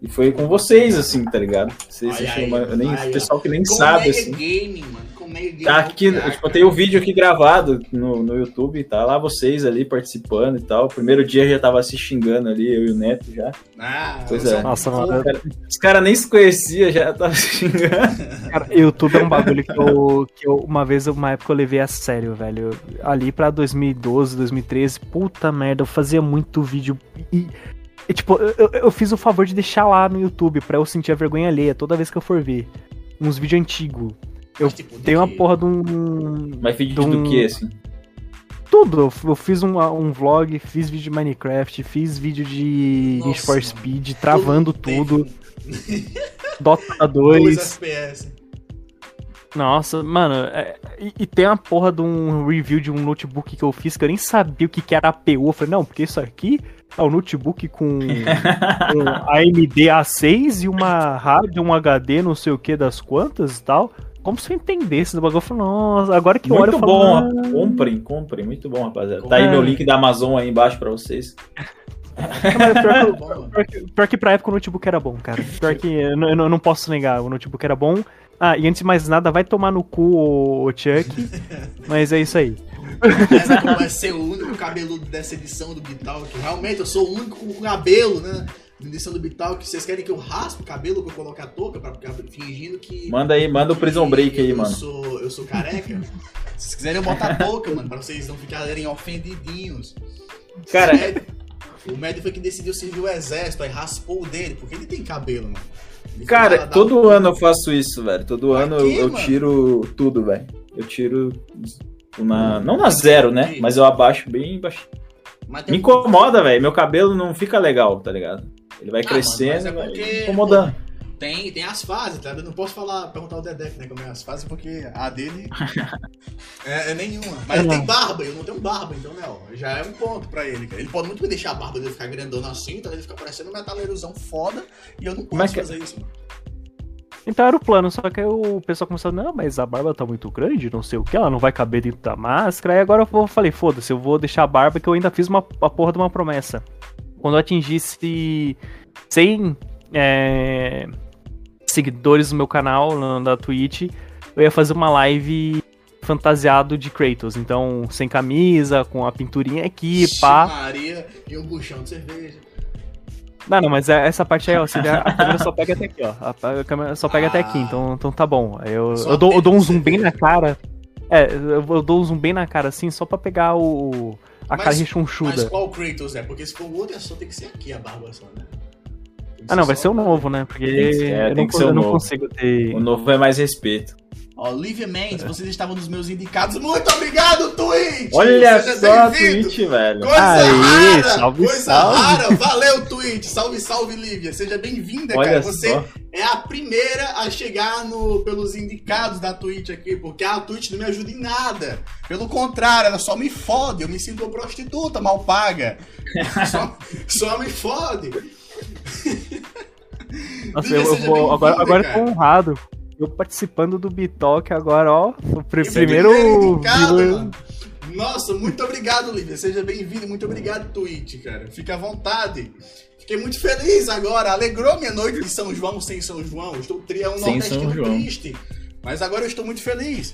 E foi com vocês, assim, tá ligado? Vocês ai, ai, nem, ai, pessoal que nem sabe, assim. Gaming, mano meio Tá aqui, tipo, tem um vídeo aqui gravado no, no YouTube, tá lá vocês ali participando e tal. Primeiro dia já tava se xingando ali, eu e o Neto já. Ah, pois é. Nossa, mano. Cara, os caras nem se conheciam, já tava se xingando. Cara, YouTube é um bagulho que eu, que eu, uma vez, uma época eu levei a sério, velho. Ali pra 2012, 2013, puta merda, eu fazia muito vídeo e. E, tipo, eu, eu, fiz o favor de deixar lá no YouTube pra eu sentir a vergonha alheia toda vez que eu for ver. Uns vídeos antigos. Eu tipo, tenho uma porra de um. Mas vídeo de um... do que, assim? Tudo. Eu fiz um, um vlog, fiz vídeo de Minecraft, fiz vídeo de Nossa, Need for Speed, travando tudo. Dota 2. FPS. Nossa, mano, é, e, e, tem uma porra de um review de um notebook que eu fiz que eu nem sabia o que, que era APU. Eu falei, não, porque isso aqui é um notebook com, com AMD A6 e uma rádio, um HD, não sei o que das quantas e tal. Como se eu entendesse do bagulho, eu falei, nossa, agora que muito olho eu falo, bom, ah... comprem, comprem, muito bom, rapaziada. Tá aí meu link da Amazon aí embaixo pra vocês. pior, que, pior, que, pior que pra época o notebook era bom, cara. Pior que eu não, eu não posso negar, o notebook era bom. Ah, e antes de mais nada, vai tomar no cu o, Chuck. mas é isso aí. Essa vai ser o único cabeludo dessa edição do Bital, que realmente eu sou o único com cabelo, né? Edição do Bital, que vocês querem que eu raspe o cabelo, que eu coloque a touca, pra ficar fingindo que. Manda aí, manda o Prison Break aí, eu mano. Sou, eu sou careca. Se vocês quiserem, eu boto a touca, mano, pra vocês não ficarem ofendidinhos. Cara. O médico foi que decidiu servir o exército, aí raspou o dele, porque ele tem cabelo, mano. Ele Cara, todo um... ano eu faço isso, velho. Todo ano eu, eu tiro tudo, velho. Eu tiro na, não na zero, né? Mas eu abaixo bem baixo. Me incomoda, velho. Meu cabelo não fica legal, tá ligado? Ele vai ah, crescendo, mano, é vai incomodando. tem, tem as fases, tá? Eu não posso falar, perguntar o Dedé, né, como é as fases, porque a dele é, é nenhuma. Mas ele tem barba, eu não tenho barba, então, né, ó, já é um ponto pra ele, cara. Ele pode muito me deixar a barba dele ficar grandona assim, então ele fica parecendo um metaleirozão foda, e eu não posso Mas que- fazer isso, mano. Então era o plano, só que aí o pessoal começou, não, mas a barba tá muito grande, não sei o que, ela não vai caber dentro da máscara. Aí agora eu falei, foda-se, eu vou deixar a barba que eu ainda fiz uma, a porra de uma promessa. Quando eu atingisse 100 é, seguidores no meu canal, na, na Twitch, eu ia fazer uma live fantasiado de Kratos. Então, sem camisa, com a pinturinha aqui, Ixi, pá. Maria e um buchão de cerveja. Não, não, mas é- essa parte aí, ó, a câmera só pega até aqui, ó. A, câmera só pega até aqui, Ah. então, então tá bom. Eu, eu, dou, eu dou um zoom bem na cara. É, eu dou um zoom bem na cara, assim, só pra pegar o. a Mas- cara Mas rechonchuda. qual Kratos é? Porque se for o outro, é só tem que ser aqui a barba só, né? Ah, não, vai ser o novo, né? Porque Tem que ser- é, eu, tem não, que ser o eu não novo. consigo ter. O novo é mais respeito. Olivia Mendes, vocês estavam nos meus indicados. Muito obrigado, Twitch! Olha Seja só. Twitch, velho. Coisa Aê, rara! salve, coisa salve. rara! Valeu, Twitch! Salve, salve, Lívia! Seja bem-vinda, cara. Você só. é a primeira a chegar no, pelos indicados da Twitch aqui, porque a Twitch não me ajuda em nada. Pelo contrário, ela só me fode. Eu me sinto uma prostituta mal paga. Só, só me fode. Nossa, Lívia, eu, eu vou. Agora, agora eu tô honrado. Eu participando do Bitalk agora, ó. O pr- Esse primeiro. indicado. Nossa, muito obrigado, Lívia. Seja bem-vindo. Muito obrigado, Twitch, cara. Fica à vontade. Fiquei muito feliz agora. Alegrou minha noite de São João sem São João. Estou tri- é um nordestino triste. Mas agora eu estou muito feliz.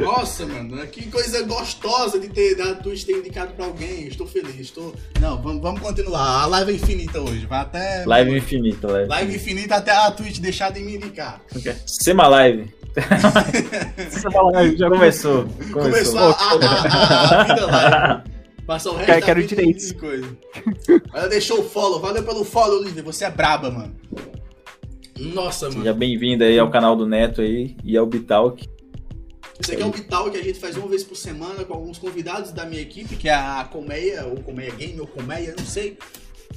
Nossa, mano, que coisa gostosa de ter da Twitch ter indicado pra alguém. Estou feliz. Estou. Não, vamos, vamos continuar. A live é infinita hoje. Vai até. Live infinita, live. Live infinita até a Twitch deixar de me indicar. Sema Live. Fala, ah, já Começou. Começou Começou. a, a, a, a vida live. Passou o resto Quero- da quero vida direitos. de coisa. Ela deixou o follow. Valeu pelo follow, Lívia. Você é braba, mano. Nossa, mano. Seja bem-vindo aí ao canal do Neto aí e ao Bitalk. Esse aqui é o Vital que a gente faz uma vez por semana com alguns convidados da minha equipe, que é a Colmeia, ou Colmeia Game, ou Colmeia, não sei.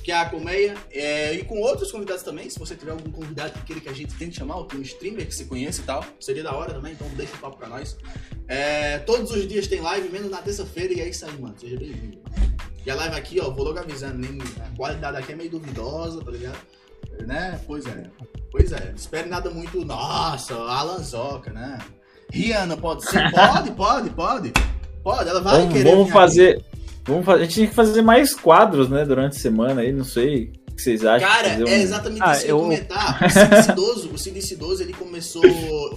Que é a Colmeia. É, e com outros convidados também. Se você tiver algum convidado que queira que a gente tente chamar, ou tem um streamer que se conhece e tal, seria da hora também, então deixa o papo pra nós. É, todos os dias tem live, menos na terça-feira, e é isso aí, mano. Seja bem-vindo. E a live aqui, ó, vou logo avisando, nem, a qualidade aqui é meio duvidosa, tá ligado? Né? Pois é. Pois é. Não espere nada muito. Nossa, Alan Zoca, né? Rihanna, pode ser? Pode, pode, pode. Pode, ela vai Vamos, querer. vamos fazer. Vamos fazer. A gente tinha que fazer mais quadros, né, durante a semana aí, não sei. O que vocês acham? Cara, Fazer um- é exatamente Ah, isso que eu ia comentar. O Cid Cidoso, o Cid Cidoso, ele começou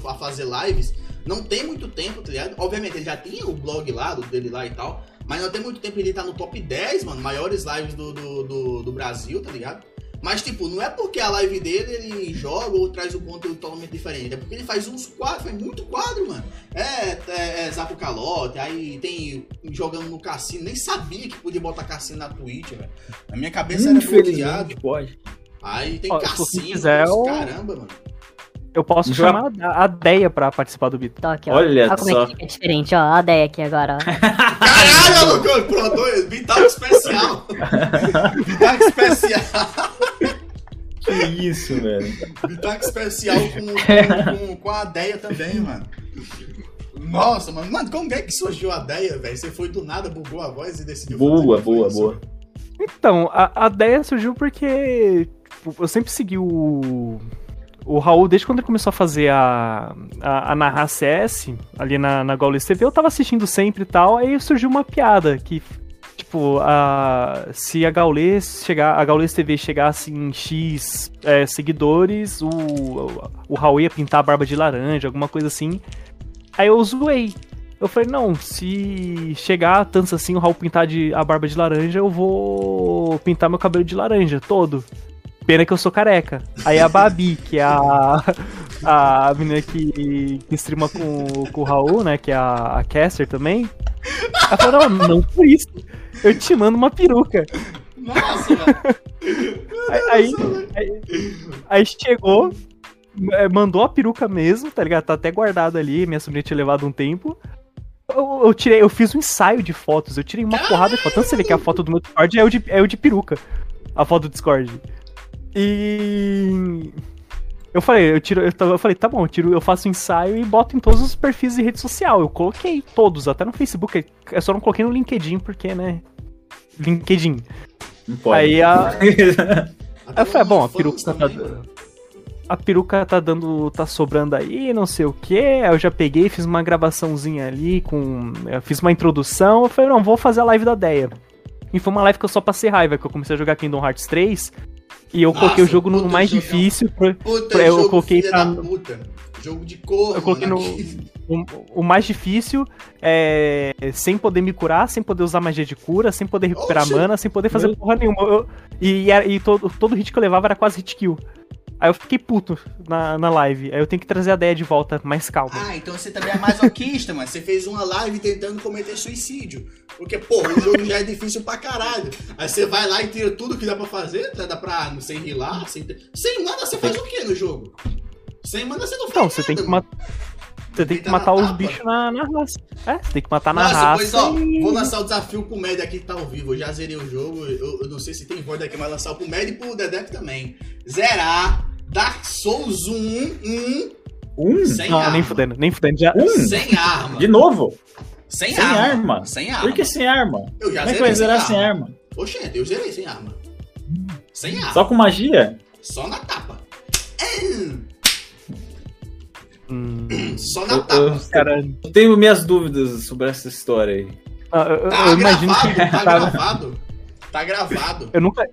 a fazer lives não tem muito tempo, tá ligado? Obviamente, ele já tinha o blog lá, do dele lá e tal, mas não tem muito tempo ele tá no top 10, mano, maiores lives do, do, do, do Brasil, tá ligado? Mas, tipo, não é porque a live dele ele joga ou traz um conteúdo totalmente diferente. É porque ele faz uns quadros, faz muito quadro, mano. É, é, é Zapo Calote, aí tem jogando no cassino. Nem sabia que podia botar cassino na Twitch, velho. Na minha cabeça era bloqueado. Pode. Aí tem Ó, cassino, quiser, eu- caramba, mano. Eu posso Já- chamar a a Deia pra participar do Bito. Tô aqui, ó. Olha Olha como só. é que fica diferente, ó. A ideia aqui agora, ó. Caralho, Lucão, pronto, Bitaco especial. Bitaco especial. Que isso, velho. Bitaco especial com, com, com, com a Deia também, mano. Nossa, mano. Mano, como é que surgiu a Deia, velho? Você foi do nada, bugou a voz e decidiu fazer Boa, boa, boa. Então, a, a ideia surgiu porque tipo, eu sempre segui o, o Raul desde quando ele começou a fazer a, a, a narrar CS ali na, na Gaules TV. Eu tava assistindo sempre e tal, aí surgiu uma piada que, tipo, a, se a Gaules chegar, a Gaules TV chegasse em X é, seguidores, o, o Raul ia pintar a barba de laranja, alguma coisa assim. Aí eu zoei. Eu falei, não, se chegar a tantos assim, o Raul pintar de, a barba de laranja, eu vou pintar meu cabelo de laranja todo. Pena que eu sou careca. Aí a Babi, que é a, a menina que, que streama com, com o Raul, né? Que é a, a Caster também. Ela falou, não, não por isso. Eu te mando uma peruca. Nossa, velho. Aí, aí, aí- aí chegou, é, mandou a peruca mesmo, tá ligado? Tá até guardado ali, minha sobrinha tinha levado um tempo. Eu, eu tirei, eu fiz um ensaio de fotos, eu tirei uma porrada de fotos. Tanto você vê que a foto do meu Discord é o de, é o de peruca. A foto do Discord. E. Eu falei, eu tiro, eu, eu falei, tá bom, eu tiro, eu faço ensaio e boto em todos os perfis de rede social. Eu coloquei todos, até no Facebook. Eu só não coloquei no LinkedIn, porque, né? LinkedIn. Não pode. Aí a, eu falei, os bom, a peruca tá a peruca tá dando. tá sobrando aí, não sei o que. Aí eu já peguei, fiz uma gravaçãozinha ali com. Eu fiz uma introdução. Eu falei, não, vou fazer a live da Deia. E foi uma live que eu só passei raiva, que eu comecei a jogar Kingdom Hearts 3. E eu Nossa, coloquei o jogo no mais jogão. difícil. pra- Puta, pra- eu jogo coloquei filha pra- da puta. Jogo de cor, Eu coloquei mano, no-. O, o mais difícil é sem poder me curar, sem poder usar magia de cura, sem poder recuperar Oxe. mana, sem poder fazer Meu- porra nenhuma. Eu- e era- e todo, todo hit que eu levava era quase hit kill. Aí eu fiquei puto na, na live. Aí eu tenho que trazer a ideia de volta mais calma. Ah, então você também é masoquista, mano. Você fez uma live tentando cometer suicídio. Porque, porra, o jogo já é difícil pra caralho. Aí você vai lá e tira tudo que dá pra fazer, tá? dá pra sem rilar, sem... Sem mana você faz o que no jogo? Sem mana você não faz Então, nada, você tem que matar. Você tem que matar os bichos na, na raça. É, você tem que matar na Nossa, raça. pois ó, e- vou lançar o desafio pro Med aqui que tá ao vivo. Eu já zerei o jogo. Eu, eu não sei se tem voz aqui, mas lançar pro Med e pro Dedek também. Zerar Dark Souls 1, 1 Um? sem Não, arma. nem fudendo, nem fudendo. Já... Um? Sem arma. De novo? Sem, Sem arma. arma. Sem arma. Por que sem arma? Eu já Como é que zerei vai zerar sem arma? Oxente, eu zerei sem arma. Sem arma. Só com magia? Só na tapa. É, Hum, Só na Eu- tapa. eu- cara, Eu tenho minhas dúvidas sobre essa história aí. ah, eu, Tá eu imagino gravado, que. tá tá- gravado. Tá gravado. Eu nunca,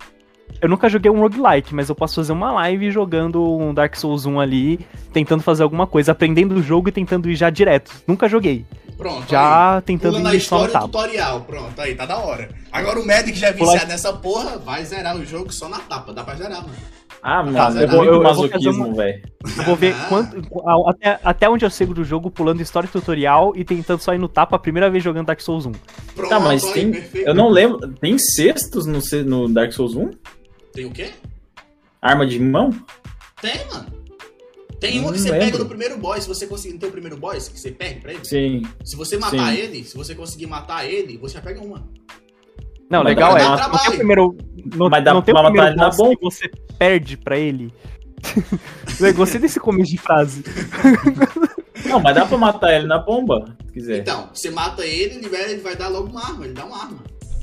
eu nunca joguei um roguelike, mas eu posso fazer uma live jogando um Dark Souls 1 ali, tentando fazer alguma coisa, aprendendo o jogo e tentando ir já direto. Nunca joguei. Pronto. aí. Já tentando Pula na ir só no história tapa. tutorial. Pronto, aí, tá da hora. Agora o Medic já é Pula- viciado nessa porra, vai zerar o jogo só na tapa. Dá pra zerar, mano. Ah, mano, Tá, é eu vou- eu masoquismo, velho. Eu vou ver quanto, até, até onde eu sei do jogo, pulando história tutorial e tentando só ir no tapa a primeira vez jogando Dark Souls 1. Pronto, Tá, mas tem. perfeito. Eu não lembro. Tem cestos no, no Dark Souls 1? Tem o quê? Arma de mão? Tem, mano. Tem uma que você lembro. pega no primeiro boss, se você conseguir não ter o primeiro boss, que você perde pra ele. Sim. Se você matar Sim. ele, se você conseguir matar ele, você já pega uma. Não, Mas legal é. Não tem o primeiro. Não, Mas dá não tem o pra matar primeiro ele na boss bomba. que você perde pra ele. Eu gostei desse começo de frase. Não, mas dá pra matar ele na bomba, se quiser. Então, você mata ele, libera, ele vai dar logo uma arma. Ele dá uma arma.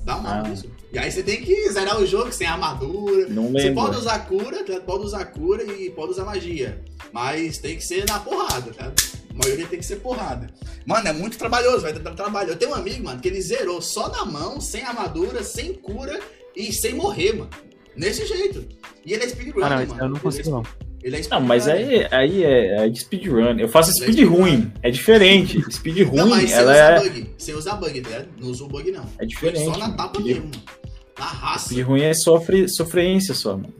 Dá uma arma Ah. isso. E aí você tem que zerar o jogo sem armadura. Não Você lembro. pode usar cura, pode usar cura e pode usar magia. Mas tem que ser na porrada, tá? A maioria tem que ser porrada. Mano, é muito trabalhoso, vai dar trabalho. Eu tenho um amigo, mano, que ele zerou só na mão, sem armadura, sem cura e sem morrer, mano. Nesse jeito. E ele é speedrunner, Ah, não, mano. eu não Ele consigo, é, não. Ele é Não, mas aí, aí é, é de speedrun. Eu faço é speed speedrun. ruim. É diferente. Speed ruim, Não, mas ela usar é, bug. Sem usar bug, ligado? Não usa o bug, não. é Foi diferente. só na tapa mesmo, mano. Na raça. Speed ruim é sofre, sofrência só, mano.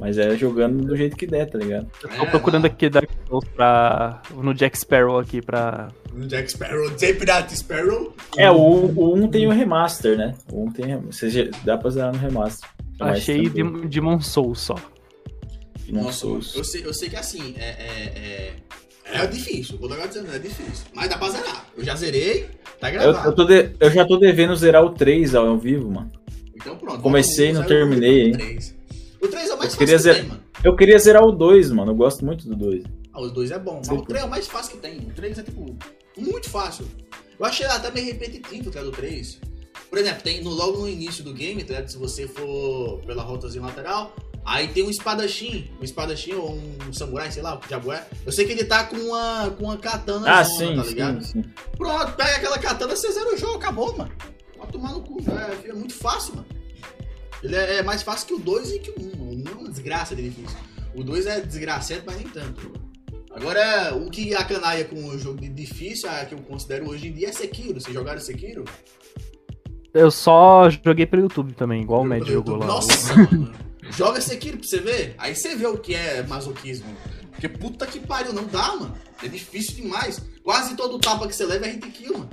Mas é jogando do jeito que der, tá ligado? Tô É, procurando não. aqui Dark Souls pra. no Jack Sparrow aqui pra. No Jack Sparrow, J Pirate Sparrow. É, o, o 1 tem o remaster, né? O 1 tem. Você já- dá pra zerar no remaster. Mais Achei tranquilo. de Demon Souls só. Não Nossa, sou- eu sei, eu sei que assim, é, é, é, é difícil. Vou logo dizendo, é difícil. Mas dá pra zerar. Eu já zerei, tá Eu, gravado. eu, tô de- eu já tô devendo zerar o 3 ao vivo, mano. Então pronto. Comecei e não terminei, hein? 3. O 3 é o mais Eu queria fácil que zer- tem, mano. Eu queria zerar o 2, mano. Eu gosto muito do 2. Ah, os dois é bom. Mas Sim. o 3 é o mais fácil que tem. O 3 é tipo, muito fácil. Eu achei até meio repetitivo, tá? Do 3. Por exemplo, tem no, logo no início do game, tá? Se você for pela rotazinha lateral, aí tem um espadachim. Um espadachim ou um samurai, sei lá, o diabo é. Eu sei que ele tá com uma, com uma katana Ah, zona, sim, tá ligado? sim, sim. Pronto, pega aquela katana, você zera o jogo, acabou, mano. Pode tomar no cu, é, é muito fácil, mano. Ele é, é mais fácil que o 2 e que o 1. Um. O 1 é uma desgraça de difícil. O 2 é desgracento, mas nem tanto. Agora, o que a canaia com o jogo de difícil, a que eu considero hoje em dia, é Sekiro. Vocês jogaram Sekiro? Eu só joguei pelo YouTube também, igual o Mad jogou lá. Nossa, mano. Joga Sekiro pra você ver. Aí você vê o que é masoquismo. Porque puta que pariu, não dá, mano. É difícil demais. Quase todo tapa que você leva é hit kill, mano.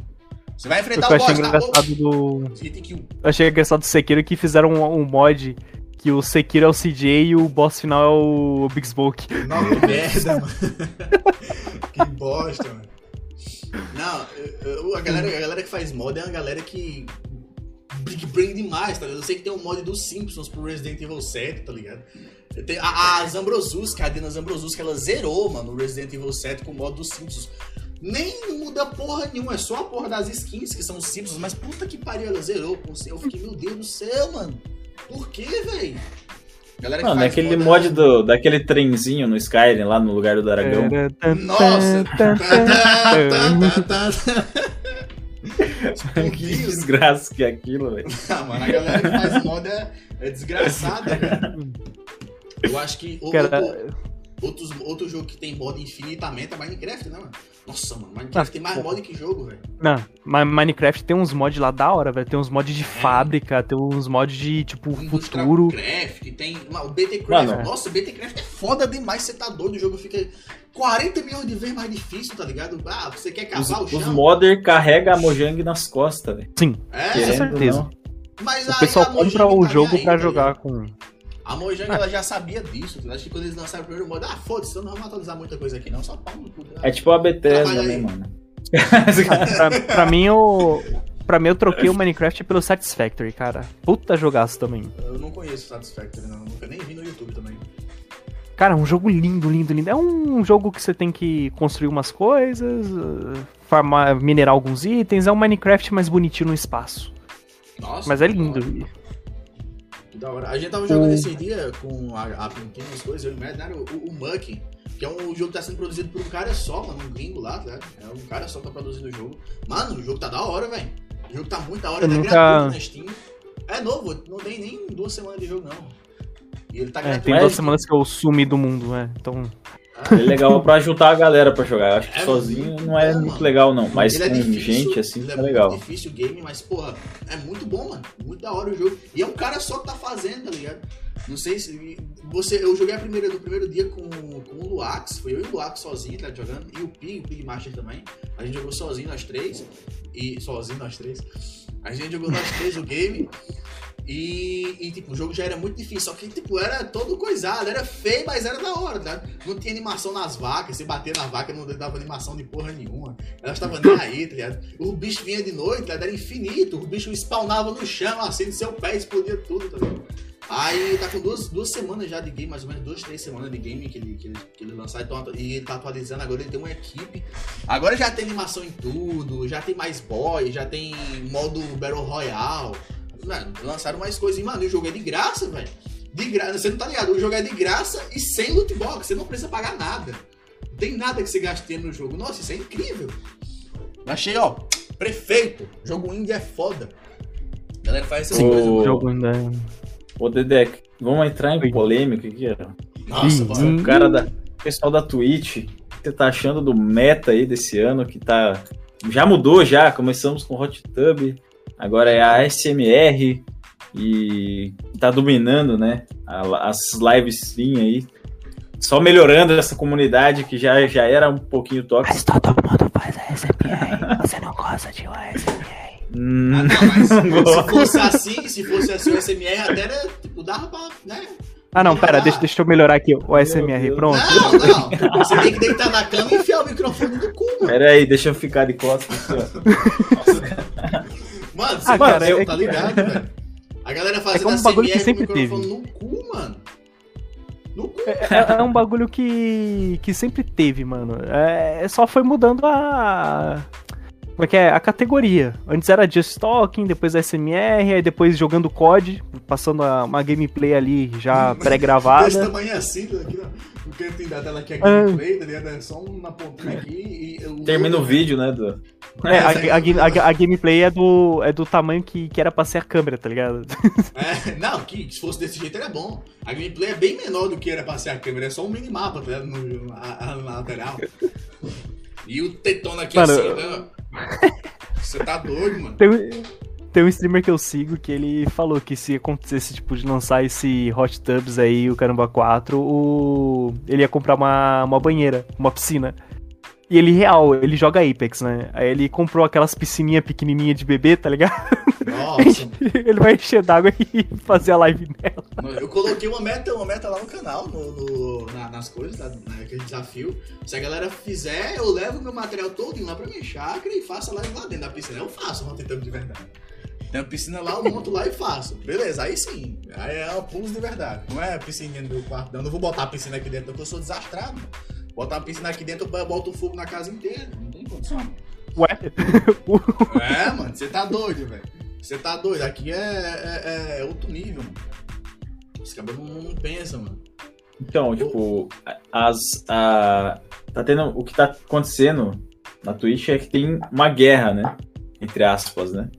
Você vai enfrentar que o boss, tá? engraçado do. Hit kill. Eu achei engraçado do Sekiro que fizeram um, um mod que o Sekiro é o CJ e o boss final é o Big Smoke. Não, que merda, mano. que bosta, mano. Não, a galera, a galera que faz mod é uma galera que. Big brain demais, tá ligado? Eu sei que tem um mod dos Simpsons pro Resident Evil 7, tá ligado? Tem a, a Zambrosuska, a Dina Zambrosuska, ela zerou, mano, o Resident Evil 7 com o modo dos Simpsons. Nem muda porra nenhuma, é só a porra das skins que são os Simpsons, mas puta que pariu, ela zerou com o Eu fiquei, meu Deus do céu, mano. Por que, velho? Galera Mano, moda- mod do, daquele trenzinho no Skyrim, lá no lugar do dragão. Nossa! Tá, tá, tá, tá, tá. que desgraça que é aquilo, velho. Ah, mano, a galera que faz moda é, é desgraçada, velho. Eu acho que o- Cara, outro, outros, outro jogo que tem moda infinitamente é Minecraft, né, mano? Nossa, mano, Minecraft Ah, tem mais pô. moda que jogo, velho. Não, mas Minecraft tem uns mods lá da hora, velho. Tem uns mods de fábrica, tem uns mods de, tipo, Industrial futuro. Craft, tem. O BT Craft. Mano. Nossa, o BT Craft é foda demais, você tá doido, o jogo fica 40 milhões de vezes mais difícil, tá ligado? Ah, você quer Os, cavar o os chão? modder carrega a Mojang nas costas, velho. Sim, É, Com certeza. não. mas o aí pessoal compra o tá jogo pra tá jogar com. A Mojang ela já sabia disso. tá? Acho que quando eles lançaram o primeiro modo, ah, foda-se, não vamos atualizar muita coisa aqui, não. Só pau no cu. né? É tipo a Bethesda, né, mano? pra, pra mim, eu. Pra mim, eu troquei o Minecraft pelo Satisfactory, cara. Puta jogaço também. Eu não conheço o Satisfactory, não. Nunca nem vi no YouTube também. Cara, um jogo lindo, lindo, lindo. É um jogo que você tem que construir umas coisas, eh, farmar, minerar alguns itens. É um Minecraft mais bonitinho no espaço. Nossa. Mas é lindo. Que da hora. A gente tava jogando esse dia com a, a Pintinha, as coisas, eu e o Matt, né? O, o Muck, que é um jogo que tá sendo produzido por um cara só, mano, um gringo lá, tá? É um cara só que tá produzindo o jogo. Mano, o jogo tá da hora, velho. O jogo tá muito da hora, Eu ele nunca- é gratuito na Steam. É novo, não tem nem duas semanas de jogo, não. E ele tá É, gratuito. tem duas semanas que eu sumi do mundo, né? Então. Ah, É legal pra juntar a galera pra jogar. Eu acho que É sozinho não é muito mano. legal, não. Mas ele é com difícil, gente assim ele é muito legal. difícil o game, mas, porra, é muito bom, mano. Muito da hora o jogo. E é um cara só que tá fazendo, tá ligado? Não sei se. Você, eu joguei a primeira do primeiro dia com, com o Luax. Foi eu e o Luax sozinho, tá jogando. E o Pig, o Pig Master também. A gente jogou sozinho, nós três. E. Sozinho, nós três. A gente jogou nós três o game. E, e, tipo, o jogo já era muito difícil. Só que, tipo, era todo coisado. Era feio, mas era da hora, tá? Não tinha animação nas vacas. Você bater na vaca não dava animação de porra nenhuma. Elas estavam nem aí, tá ligado? O bicho vinha de noite, tá era infinito. O bicho spawnava no chão, assim, no seu pé, explodia tudo, tá ligado? Aí tá com duas, duas semanas já de game, mais ou menos duas, três semanas de game que ele, que ele, que ele lançou. Então, e ele tá atualizando, agora ele tem uma equipe. Agora já tem animação em tudo, já tem mais boy, já tem modo Battle Royale. Mano, lançaram mais coisas. E, mano, o jogo é de graça, velho. De graça, você não tá ligado? O jogo é de graça e sem loot box, você não precisa pagar nada. Não tem nada que você gaste no jogo. Nossa, isso é incrível. Achei, ó, prefeito. Jogo indie é foda. A galera faz essas Sim. coisas. O- jogo ainda. Ô, Dedek, vamos entrar em polêmica aqui, ó. Nossa. O cara da. O pessoal da Twitch, o que você tá achando do meta aí desse ano que tá. Já mudou já, começamos com Hot Tub, agora é a SMR e tá dominando, né? a- as lives stream aí. Só melhorando essa comunidade que já, já era um pouquinho tóxica. todo mundo faz ASMR. Você não gosta de ASMR. Hum, Ah, não, mas não se fosse assim, se fosse assim o SMR, até era, tipo, dava pra, né? Ah, não, pera, deixa, deixa eu melhorar aqui o. Deus. Pronto. Não, não. Você tem que deitar na cama e enfiar o microfone no cu, mano. Pera aí, deixa eu ficar de costas aqui, ó. Mano, você Ah, tá- cara, você é tá ligado, velho? A galera fazendo como um bagulho que sempre microfone no cu, mano. No cu. É, é um bagulho que, que sempre teve, mano. É, só foi mudando a. Como é que é? A categoria. Antes era Just Talking, depois SMR, aí depois jogando COD, passando uma gameplay ali já Desse pré-gravada. tamanho assim, tá aqui, ó. O canto da tela aqui é gameplay, tá ligado? É só uma pontinha aqui e... Termina o vídeo, né, Du? É, a, a a- a gameplay é do, é do tamanho que, que era pra ser a câmera, tá ligado? É, não, que se fosse desse jeito era bom. A gameplay é bem menor do que era pra ser a câmera, é só um minimapa, tá ligado? No, a, a- na lateral. E o tetona aqui Mano, assim, né? Você tá doido, mano. Tem, tem um streamer que eu sigo que ele falou que se acontecesse, tipo, de lançar esse Hot Tubs aí, o Caramba 4, o... ele ia comprar uma, uma banheira, uma piscina. E ele, real, ele joga Apex, né? Aí ele comprou aquelas piscininhas pequenininhas de bebê, tá ligado? Nossa, ele vai encher d'água e fazer a live nela. eu coloquei uma meta, uma meta lá no canal, no, no- na- nas coisas, naquele desafio. Se a galera fizer, eu levo meu material todo lá pra minha chácara e faço a live lá dentro da piscina. Eu faço um tentando de verdade. Tem uma piscina lá, eu monto lá e faço. Beleza, aí sim. Aí é uma pulso de verdade. Não é a piscininha meu quarto. Eu não vou botar a piscina aqui dentro porque eu sou desastrado. Botar uma piscina aqui dentro, eu boto fogo na casa inteira. Não tem condição. Ué? É, mano, você tá doido, velho. Você tá doido. Aqui é, é, é outro nível, mano. Os não, não pensam, mano. Então, tipo, as. A, tá tendo. O que tá acontecendo na Twitch é que tem uma guerra, né? Entre aspas, né?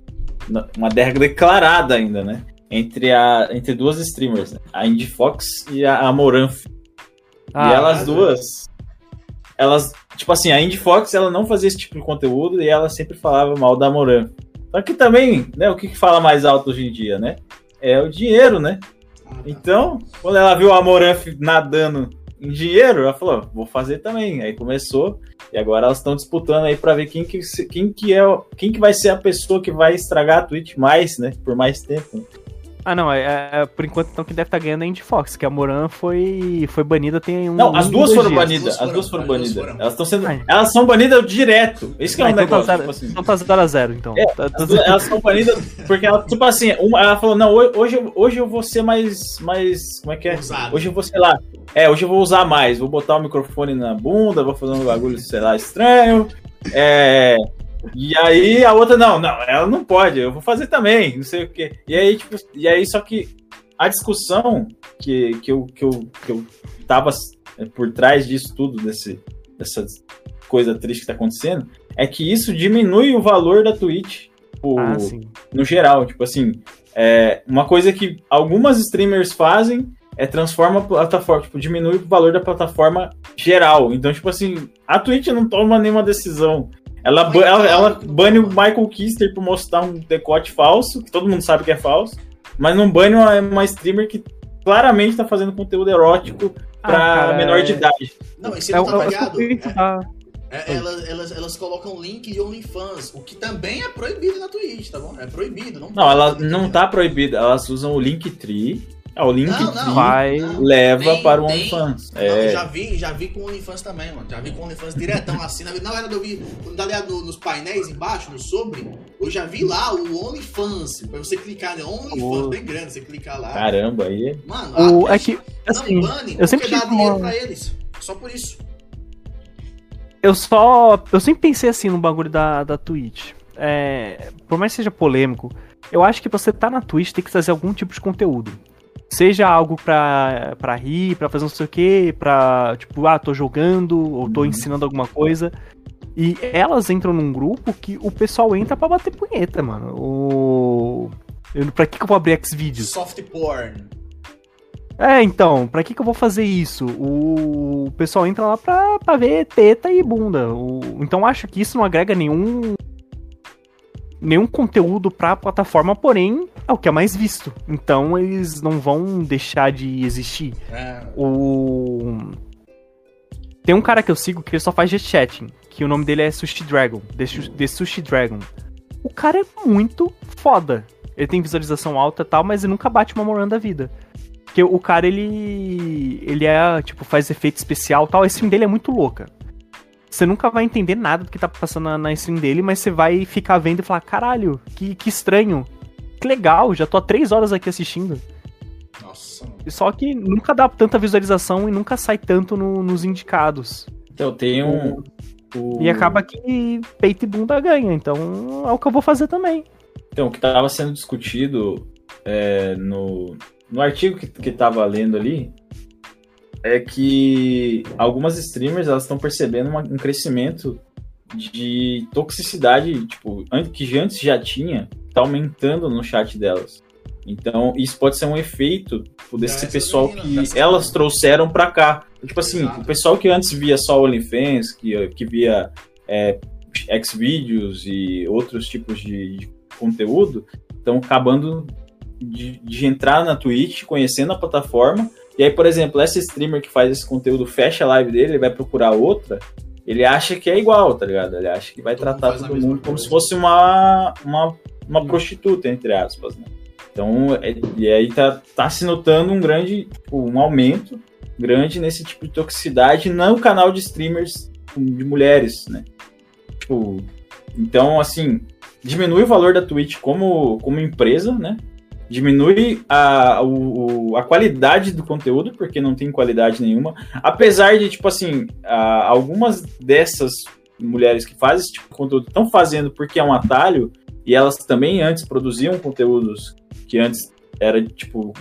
Uma guerra declarada ainda, né? Entre, a, entre duas streamers, né? a Indy Fox e a Amoranf. Ah, e elas é. duas. Elas. Tipo assim, a Indy Fox ela não fazia esse tipo de conteúdo e ela sempre falava mal da Amoranf. Só que também, né? O que, que fala mais alto hoje em dia, né? É o dinheiro, né? Então, quando ela viu a Amoranf nadando em dinheiro, ela falou, vou fazer também. Aí começou, e agora elas estão disputando aí pra ver quem que, quem que é, quem que vai ser a pessoa que vai estragar a Twitch mais, né? Por mais tempo. Ah, não, é, é- por enquanto então quem deve estar ganhando é a Indy Fox, que a Moran foi, foi banida tem um. Não, as um, duas foram banidas. As duas As duas foram banidas. Elas estão sendo. Ai. Elas são banidas direto. Esse que é Ah, um então tá negócio. zero- tipo assim. então tá 0 a 0 então. É, Tá- tá elas são banidas porque ela, tipo assim, uma, ela falou, não, ho- hoje, eu- hoje eu vou ser mais, mais, como é que é? Ousado. Hoje eu vou, sei lá, é, hoje eu vou usar mais, vou botar o microfone na bunda, vou fazer um bagulho, sei lá, estranho, é, e aí a outra, não, não, ela não pode, eu vou fazer também, não sei o quê. E aí, tipo, e aí, só que a discussão que, que, eu, que, eu, que eu tava é, por trás disso tudo, desse, dessa coisa triste que tá acontecendo, é que isso diminui o valor da Twitch. tipo, Ah, no geral, tipo assim, é, uma coisa que algumas streamers fazem é transforma a plataforma, tipo, diminui o valor da plataforma geral. Então, tipo assim, a Twitch não toma nenhuma decisão. Ela, ela, ela bane o Michael Kister por mostrar um decote falso, que todo mundo sabe que é falso, mas não bane uma, uma streamer que claramente tá fazendo conteúdo erótico pra Ah, cara, menor é- de idade. Não, e É, não tá é o ligado? É- tá- elas, elas, elas colocam link de OnlyFans, o que também é proibido na Twitch, tá bom? É proibido. Não, Não, ela não tá proibida, elas usam o Linktree. Ah, o Linktree Não, não. Vai. Não, leva tem- para o OnlyFans. É. já vi, já vi com o OnlyFans também, mano. Já vi com o OnlyFans diretão assim. Na na verdade, eu vi, tá no- nos painéis embaixo, no sobre, eu já vi lá o OnlyFans. Pra você clicar, né? OnlyFans, Oh. bem grande, você clicar lá. Caramba, aí. Mano, O, a é que, assim, não bane, eu sempre dá dinheiro uma- pra eles. Só por isso. eu só. Eu sempre pensei assim no bagulho da, da Twitch. É, por mais que seja polêmico, eu acho que você tá na Twitch tem que trazer algum tipo de conteúdo. Seja algo pra, pra rir, pra fazer não sei o que, pra, tipo, ah, tô jogando, ou tô Uhum. ensinando alguma coisa. E elas entram num grupo que o pessoal entra pra bater punheta, mano. O. Eu, pra que, que eu vou abrir Xvideos? Soft porn. É, então, pra que que eu vou fazer isso? O pessoal entra lá pra, pra ver teta e bunda. O... Então acho que isso não agrega nenhum nenhum conteúdo pra plataforma, porém é o que é mais visto. Então eles não vão deixar de existir. É, O tem um cara que eu sigo que ele só faz chatting, que o nome dele é Sushi Dragon, The, The Sushi Dragon. O cara é muito foda. Ele tem visualização alta e tal, mas ele nunca bate uma Moran da vida. Porque o cara, ele. Ele é, tipo, faz efeito especial e tal. A stream dele é muito louca. Você nunca vai entender nada do que tá passando na, na stream dele, mas você vai ficar vendo e falar: caralho, que, que estranho. Que legal, já tô há três horas aqui assistindo. nossa. Só que nunca dá tanta visualização e nunca sai tanto no- nos indicados. Então, tem um. o- E acaba que peito e bunda ganha. Então é o que eu vou fazer também. Então, o que estava sendo discutido é, no, no artigo que, que tava lendo ali é que algumas streamers elas estão percebendo uma- um crescimento de toxicidade, tipo, que antes já tinha, tá aumentando no chat delas. Então, isso pode ser um efeito desse pessoal meninas, que elas meninas. trouxeram pra cá. Tipo assim, Exato. o pessoal que antes via só OnlyFans, que, que via é, Xvideos e outros tipos de, de conteúdo, estão acabando de, de entrar na Twitch, conhecendo a plataforma. E aí, por exemplo, essa streamer que faz esse conteúdo fecha a live dele, ele vai procurar outra, ele acha que é igual, tá ligado? Ele acha que vai Todo tratar todo mundo como coisa. se fosse uma, uma, uma prostituta, entre aspas, né? Então, é- e aí tá, tá se notando um grande, um aumento grande nesse tipo de toxicidade no canal de streamers de mulheres, né? Tipo, então, assim, diminui o valor da Twitch como, como empresa, né? Diminui a, o, a qualidade do conteúdo, porque não tem qualidade nenhuma. Apesar de, tipo assim, a, algumas dessas mulheres que fazem esse tipo de conteúdo estão fazendo porque é um atalho, e elas também antes produziam conteúdos que antes era, tipo,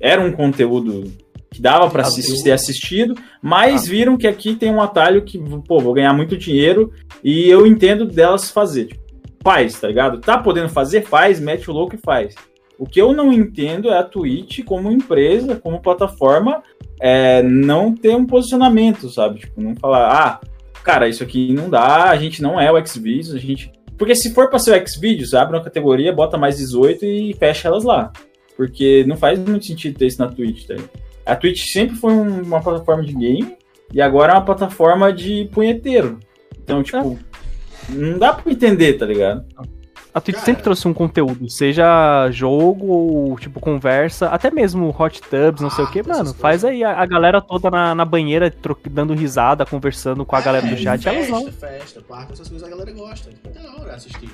era um conteúdo que dava para ser assistido, mas ah. viram que aqui tem um atalho que, pô, vou ganhar muito dinheiro e eu entendo delas fazer. Tipo, faz, tá ligado? Tá podendo fazer? Faz, mete o louco e faz. O que eu não entendo é a Twitch como empresa, como plataforma, é, não ter um posicionamento, sabe? Tipo, não falar, ah, cara, isso aqui não dá, a gente não é o Xvideos, a gente. Porque se for para ser o Xvideos, abre uma categoria, bota mais 18 e fecha elas lá. Porque não faz muito sentido ter isso na Twitch, tá? A Twitch sempre foi uma plataforma de game e agora é uma plataforma de punheteiro. Então, tipo, não dá pra entender, tá ligado? A Twitch Cara. sempre trouxe um conteúdo, seja jogo ou, tipo, conversa, até mesmo hot tubs, não ah, sei o que, mano. Faz aí a, a, galera toda na, na banheira dando risada, conversando com a é, galera do chat. Festa, elas vão. Festa, parque, essas coisas a galera gosta. É da hora assistir.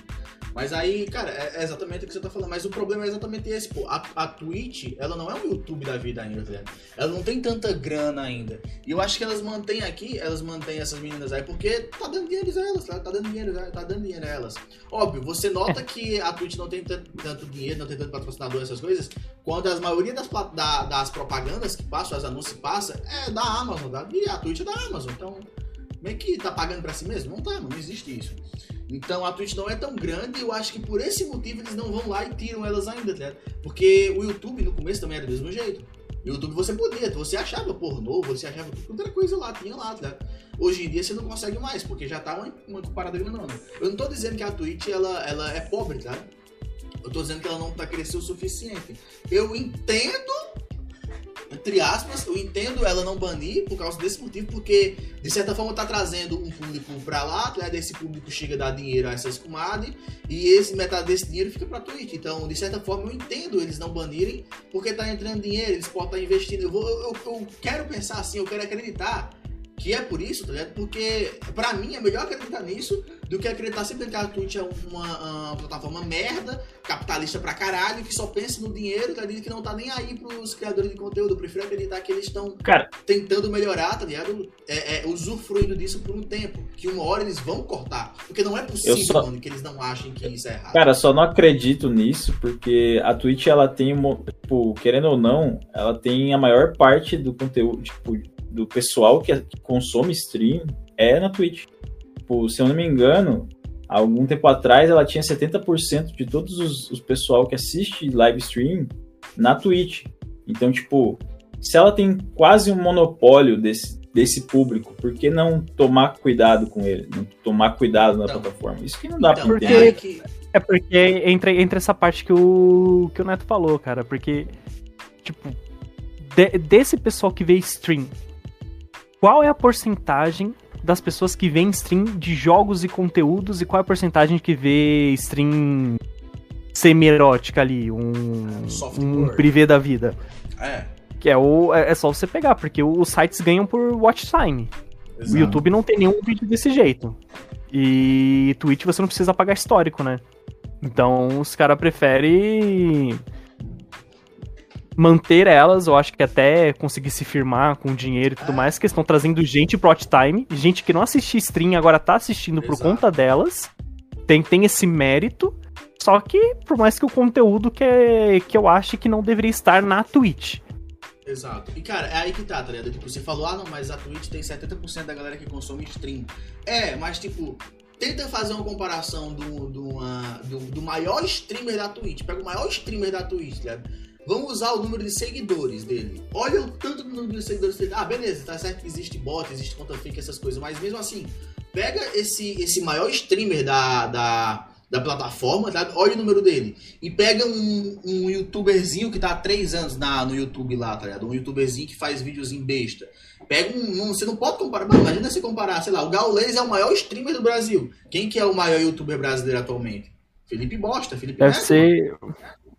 Mas aí, cara, é exatamente o que você tá falando. Mas o problema é exatamente esse, pô. A, a Twitch, ela não é um YouTube da vida ainda, tá ligado? Ela não tem tanta grana ainda. E eu acho que elas mantêm aqui, elas mantêm essas meninas aí, porque tá dando dinheiro a elas, tá, tá dando dinheiro, tá dando dinheiro a elas. Óbvio, você nota que a Twitch não tem tanto, dinheiro, não tem tanto patrocinador, essas coisas, quando a maioria das, da, das propagandas que passam, as anúncios que passam, é da Amazon, da, e a Twitch é da Amazon. Então, é que tá pagando pra si mesmo? Não tá, não existe isso. Então a Twitch não é tão grande eu acho que por esse motivo eles não vão lá e tiram elas ainda, tá Porque o YouTube no começo também era do mesmo jeito. YouTube você podia, você achava pornô, você achava outra coisa lá, tinha lá, tá Hoje em dia você não consegue mais, porque já tá uma, uma parada grande não. Eu não tô dizendo que a Twitch ela, ela é pobre, tá? Eu tô dizendo que ela não tá crescendo o suficiente. Eu entendo entre aspas, eu entendo ela não banir por causa desse motivo, porque de certa forma tá trazendo um público pra lá, né? Desse público chega a dar dinheiro a essas comadres, e esse metade desse dinheiro fica pra Twitch. Então, de certa forma, eu entendo eles não banirem, porque tá entrando dinheiro, eles podem estar tá investindo. Eu, vou, eu, eu quero pensar assim, eu quero acreditar que é por isso, tá ligado? Porque, pra mim, é melhor acreditar nisso do que acreditar sempre que a Twitch é uma, uma, plataforma merda, capitalista pra caralho, que só pensa no dinheiro, tá ligado? Que não tá nem aí pros criadores de conteúdo. Eu prefiro acreditar que eles estão tentando melhorar, tá ligado? É, é, usufruindo disso por um tempo. Que uma hora eles vão cortar. Porque não é possível, só... mano, que eles não achem que isso é errado. Cara, só não acredito nisso, porque a Twitch, ela tem, tipo, querendo ou não, ela tem a maior parte do conteúdo, tipo, do pessoal que, consome stream é na Twitch. Tipo, se eu não me engano, algum tempo atrás ela tinha 70% de todos os, os pessoal que assiste live stream na Twitch. Então, tipo, se ela tem quase um monopólio desse, desse público, por que não tomar cuidado com ele? Não tomar cuidado na então, plataforma? Isso que não dá então, pra entender. É, que... é porque entre, entre essa parte que o, que o Neto falou, cara, porque, tipo, de, desse pessoal que vê stream, qual é a porcentagem das pessoas que vêem stream de jogos e conteúdos e qual é a porcentagem que vê stream semi-erótica ali, um, um privê da vida? É. Que é, o, é, é só você pegar, porque os sites ganham por watch time. Exato. O YouTube não tem nenhum vídeo desse jeito. E Twitch você não precisa pagar histórico, né? Então os caras preferem manter elas, eu acho que até conseguir se firmar com dinheiro e tudo mais, que estão trazendo gente pro hot time, gente que não assistia stream agora tá assistindo Exato. por conta delas, tem, tem esse mérito, só que por mais que o conteúdo que, é, que eu acho que não deveria estar na Twitch. Exato. E cara, é aí que tá, tá ligado? Tipo, você falou, ah não, mas a Twitch tem 70% da galera que consome stream. É, mas tipo, tenta fazer uma comparação do, do, uma, do, do maior streamer da Twitch. Pega o maior streamer da Twitch, tá ligado? Vamos usar o número de seguidores dele. Olha o tanto do número de seguidores dele. Ah, beleza, tá certo que existe bot, existe conta fake, essas coisas, mas mesmo assim, pega esse, esse maior streamer da, da, da plataforma, tá? olha o número dele. E pega um, um youtuberzinho que tá há três anos na, no YouTube lá, tá ligado? Um youtuberzinho que faz vídeos em besta. Pega um, um, Você não pode comparar. Mas imagina você comparar, sei lá, o Gaules é o maior streamer do Brasil. Quem que é o maior youtuber brasileiro atualmente? Felipe Bosta, Felipe Deve Neto. ser.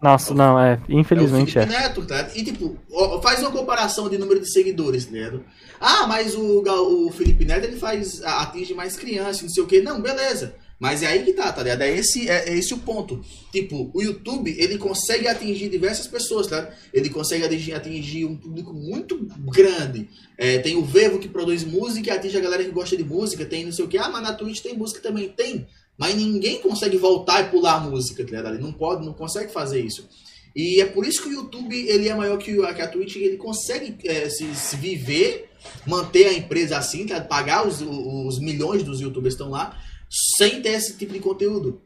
Nossa, não, é. Infelizmente é. O Felipe é. Neto, tá? E tipo, faz uma comparação de número de seguidores, né? Ah, mas o, o Felipe Neto ele faz. atinge mais crianças, não sei o quê. Não, beleza. Mas é aí que tá, tá ligado? É esse, é, é esse o ponto. Tipo, o YouTube, ele consegue atingir diversas pessoas, tá? Ele consegue atingir, atingir um público muito grande. É, tem o Vevo que produz música e atinge a galera que gosta de música. Tem não sei o que. Ah, mas na Twitch tem música também. Tem. Mas ninguém consegue voltar e pular a música, tá ligado? Ele não pode, não consegue fazer isso. E é por isso que o YouTube ele é maior que, a Twitch, ele consegue é, se, se, viver, manter a empresa assim, tá? pagar os, os milhões dos youtubers que estão lá, sem ter esse tipo de conteúdo.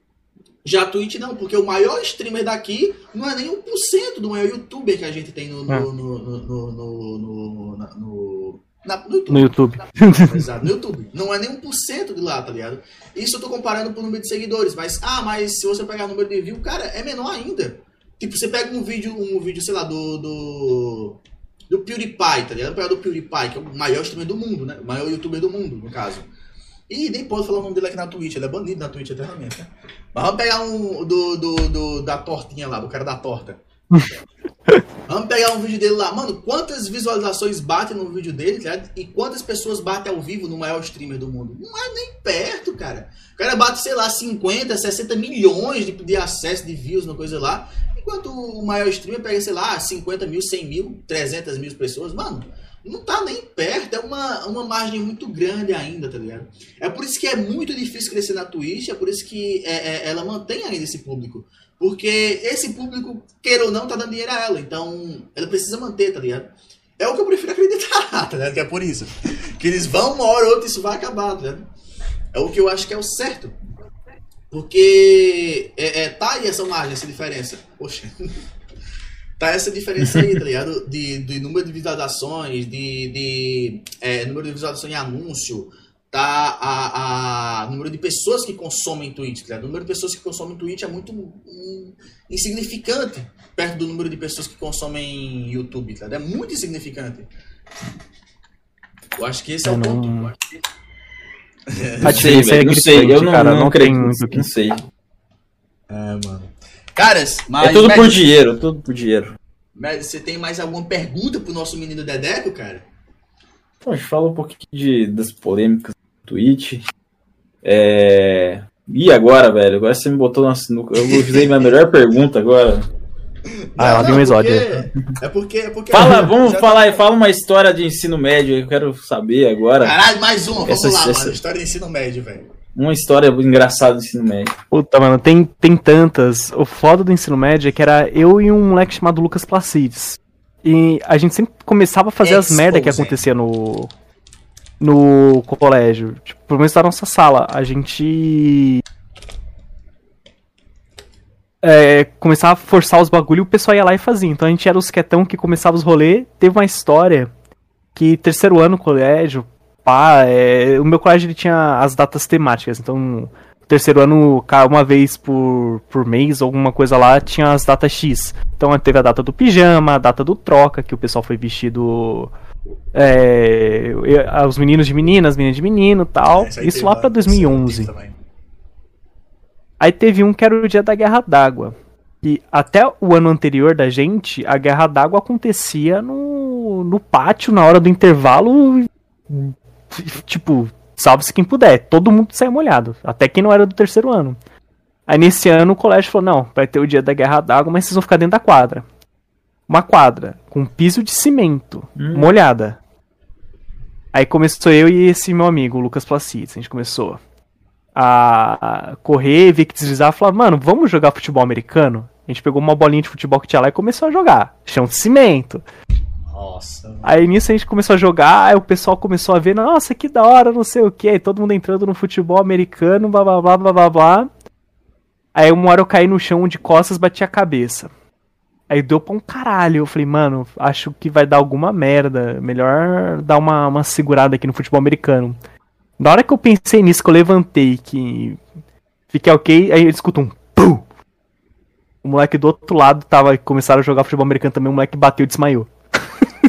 Já a Twitch não, porque o maior streamer daqui não é nem 1% do maior youtuber que a gente tem no, no, é. no, no, no, no, no, na, no YouTube. No YouTube. Exato, no YouTube. Não é nem 1% de lá, tá ligado? Isso eu tô comparando por número de seguidores, mas, ah, mas se você pegar o número de views, cara, é menor ainda. Tipo, você pega um vídeo, um vídeo, sei lá, do. do. do PewDiePie, tá ligado? Pegar do PewDiePie, que é o maior streamer do mundo, né? O maior youtuber do mundo, no caso. E nem pode falar o nome dele aqui na Twitch, ele é banido na Twitch eternamente, né? Mas vamos pegar um do, do, do, da tortinha lá, do cara da torta. vamos pegar um vídeo dele lá. Mano, quantas visualizações batem no vídeo dele, tá? E quantas pessoas batem ao vivo no maior streamer do mundo? Não é nem perto, cara. O cara bate, sei lá, 50, 60 milhões de, de acesso, de views, uma coisa lá. Enquanto o maior streamer pega, sei lá, 50 mil, 100 mil, 300 mil pessoas. Mano, não tá nem perto, é uma, uma margem muito grande ainda, tá ligado? É por isso que é muito difícil crescer na Twitch, é por isso que é, é, ela mantém ainda esse público. Porque esse público, queira ou não, tá dando dinheiro a ela, então ela precisa manter, tá ligado? É o que eu prefiro acreditar, tá ligado? Que é por isso. Que eles vão, uma hora ou outra, isso vai acabar, tá ligado? É o que eu acho que é o certo. Porque é, é, tá aí essa margem, essa diferença. Poxa. tá essa diferença aí, tá ligado? De, de número de visualizações, de, de é, número de visualizações em anúncio, tá a, a número de pessoas que consomem Twitch, tá? O número de pessoas que consomem Twitch é muito um, insignificante perto do número de pessoas que consomem YouTube, tá? É muito insignificante. Eu acho que esse é, é o ponto. Não... A diferença é não sei, eu não, cara, não, não creio muito que não sei. É, mano. Caras, mas. É tudo por dinheiro, tudo por dinheiro. Você tem mais alguma pergunta pro nosso menino Dedeco, cara? Pô, fala um pouquinho de, das polêmicas Twitch. É. E agora, velho? Agora você me botou na sinuca. Eu usei minha melhor pergunta agora. Ah, ela tem um exódio. É porque, é porque. Fala, vamos tá falar, tá... fala uma história de ensino médio. Eu quero saber agora. Caralho, mais uma, vamos essa, lá, essa... mano. História de ensino médio, velho. Uma história engraçada do ensino médio. Puta, mano, tem, tem tantas. O foda do ensino médio é que era eu e um moleque chamado Lucas Placides. E a gente sempre começava a fazer Exposing. as merda que acontecia no. No colégio. Tipo, pelo menos na nossa sala. A gente é, começava a forçar os bagulho e o pessoal ia lá e fazia. Então a gente era os quietão que começava os rolês. Teve uma história que terceiro ano colégio, pá, é, o meu colégio ele tinha as datas temáticas. Então terceiro ano, uma vez por, por mês, alguma coisa lá, tinha as datas X. Então teve a data do pijama, a data do troca, que o pessoal foi vestido. É, os meninos de meninas, as meninas de menino tal. É, Isso lá pra 2011. Aí teve um que era o dia da Guerra d'Água. E até o ano anterior da gente, a Guerra d'Água acontecia no, no pátio, na hora do intervalo. Tipo, salve-se quem puder. Todo mundo saiu molhado. Até quem não era do terceiro ano. Aí nesse ano o colégio falou: não, vai ter o dia da Guerra d'Água, mas vocês vão ficar dentro da quadra. Uma quadra com piso de cimento, hum. molhada. Aí começou eu e esse meu amigo, o Lucas Placides. A gente começou a correr, ver que deslizar, falar, mano, vamos jogar futebol americano? A gente pegou uma bolinha de futebol que tinha lá e começou a jogar. Chão de cimento. Nossa. Aí nisso a gente começou a jogar, aí o pessoal começou a ver, nossa, que da hora, não sei o que. Aí todo mundo entrando no futebol americano, blá blá blá blá blá blá. Aí uma hora eu caí no chão de costas, bati a cabeça. Aí deu pra um caralho. Eu falei, mano, acho que vai dar alguma merda. Melhor dar uma, uma segurada aqui no futebol americano. Na hora que eu pensei nisso, que eu levantei, que fiquei ok, aí eu escuto um PUM! O moleque do outro lado tava, começaram a jogar futebol americano também, o moleque bateu e desmaiou.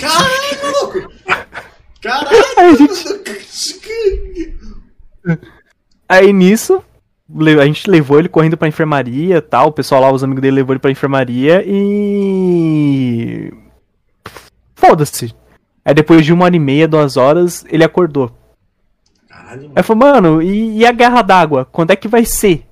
Caralho, maluco! Caralho! Aí, gente... aí nisso, a gente levou ele correndo pra enfermaria tal. O pessoal lá, os amigos dele, levou ele pra enfermaria e. Foda-se. Aí depois de uma hora e meia, duas horas, ele acordou. Aí eu falei, mano, e, e a guerra d'água? Quando é que vai ser?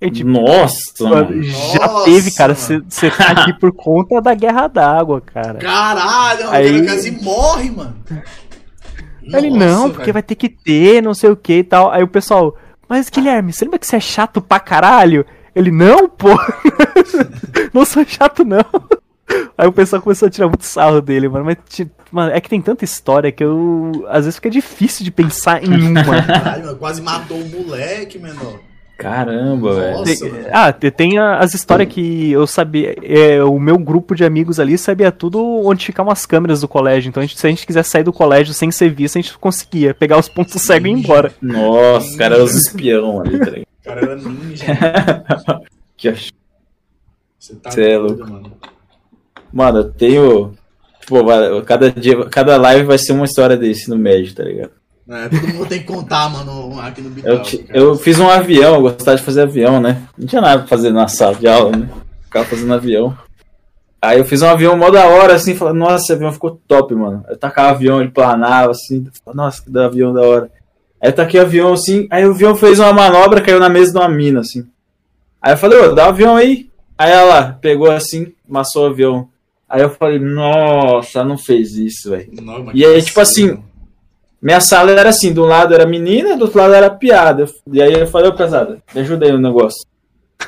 Eu, tipo, Nossa, mano, já Nossa, teve, cara. Você tá aqui por conta da guerra d'água, cara. Caralho, Aí- o quase morre, mano. Ele, Nossa, não, porque velho. vai ter que ter, não sei o que e tal. Aí o pessoal, mas Guilherme, você lembra que você é chato pra caralho? Ele, não, pô. não sou chato, não. Aí o pessoal começou a tirar muito sarro dele, mano. Mas, mano, é que tem tanta história que eu. Às vezes fica difícil de pensar em uma. Caralho, quase matou o moleque, menor. Caramba, velho. Ah, te- tem as histórias que eu sabia. é, o meu grupo de amigos ali sabia tudo onde ficavam as câmeras do colégio. Então, a gente- se a gente quiser sair do colégio sem ser visto, a gente conseguia pegar os pontos cegos e ir embora. Nossa, os caras eram os espião ali, tá ligado? O cara era ninja. Que ach- Você tá Cê é louco. mano. Mano, eu tenho. Tipo, vai- cada dia, cada live vai ser uma história desse no médio, tá ligado? É, todo mundo tem que contar, mano, aqui no Eu, Bital. ti- cara. eu fiz um avião, eu gostava de fazer avião, né? Não tinha nada pra fazer na sala de aula, né? Ficava fazendo avião. Aí eu fiz um avião mó da hora, assim, falando, nossa, esse avião ficou top, mano. Eu tacava o avião, ele planava, assim, falava, nossa, que da avião da hora. Aí eu taquei o avião, assim, aí o avião fez uma manobra, caiu na mesa de uma mina, assim. Aí eu falei, ô, dá o avião aí. Aí ela pegou assim, amassou o avião. Aí eu falei, nossa, não fez isso, velho. E aí, tipo assim. Minha sala era assim, de um lado era menina, do outro lado era piada. E aí eu falei, ô pesada, me ajuda aí no negócio.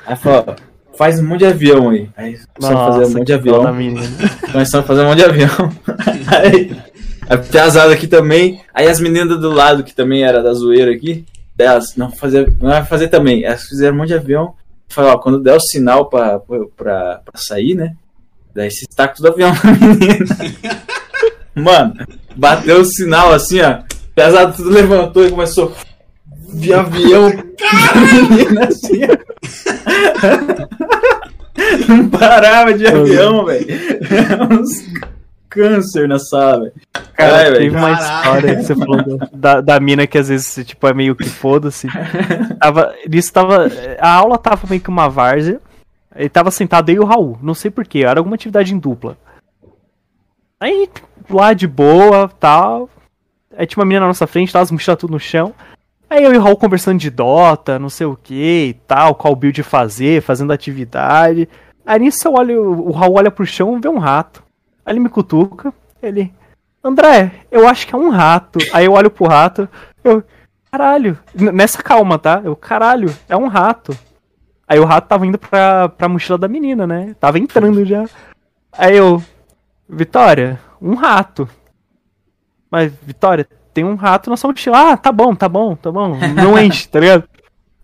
Aí falou, faz um monte de avião aí. Aí começamos a fazer um monte de avião. Começamos a fazer um monte de avião. aí, a piazada aqui também. Aí as meninas do lado, que também era da zoeira aqui, delas, não, fazer, não vai fazer também. Elas fizeram um monte de avião. Falei, ó, quando der o sinal pra, pra, pra sair, né? Daí se taca tudo avião na menina. Mano, bateu o sinal assim, ó. Pesado tudo levantou e começou de avião. Menina, assim. Não parava de avião, velho. Uns câncer na sala, velho. Cara, Caralho, teve velho. uma Caralho. história que você falou da- da, mina que às vezes, tipo, é meio que foda-se. Tava, isso tava, a aula tava meio que uma várzea. Ele tava sentado aí e o Raul, não sei porquê, era alguma atividade em dupla. Aí, lá de boa, tal. Aí tinha uma menina na nossa frente, tava as mochilas tudo no chão. Aí eu e o Raul conversando de Dota, não sei o que e tal, qual build fazer, fazendo atividade. Aí nisso eu olho, o Raul olha pro chão e vê um rato. Aí ele me cutuca, ele. André, eu acho que é um rato. Aí eu olho pro rato, eu. Caralho, nessa calma, tá? Eu, caralho, é um rato. Aí o rato tava indo pra, pra mochila da menina, né? Tava entrando já. Aí eu. Vitória, um rato. Mas, Vitória, tem um rato na sua mochila. Ah, tá bom, tá bom, tá bom. Não enche, tá ligado?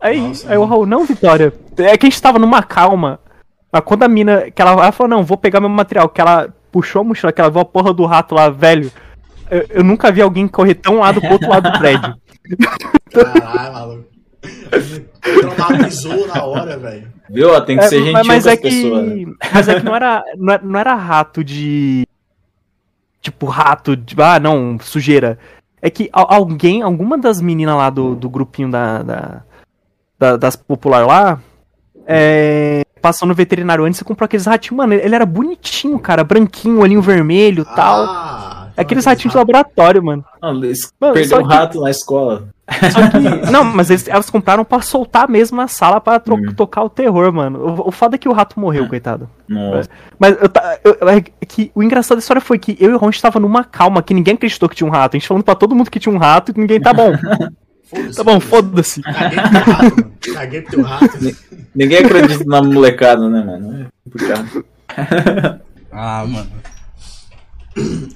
Aí, Nossa, aí o Raul, não, Vitória. É que a gente tava numa calma. Mas quando a mina. Que ela, ela falou, não, vou pegar meu material. Que ela puxou a mochila, que ela viu a porra do rato lá, velho. Eu, eu nunca vi alguém correr tão lado pro outro lado do prédio. Caralho, maluco. Traumatizou na hora, velho. Viu? Tem que É, ser gentil mas, mas com as é que, pessoas. né? mas é que não era, não era, não era rato de. Tipo, rato de. Ah, não, sujeira. É que al- alguém, alguma das meninas lá do, do grupinho da, da- da- das popular lá, é, passou no veterinário antes e comprou aqueles ratinhos. Mano, ele era bonitinho, cara, branquinho, olhinho vermelho e tal. Ah, É aqueles ratinhos de laboratório, mano. Não, eles Mano, perdeu um que- rato na escola. Só que. não, mas eles, elas compraram pra soltar mesmo na sala pra tro- Hum. tocar o terror, mano. O, o foda é que o rato morreu, coitado. Nossa. Mas eu, eu- eu- é que o engraçado da história foi que eu e o Ron estava numa calma, que ninguém acreditou que tinha um rato. A gente falando pra todo mundo que tinha um rato e ninguém tá bom. Foda-se, tá bom, foda-se. Caguei pro teu rato, mano. Caguei pro teu rato. Ninguém acredita na molecada, né, mano? É complicado. Ah, mano.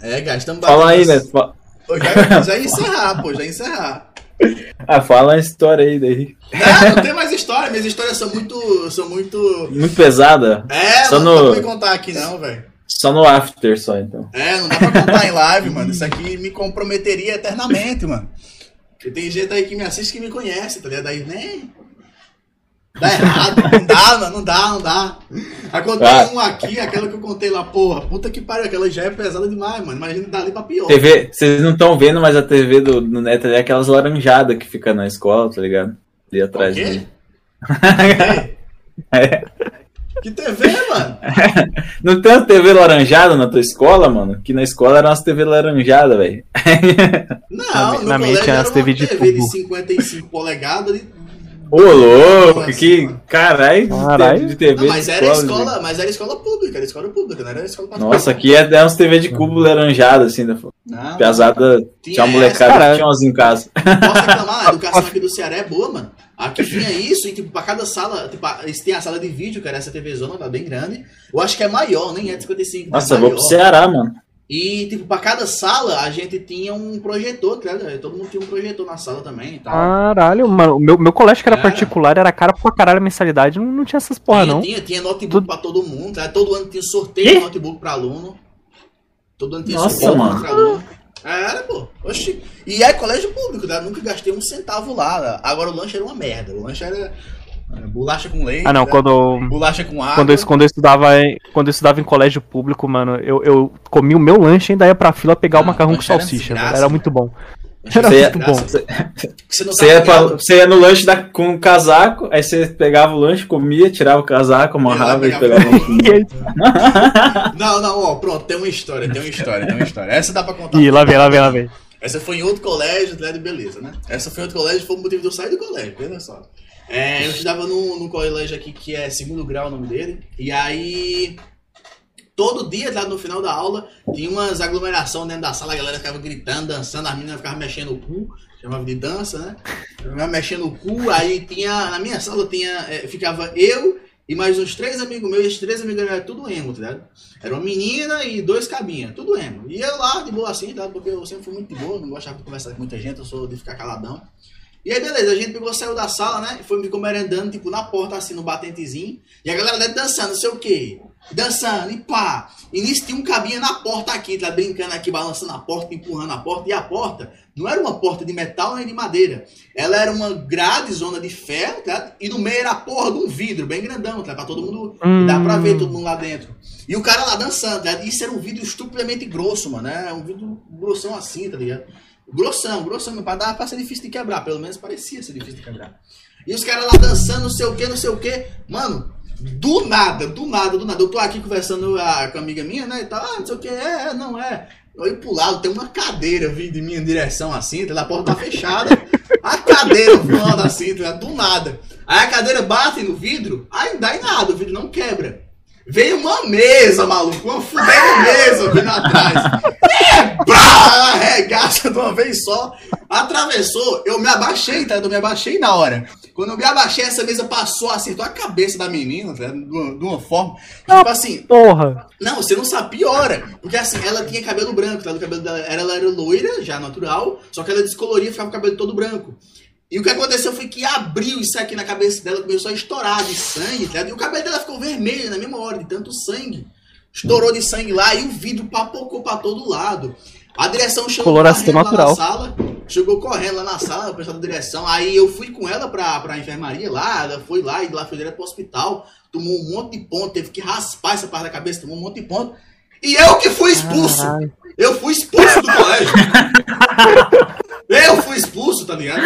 É, gastamos Fala aí, né? Já, já ia encerrar, pô, já ia encerrar. Ah, fala a história aí daí. Não, não tem mais história, minhas histórias são muito. são muito. Muito pesada. É, Só não dá no- pra me contar aqui não, velho. Só no after, só então. É, não dá pra contar em live, mano. Isso aqui me comprometeria eternamente, mano. Porque tem gente aí que me assiste que me conhece, tá ligado? Aí, né? Dá errado, não dá, mano, não dá, não dá. Aí contei Ah. um aqui, aquela que eu contei lá, porra, puta que pariu, aquela já é pesada demais, mano. Imagina dali pra pior. TV, vocês não estão vendo, mas a TV do, do Neto é aquelas laranjadas que fica na escola, tá ligado? Ali atrás quê? dele. É. É. Que TV, mano? Não tem uma TV laranjada na tua escola, mano? Que na escola era umas TV laranjada, velho. Não, Na- no na minha tinha era as uma TV de TV de tubo. 55 polegadas. De... Ô, louco, Nossa, que caralho Caralho. de TV Não, mas de era escola, escola, mas era escola pública, era escola pública, não era escola particular. Nossa, aqui é, é uns TV de cubo laranjada, assim, da Não, pesada. Tinha Tinha uma molecada que tinha umas em casa. Posso reclamar, a educação aqui do Ceará é boa, mano. Aqui tinha isso, e tipo, pra cada sala, tipo, eles têm a sala de vídeo, que era essa TV zona, tá bem grande. Eu acho que é maior, nem é de 55. Nossa, é eu vou maior. pro Ceará, mano. E, tipo, pra cada sala a gente tinha um projetor, tá ligado? Todo mundo tinha um projetor na sala também e tal. Caralho, mano. O meu, meu colégio que era É. particular era cara pra caralho a mensalidade. Não, não tinha essas porra, tinha, não. tinha, tinha notebook Tudo- pra todo mundo, tá? Todo ano tinha sorteio de notebook pra aluno. Todo ano tinha Nossa, sorteio de mano. notebook pra aluno. Era, pô. Oxi. E é colégio público, tá? Nunca gastei um centavo lá. Agora o lanche era uma merda. O lanche era bolacha com leite. Ah, não. né? Quando, Bolacha com água. quando, eu, quando, eu estudava em, quando eu estudava em colégio público, mano, eu, eu comi o meu lanche e ainda ia pra fila pegar o Ah, macarrão com era salsicha. desgraça, velho. Era muito bom. Era Você ia- muito bom. desgraça. Você não Você tá ia, pra- você ia no lanche da- com o casaco, aí você pegava o lanche, comia, tirava o casaco, amarrava e pegava o o lanche. Não, não, ó, pronto, tem uma história, tem uma história, tem uma história. Essa dá pra contar. Ih, lá vem, lá vem, lá vem. Essa foi em outro colégio, né, beleza, né? Essa foi em outro colégio, foi o motivo de eu sair do colégio, veja só. É, eu estudava num, num colégio aqui que é segundo grau o nome dele, e aí todo dia, lá no final da aula, tinha umas aglomeração dentro da sala, a galera ficava gritando, dançando, as meninas ficavam mexendo o cu, chamava de dança, né? Ficava mexendo o cu, aí tinha, na minha sala tinha, é, ficava eu e mais uns três amigos meus, esses três amigos eram tudo emo, tá ligado? Era uma menina e dois cabinhas, tudo emo. E eu lá, de boa assim, tá? Porque eu sempre fui muito de boa, não gostava de conversar com muita gente, eu sou de ficar caladão. E aí, beleza, a gente pegou, saiu da sala, né? E foi me merendando, tipo, na porta, assim, no batentezinho. E a galera dentro dançando, não sei o quê. Dançando, e pá. E nisso tinha um cabinha na porta aqui, tá brincando aqui, balançando a porta, empurrando a porta. E a porta não era uma porta de metal nem de madeira. Ela era uma grade, zona de ferro, tá? E no meio era a porra de um vidro, bem grandão, tá? Pra todo mundo Hum. Dá pra ver todo mundo lá dentro. E o cara lá dançando, tá? Isso era um vidro estupidamente grosso, mano. É um vidro grossão assim, tá ligado? Grossão, grossão, pra dar pra ser difícil de quebrar. Pelo menos parecia ser difícil de quebrar. E os caras lá dançando, não sei o que, não sei o que. Mano, do nada, do nada, do nada. Eu tô aqui conversando ah, com a amiga minha, né? E tal, ah, não sei o que, é, é, não é. Eu olho pro lado, tem uma cadeira vindo em minha direção assim, tá? a porta tá fechada. A cadeira voando assim, tá? do nada. Aí a cadeira bate no vidro, aí dá em nada, o vidro não quebra. Veio uma mesa, maluco, uma fudendo mesa vindo atrás. É, brá, arregaça de uma vez só. Atravessou, eu me abaixei, tá? Eu me abaixei na hora. Quando eu me abaixei, essa mesa passou, acertou a cabeça da menina, tá? De uma, de uma forma. Tipo assim, Porra. não, você não sabe, piora. Porque assim, ela tinha cabelo branco, tá? O cabelo dela, ela era loira, já natural, só que ela descoloria e ficava com o cabelo todo branco. E o que aconteceu foi que abriu isso aqui na cabeça dela, começou a estourar de sangue, tá? E o cabelo dela ficou vermelho na mesma hora, de tanto sangue. Estourou de sangue lá e o vidro papocou pra todo lado. A direção chegou correndo lá natural. na sala, chegou correndo lá na sala, o pessoal da direção. Aí eu fui com ela pra, pra enfermaria lá, ela foi lá e lá foi direto pro hospital. Tomou um monte de ponto, teve que raspar essa parte da cabeça, tomou um monte de ponto. E eu que fui expulso! Eu fui expulso do colégio. Eu fui expulso, tá ligado?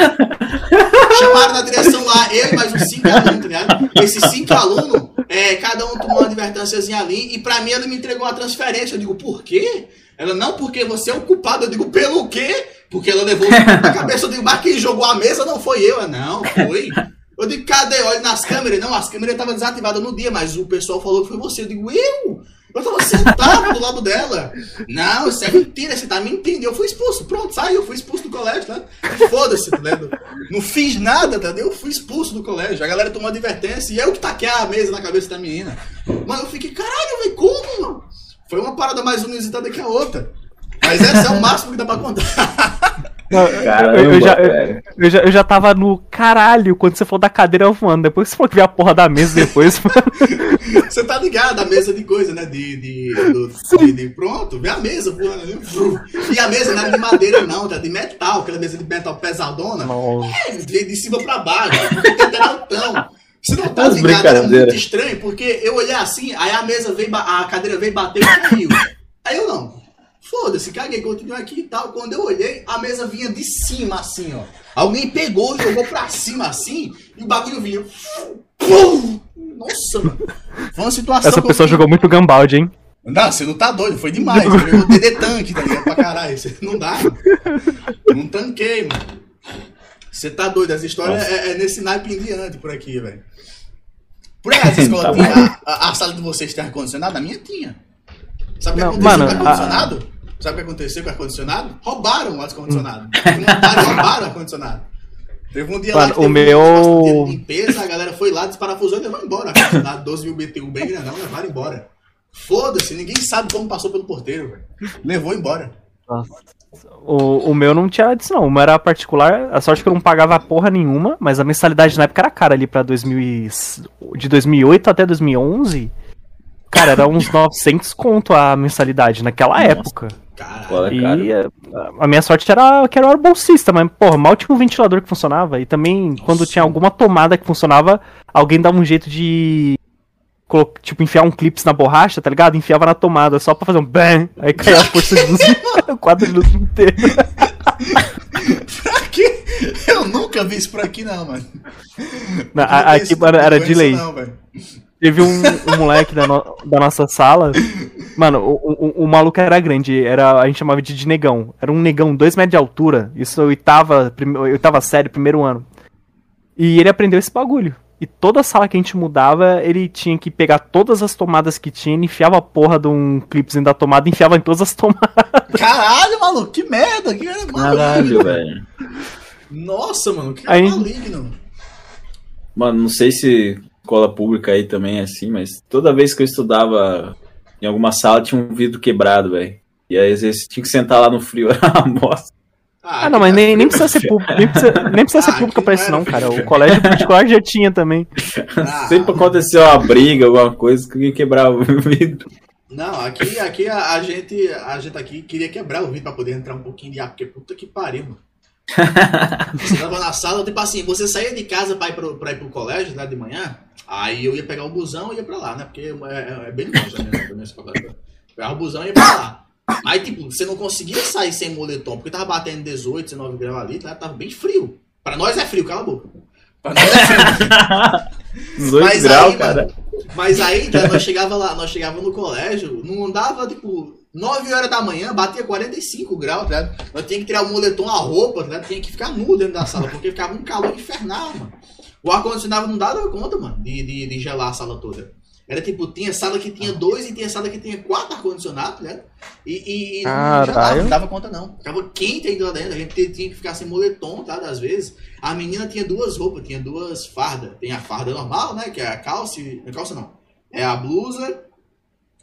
Chamaram na direção lá, eu e mais uns cinco alunos, tá ligado? Esses cinco alunos, é, cada um tomou uma advertênciazinha ali, e pra mim ela me entregou uma transferência. Eu digo, por quê? Ela, não, porque você é o culpado. Eu digo, pelo quê? Porque ela levou na cabeça. Eu digo, mas quem jogou a mesa não foi eu. Ela, não, foi. Eu digo, cadê? Olha nas câmeras. Não, as câmeras estavam desativadas no dia, mas o pessoal falou que foi você. Eu digo, eu? Eu tava sentado do lado dela. Não, isso é mentira, você tá mentindo. Eu fui expulso. Pronto, saiu, eu fui expulso do colégio, né? Foda-se, tá ligado? Não fiz nada, entendeu? Eu fui expulso do colégio. A galera tomou advertência e eu que taquei a mesa na cabeça da menina. Mano, eu fiquei, caralho, velho, como, mano? Foi uma parada mais inusitada que a outra. Mas esse é o máximo que dá pra contar. Caramba, eu, eu já, eu, eu já, eu já tava no caralho quando você falou da cadeira voando. Depois você falou que veio a porra da mesa depois. Você tá ligado, a mesa de coisa, né? De. de, do- de, de- pronto, vê a mesa voando. né? E a mesa não era de madeira, não, tá? De metal, aquela mesa de metal pesadona. É, de, de cima pra baixo, até altão. Você não tá ligado? Era brincadeiras. muito estranho, porque eu olhei assim, aí a mesa veio, a cadeira veio bater e caiu. Aí eu não. Foda-se, caguei, continuei aqui e tal. Quando eu olhei, a mesa vinha de cima, assim, ó. Alguém pegou, jogou pra cima assim, e o bagulho vinha. Vum! Nossa, mano. Foi uma situação. Essa eu pessoa jogou muito Gambaldi, hein? Não, você não tá doido, foi demais. Eu pegou o DD tanque, tá ligado? Pra caralho. Você não dá. Não tanquei, mano. Você tá doido, as histórias é, é nesse naipe em diante por aqui, velho. Por aí, essa escola Tá tinha. A, a- a sala de vocês tem ar-condicionado? A minha tinha. Sabe o que aconteceu mano, com o ar-condicionado? Sabe o que aconteceu com o ar-condicionado? Roubaram o ar-condicionado. Roubaram o ar-condicionado. Teve um dia Mano, lá que o teve meu- limpeza, a galera foi lá, desparafusou e levou embora. ar-condicionado, 12 mil BTU bem grandão, levaram embora. Foda-se, ninguém sabe como passou pelo porteiro, velho. Levou embora. O, o meu não tinha disso, não. O meu era particular. A sorte que eu não pagava porra nenhuma, mas a mensalidade na época era cara ali pra 2000 e... de 2008 até 2011. Cara, era uns 900 conto a mensalidade naquela Nossa. época. Caralho. Olha, E cara. a, a minha sorte era que era o bolsista, mas, porra, mal tinha um ventilador que funcionava. E também, quando tinha alguma tomada que funcionava, alguém dava um jeito de. Tipo, enfiar um clips na borracha, tá ligado? Enfiava na tomada só pra fazer um bam, aí caía a força de luz o quadro de luz inteiro. Aqui, eu nunca vi isso por aqui, não, mano. A- vi aqui não era conheço de lei. não, velho. Teve um, um moleque da, no- da nossa sala. Mano, o, o, o maluco era grande, era, a gente chamava de, de negão. Era um negão, dois metros de altura. Isso oitava, prime, oitava série, primeiro ano. E ele aprendeu esse bagulho. E toda sala que a gente mudava, ele tinha que pegar todas as tomadas que tinha, ele enfiava a porra de um clipezinho da tomada e enfiava em todas as tomadas. Caralho, maluco, que merda. Que maluco. Caralho, velho. Nossa, mano, que Aí- maligno. Mano, não sei se escola pública aí também assim, mas toda vez que eu estudava em alguma sala tinha um vidro quebrado, velho. E aí às vezes tinha que sentar lá no frio, era uma bosta. Ah, não, mas nem, nem precisa ser público, nem precisa, nem precisa ser Ah, pública aqui pra isso não, cara. O colégio particular já tinha também. Ah, Sempre aconteceu uma briga, alguma coisa, que alguém quebrava o vidro. Não, aqui, aqui a, a gente, a gente aqui queria quebrar o vidro pra poder entrar um pouquinho de ar, porque puta que pariu, mano. Você tava na sala, tipo assim, você saía de casa pra ir pro, pra ir pro colégio, né, de manhã, aí eu ia pegar o busão e ia pra lá, né, porque é, é- é bem longe da minha, da minha escola. né? Pegava o busão e ia pra lá. Aí, tipo, você não conseguia sair sem moletom, porque tava batendo 18, 19 graus ali, tá? tava bem frio. Pra nós é frio, cala a boca. Pra nós é frio. 18 Mas graus, aí, cara. mano, mas aí, tá, nós chegava lá, nós chegava no colégio, não andava, tipo, 9 horas da manhã, batia 45 graus, tá ligado? Nós tinha que tirar o moletom, a roupa, tá ligado? Tinha que ficar nu dentro da sala, porque ficava um calor infernal, mano. O ar-condicionado não dava conta, mano, de, de, de gelar a sala toda. Era tipo, tinha sala que tinha dois e tinha sala que tinha quatro ar-condicionados, né? E, e, e não, Caralho. gelava, não dava conta, não. Ficava quente ainda lá dentro. A gente tinha que ficar sem moletom, tá? Às vezes. A menina tinha duas roupas, tinha duas fardas. Tem a farda normal, né? Que é a calça. A calça não. É a blusa.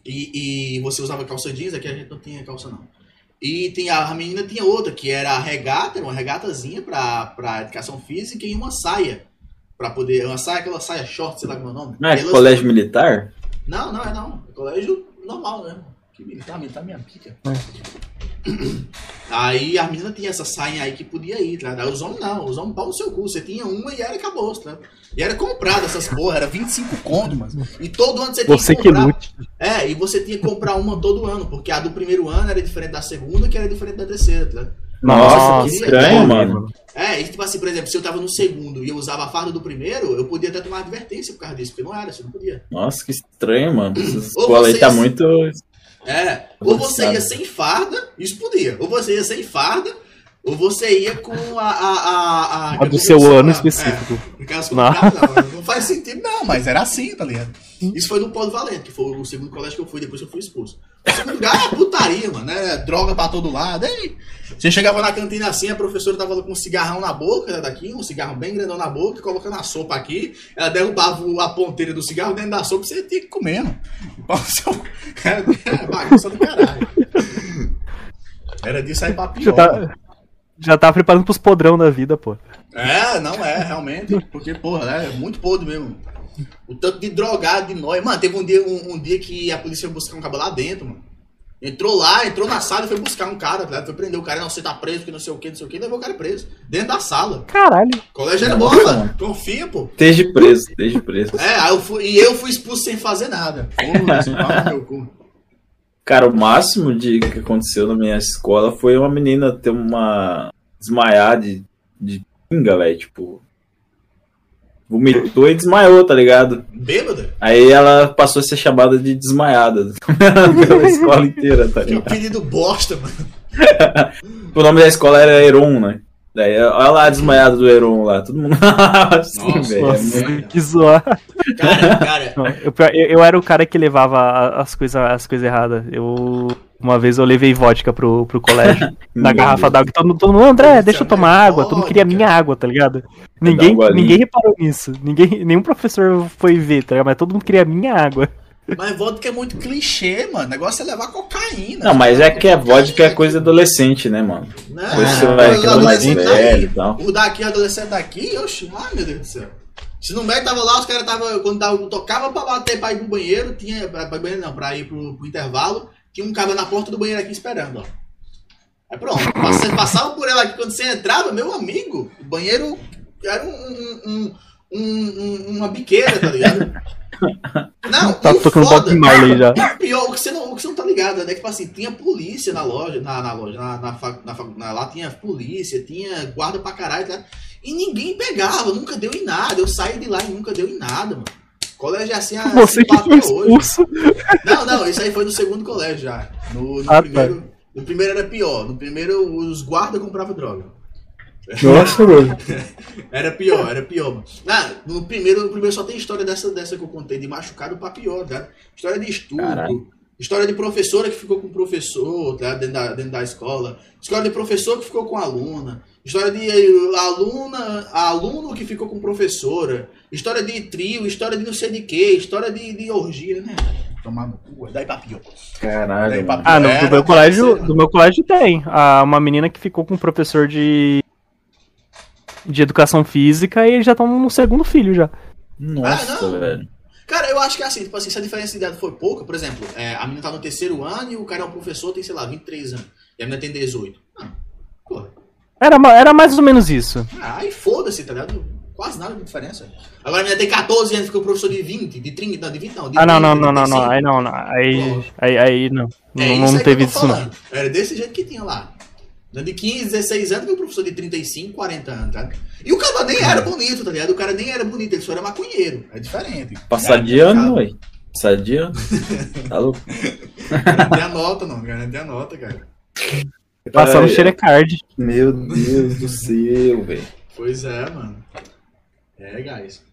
E, e você usava calça jeans, aqui a gente não tinha calça, não. E tem a, a menina tinha outra, que era a regata, era uma regatazinha pra educação física e uma saia. Pra poder. Uma saia, aquela saia short, sei lá como é o nome. Não é elas- colégio militar? não, não é não. É colégio normal, né? Que militar, militar minha pica. Aí a menina tinha essa saia aí que podia ir, tá? Os homens não, os homens pau no seu cu. Você tinha uma e era acabou, tá? E era comprado essas porra, era 25 conto, mano. E todo ano você tinha Você que que comprar. lute. É, e você tinha que comprar uma todo ano, porque a do primeiro ano era diferente da segunda, que era diferente da terceira, tá? Nossa, que estranho, é, mano. É, e tipo assim, por exemplo, se eu tava no segundo e eu usava a farda do primeiro, eu podia até tomar advertência por causa disso, porque não era, você não podia. Nossa, que estranho, mano. Essa escola aí tá muito. É, ou você ia sem farda, isso podia. Ou você ia sem farda, ou você ia com a. A, a, A do seu ano específico. É, caso, Não. não. Não, faz sentido, não, mas era assim, tá ligado? Isso foi no Polo Valente, que foi o segundo colégio que eu fui, depois que eu fui expulso. O segundo lugar é putaria, mano, né? Droga pra todo lado. Aí, você chegava na cantina assim, a professora tava com um cigarrão na boca, né, daqui, um cigarro bem grandão na boca, colocando a sopa aqui. Ela derrubava a ponteira do cigarro dentro da sopa e você tinha que comer, mano. É bagunça do caralho. Era disso aí pra Já pior. Já tá preparando pros podrão da vida, pô. É, não é, realmente. Porque, porra, né, é muito podre mesmo. O tanto de drogado de nós. Mano, teve um dia, um, um dia que a polícia foi buscar um cara lá dentro, mano. Entrou lá, entrou na sala e foi buscar um cara, tá? Foi prender o cara, não, você tá preso, que não sei o que, não sei o que, levou o cara preso. Dentro da sala. Caralho. Colégio era bom, mano. Confia, pô. Desde preso, desde preso. É, aí eu fui, e eu fui expulso sem fazer nada. No meu cu. Cara, o máximo de que aconteceu na minha escola foi uma menina ter uma. desmaiar de, de pinga, velho. Tipo. vomitou e desmaiou, tá ligado? Bêbada? Aí ela passou a ser chamada de desmaiada pela escola inteira, tá Que ligado? apelido bosta, mano. O nome da escola era Heron, né? Daí, olha lá a desmaiada do Heron lá, todo mundo. assim, Nossa, velho. Nossa, É. que zoar. Cara, cara, Não, eu, eu- eu era o cara que levava as coisas as coisas erradas. Eu. Uma vez eu levei vodka pro, pro colégio. na Meu garrafa d'água. Todo, mundo- todo mundo, André, deixa eu é tomar água. Todo mundo queria minha água, tá ligado? Ninguém, um ninguém reparou nisso. Ninguém, nenhum professor foi ver, tá ligado? Mas todo mundo queria minha água. Mas vodka é muito clichê, mano. O negócio é levar cocaína. Não, mas é que a vodka é coisa adolescente, né, mano? Não, você vai ficando mais adolescentes velho e tal. O daqui, o adolescente daqui, oxe, ai meu Deus do céu. Se no médio tava lá, os caras tava, quando tava, tocava pra bater pra ir pro banheiro, tinha, pra, pra banheiro não, pra ir pro, pro intervalo, tinha um cara na porta do banheiro aqui esperando, ó. Aí pronto, você passava por ela aqui, quando você entrava, meu amigo, o banheiro era um- um- um- uma biqueira, tá ligado? Não, Tá tocando foda- Bob Marley já. pior, o que você não, o que você não tá ligado, né? Tipo assim, tinha polícia na loja, na, na loja, na, na, na na- lá tinha polícia, tinha guarda pra caralho, tá? E ninguém pegava, nunca deu em nada. Eu saí de lá e nunca deu em nada, mano. Colégio é assim, assim Você que tá foi até hoje. expulso. Não, não, isso aí foi no segundo colégio já. No, no Ah, tá. primeiro, no primeiro era pior. No primeiro, os guardas compravam droga. Nossa, mano. Era pior, era pior, mano. Ah, no, primeiro, no primeiro só tem história dessa, dessa que eu contei, de machucado pra pior, tá? História de estudo, Caralho. história de professora que ficou com professor, tá? Dentro da, dentro da escola. História de professor que ficou com aluna. História de eh, aluna, aluno que ficou com professora. História de trio, história de não sei de quê, história de, de orgia, né? Tomar no cu, daí pra pior. Caralho, Daí pra pior. Ah, no, Era, do meu colégio, do meu colégio tem. Ah, uma menina que ficou com um professor de. De educação física e eles já estão no segundo filho já. Nossa, Ah, velho. Cara, eu acho que é assim, tipo assim, se a diferença de idade for pouca, por exemplo, é, a menina tá no terceiro ano e o cara é um professor, tem, sei lá, 23 anos. E a menina tem 18. Ah, porra. Era, era mais ou menos isso. Ah, aí foda-se, tá ligado? Quase nada de diferença. Agora a menina tem 14 anos e fica um professor de 20, de 30, não, de 20 não. De Ah, não, 30, não, não, não, 35. não. Aí não, não. Aí, aí, aí não. É não, não teve isso, não. Era desse jeito que tinha lá. De 15, 16 anos, que o professor de 35, 40 anos, tá? E o cara nem era bonito, tá ligado? O cara nem era bonito, ele só era maconheiro. É diferente. Passar de ano, ué. Passar de ano. Tá louco? Não tem a nota, não. Não tem a nota, cara. Passando Ai, xerecard. Meu Deus do céu, velho. Pois é, mano. É, guys.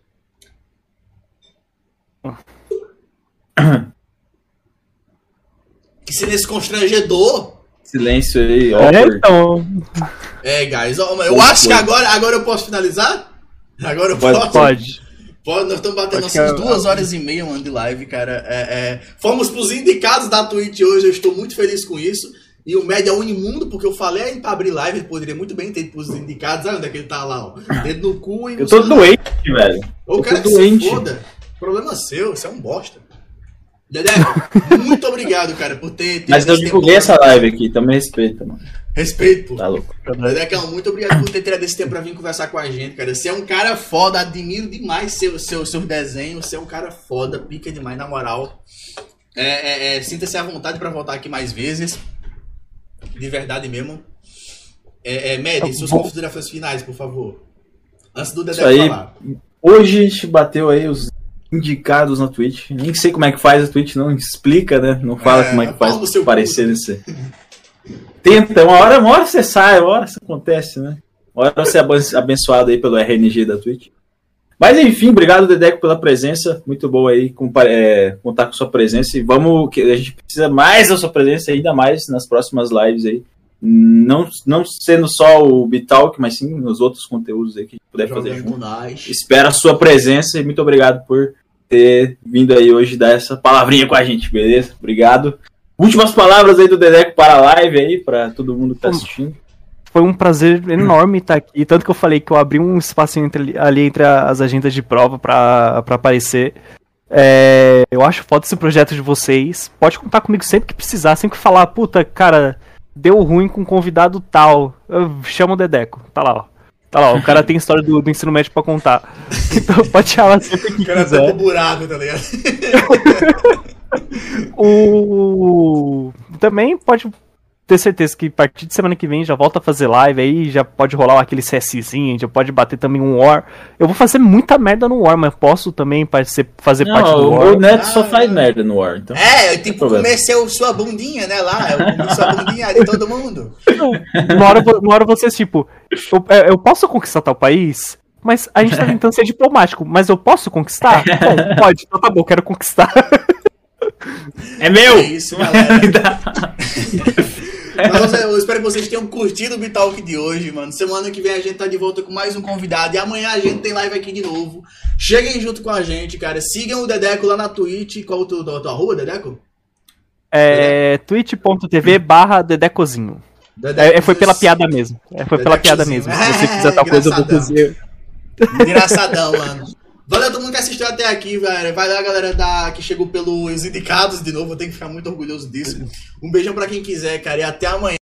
Que silêncio constrangedor. Silêncio aí, É, awkward. então. É, guys. ó, Eu acho que agora, agora eu posso finalizar? Agora eu Pode, posso? Pode. Pode, nós estamos batendo nossas que- duas horas e meia, mano, de live, cara. É, é, fomos pros indicados da Twitch hoje, eu estou muito feliz com isso. E o Média Unimundo, porque eu falei pra abrir live, ele poderia muito bem ter ido pros indicados. Olha onde é que ele tá lá, ó. Dedo no cu e Eu tô doente, velho. O Eu cara que se doente. foda. Problema seu, você é um bosta. Dedé, muito obrigado, cara, por ter. ter Mas eu divulguei essa live aqui, então me respeita, mano. Respeito, pô. Tá louco. Dedecão, muito obrigado por ter tirado esse tempo pra vir conversar com a gente, cara. Você é um cara foda, admiro demais seu, seu, seus desenhos. Você é um cara foda, pica demais, na moral. É, é, é, Sinta-se à vontade pra voltar aqui mais vezes. De verdade mesmo. É, é, Medi, suas Bom. considerações finais, por favor. Antes do Dedé Isso aí. falar. Hoje a gente bateu aí os indicados na Twitch. Nem sei como é que faz a Twitch, não explica, né? Não fala É, como é que faz no seu aparecer nesse. Tenta, uma hora, uma hora você sai, uma hora isso acontece, né? Uma hora você é aben- abençoado aí pelo RNG da Twitch. Mas enfim, obrigado, Dedeco, pela presença. Muito bom aí compa- é, contar com sua presença. E vamos, que a gente precisa mais da sua presença, ainda mais nas próximas lives aí. Não, não sendo só o Bitalk, mas sim nos outros conteúdos aí que a gente puder fazer Jogando junto. com nós. Espero a sua presença e muito obrigado por ter vindo aí hoje dar essa palavrinha com a gente, beleza? Obrigado. Últimas palavras aí do Dedeco para a live aí, para todo mundo que tá assistindo. Foi um prazer enorme estar aqui. Tanto que eu falei que eu abri um espacinho entre- ali entre as agendas de prova pra, pra aparecer. É, eu acho foda esse projeto de vocês. Pode contar comigo sempre que precisar, sempre que falar, puta, cara, deu ruim com um convidado tal. Eu chamo o Dedeco. Tá lá, ó. Tá lá, o cara tem história do, do ensino médio pra contar. Então pode chamar sempre que O cara quiser. tá buraco, tá ligado? O... Também pode ter certeza que a partir de semana que vem já volta a fazer live aí, já pode rolar aquele CSzinho, já pode bater também um War. Eu vou fazer muita merda no War, mas posso também fazer parte do Não, o War. meu neto só Ah, faz é. merda no War. Então. É, eu, tipo, problema. comecei o sua bundinha, né, lá. Eu comi sua bundinha de todo mundo. Uma hora, uma hora vocês, tipo, eu, é, eu posso conquistar tal país? Mas a gente tá tentando ser diplomático, mas eu posso conquistar? Bom, pode, então tá bom, quero conquistar. É meu! É isso, galera. Mas eu espero que vocês tenham curtido o Bitalk de hoje, mano. Semana que vem a gente tá de volta com mais um convidado. E amanhã a gente tem live aqui de novo. Cheguem junto com a gente, cara. Sigam o Dedeco lá na Twitch. Qual o teu, tua arroba, Dedeco? É twitch.tv barra Dedecozinho. É, é, foi pela piada mesmo. É, foi pela piada mesmo. Se você quiser tal coisa, eu vou dizer. Engraçadão, mano. Valeu todo mundo que assistiu até aqui, velho. Valeu a galera da, que chegou pelos indicados de novo. Eu tenho que ficar muito orgulhoso disso. Um beijão pra quem quiser, cara. E até amanhã.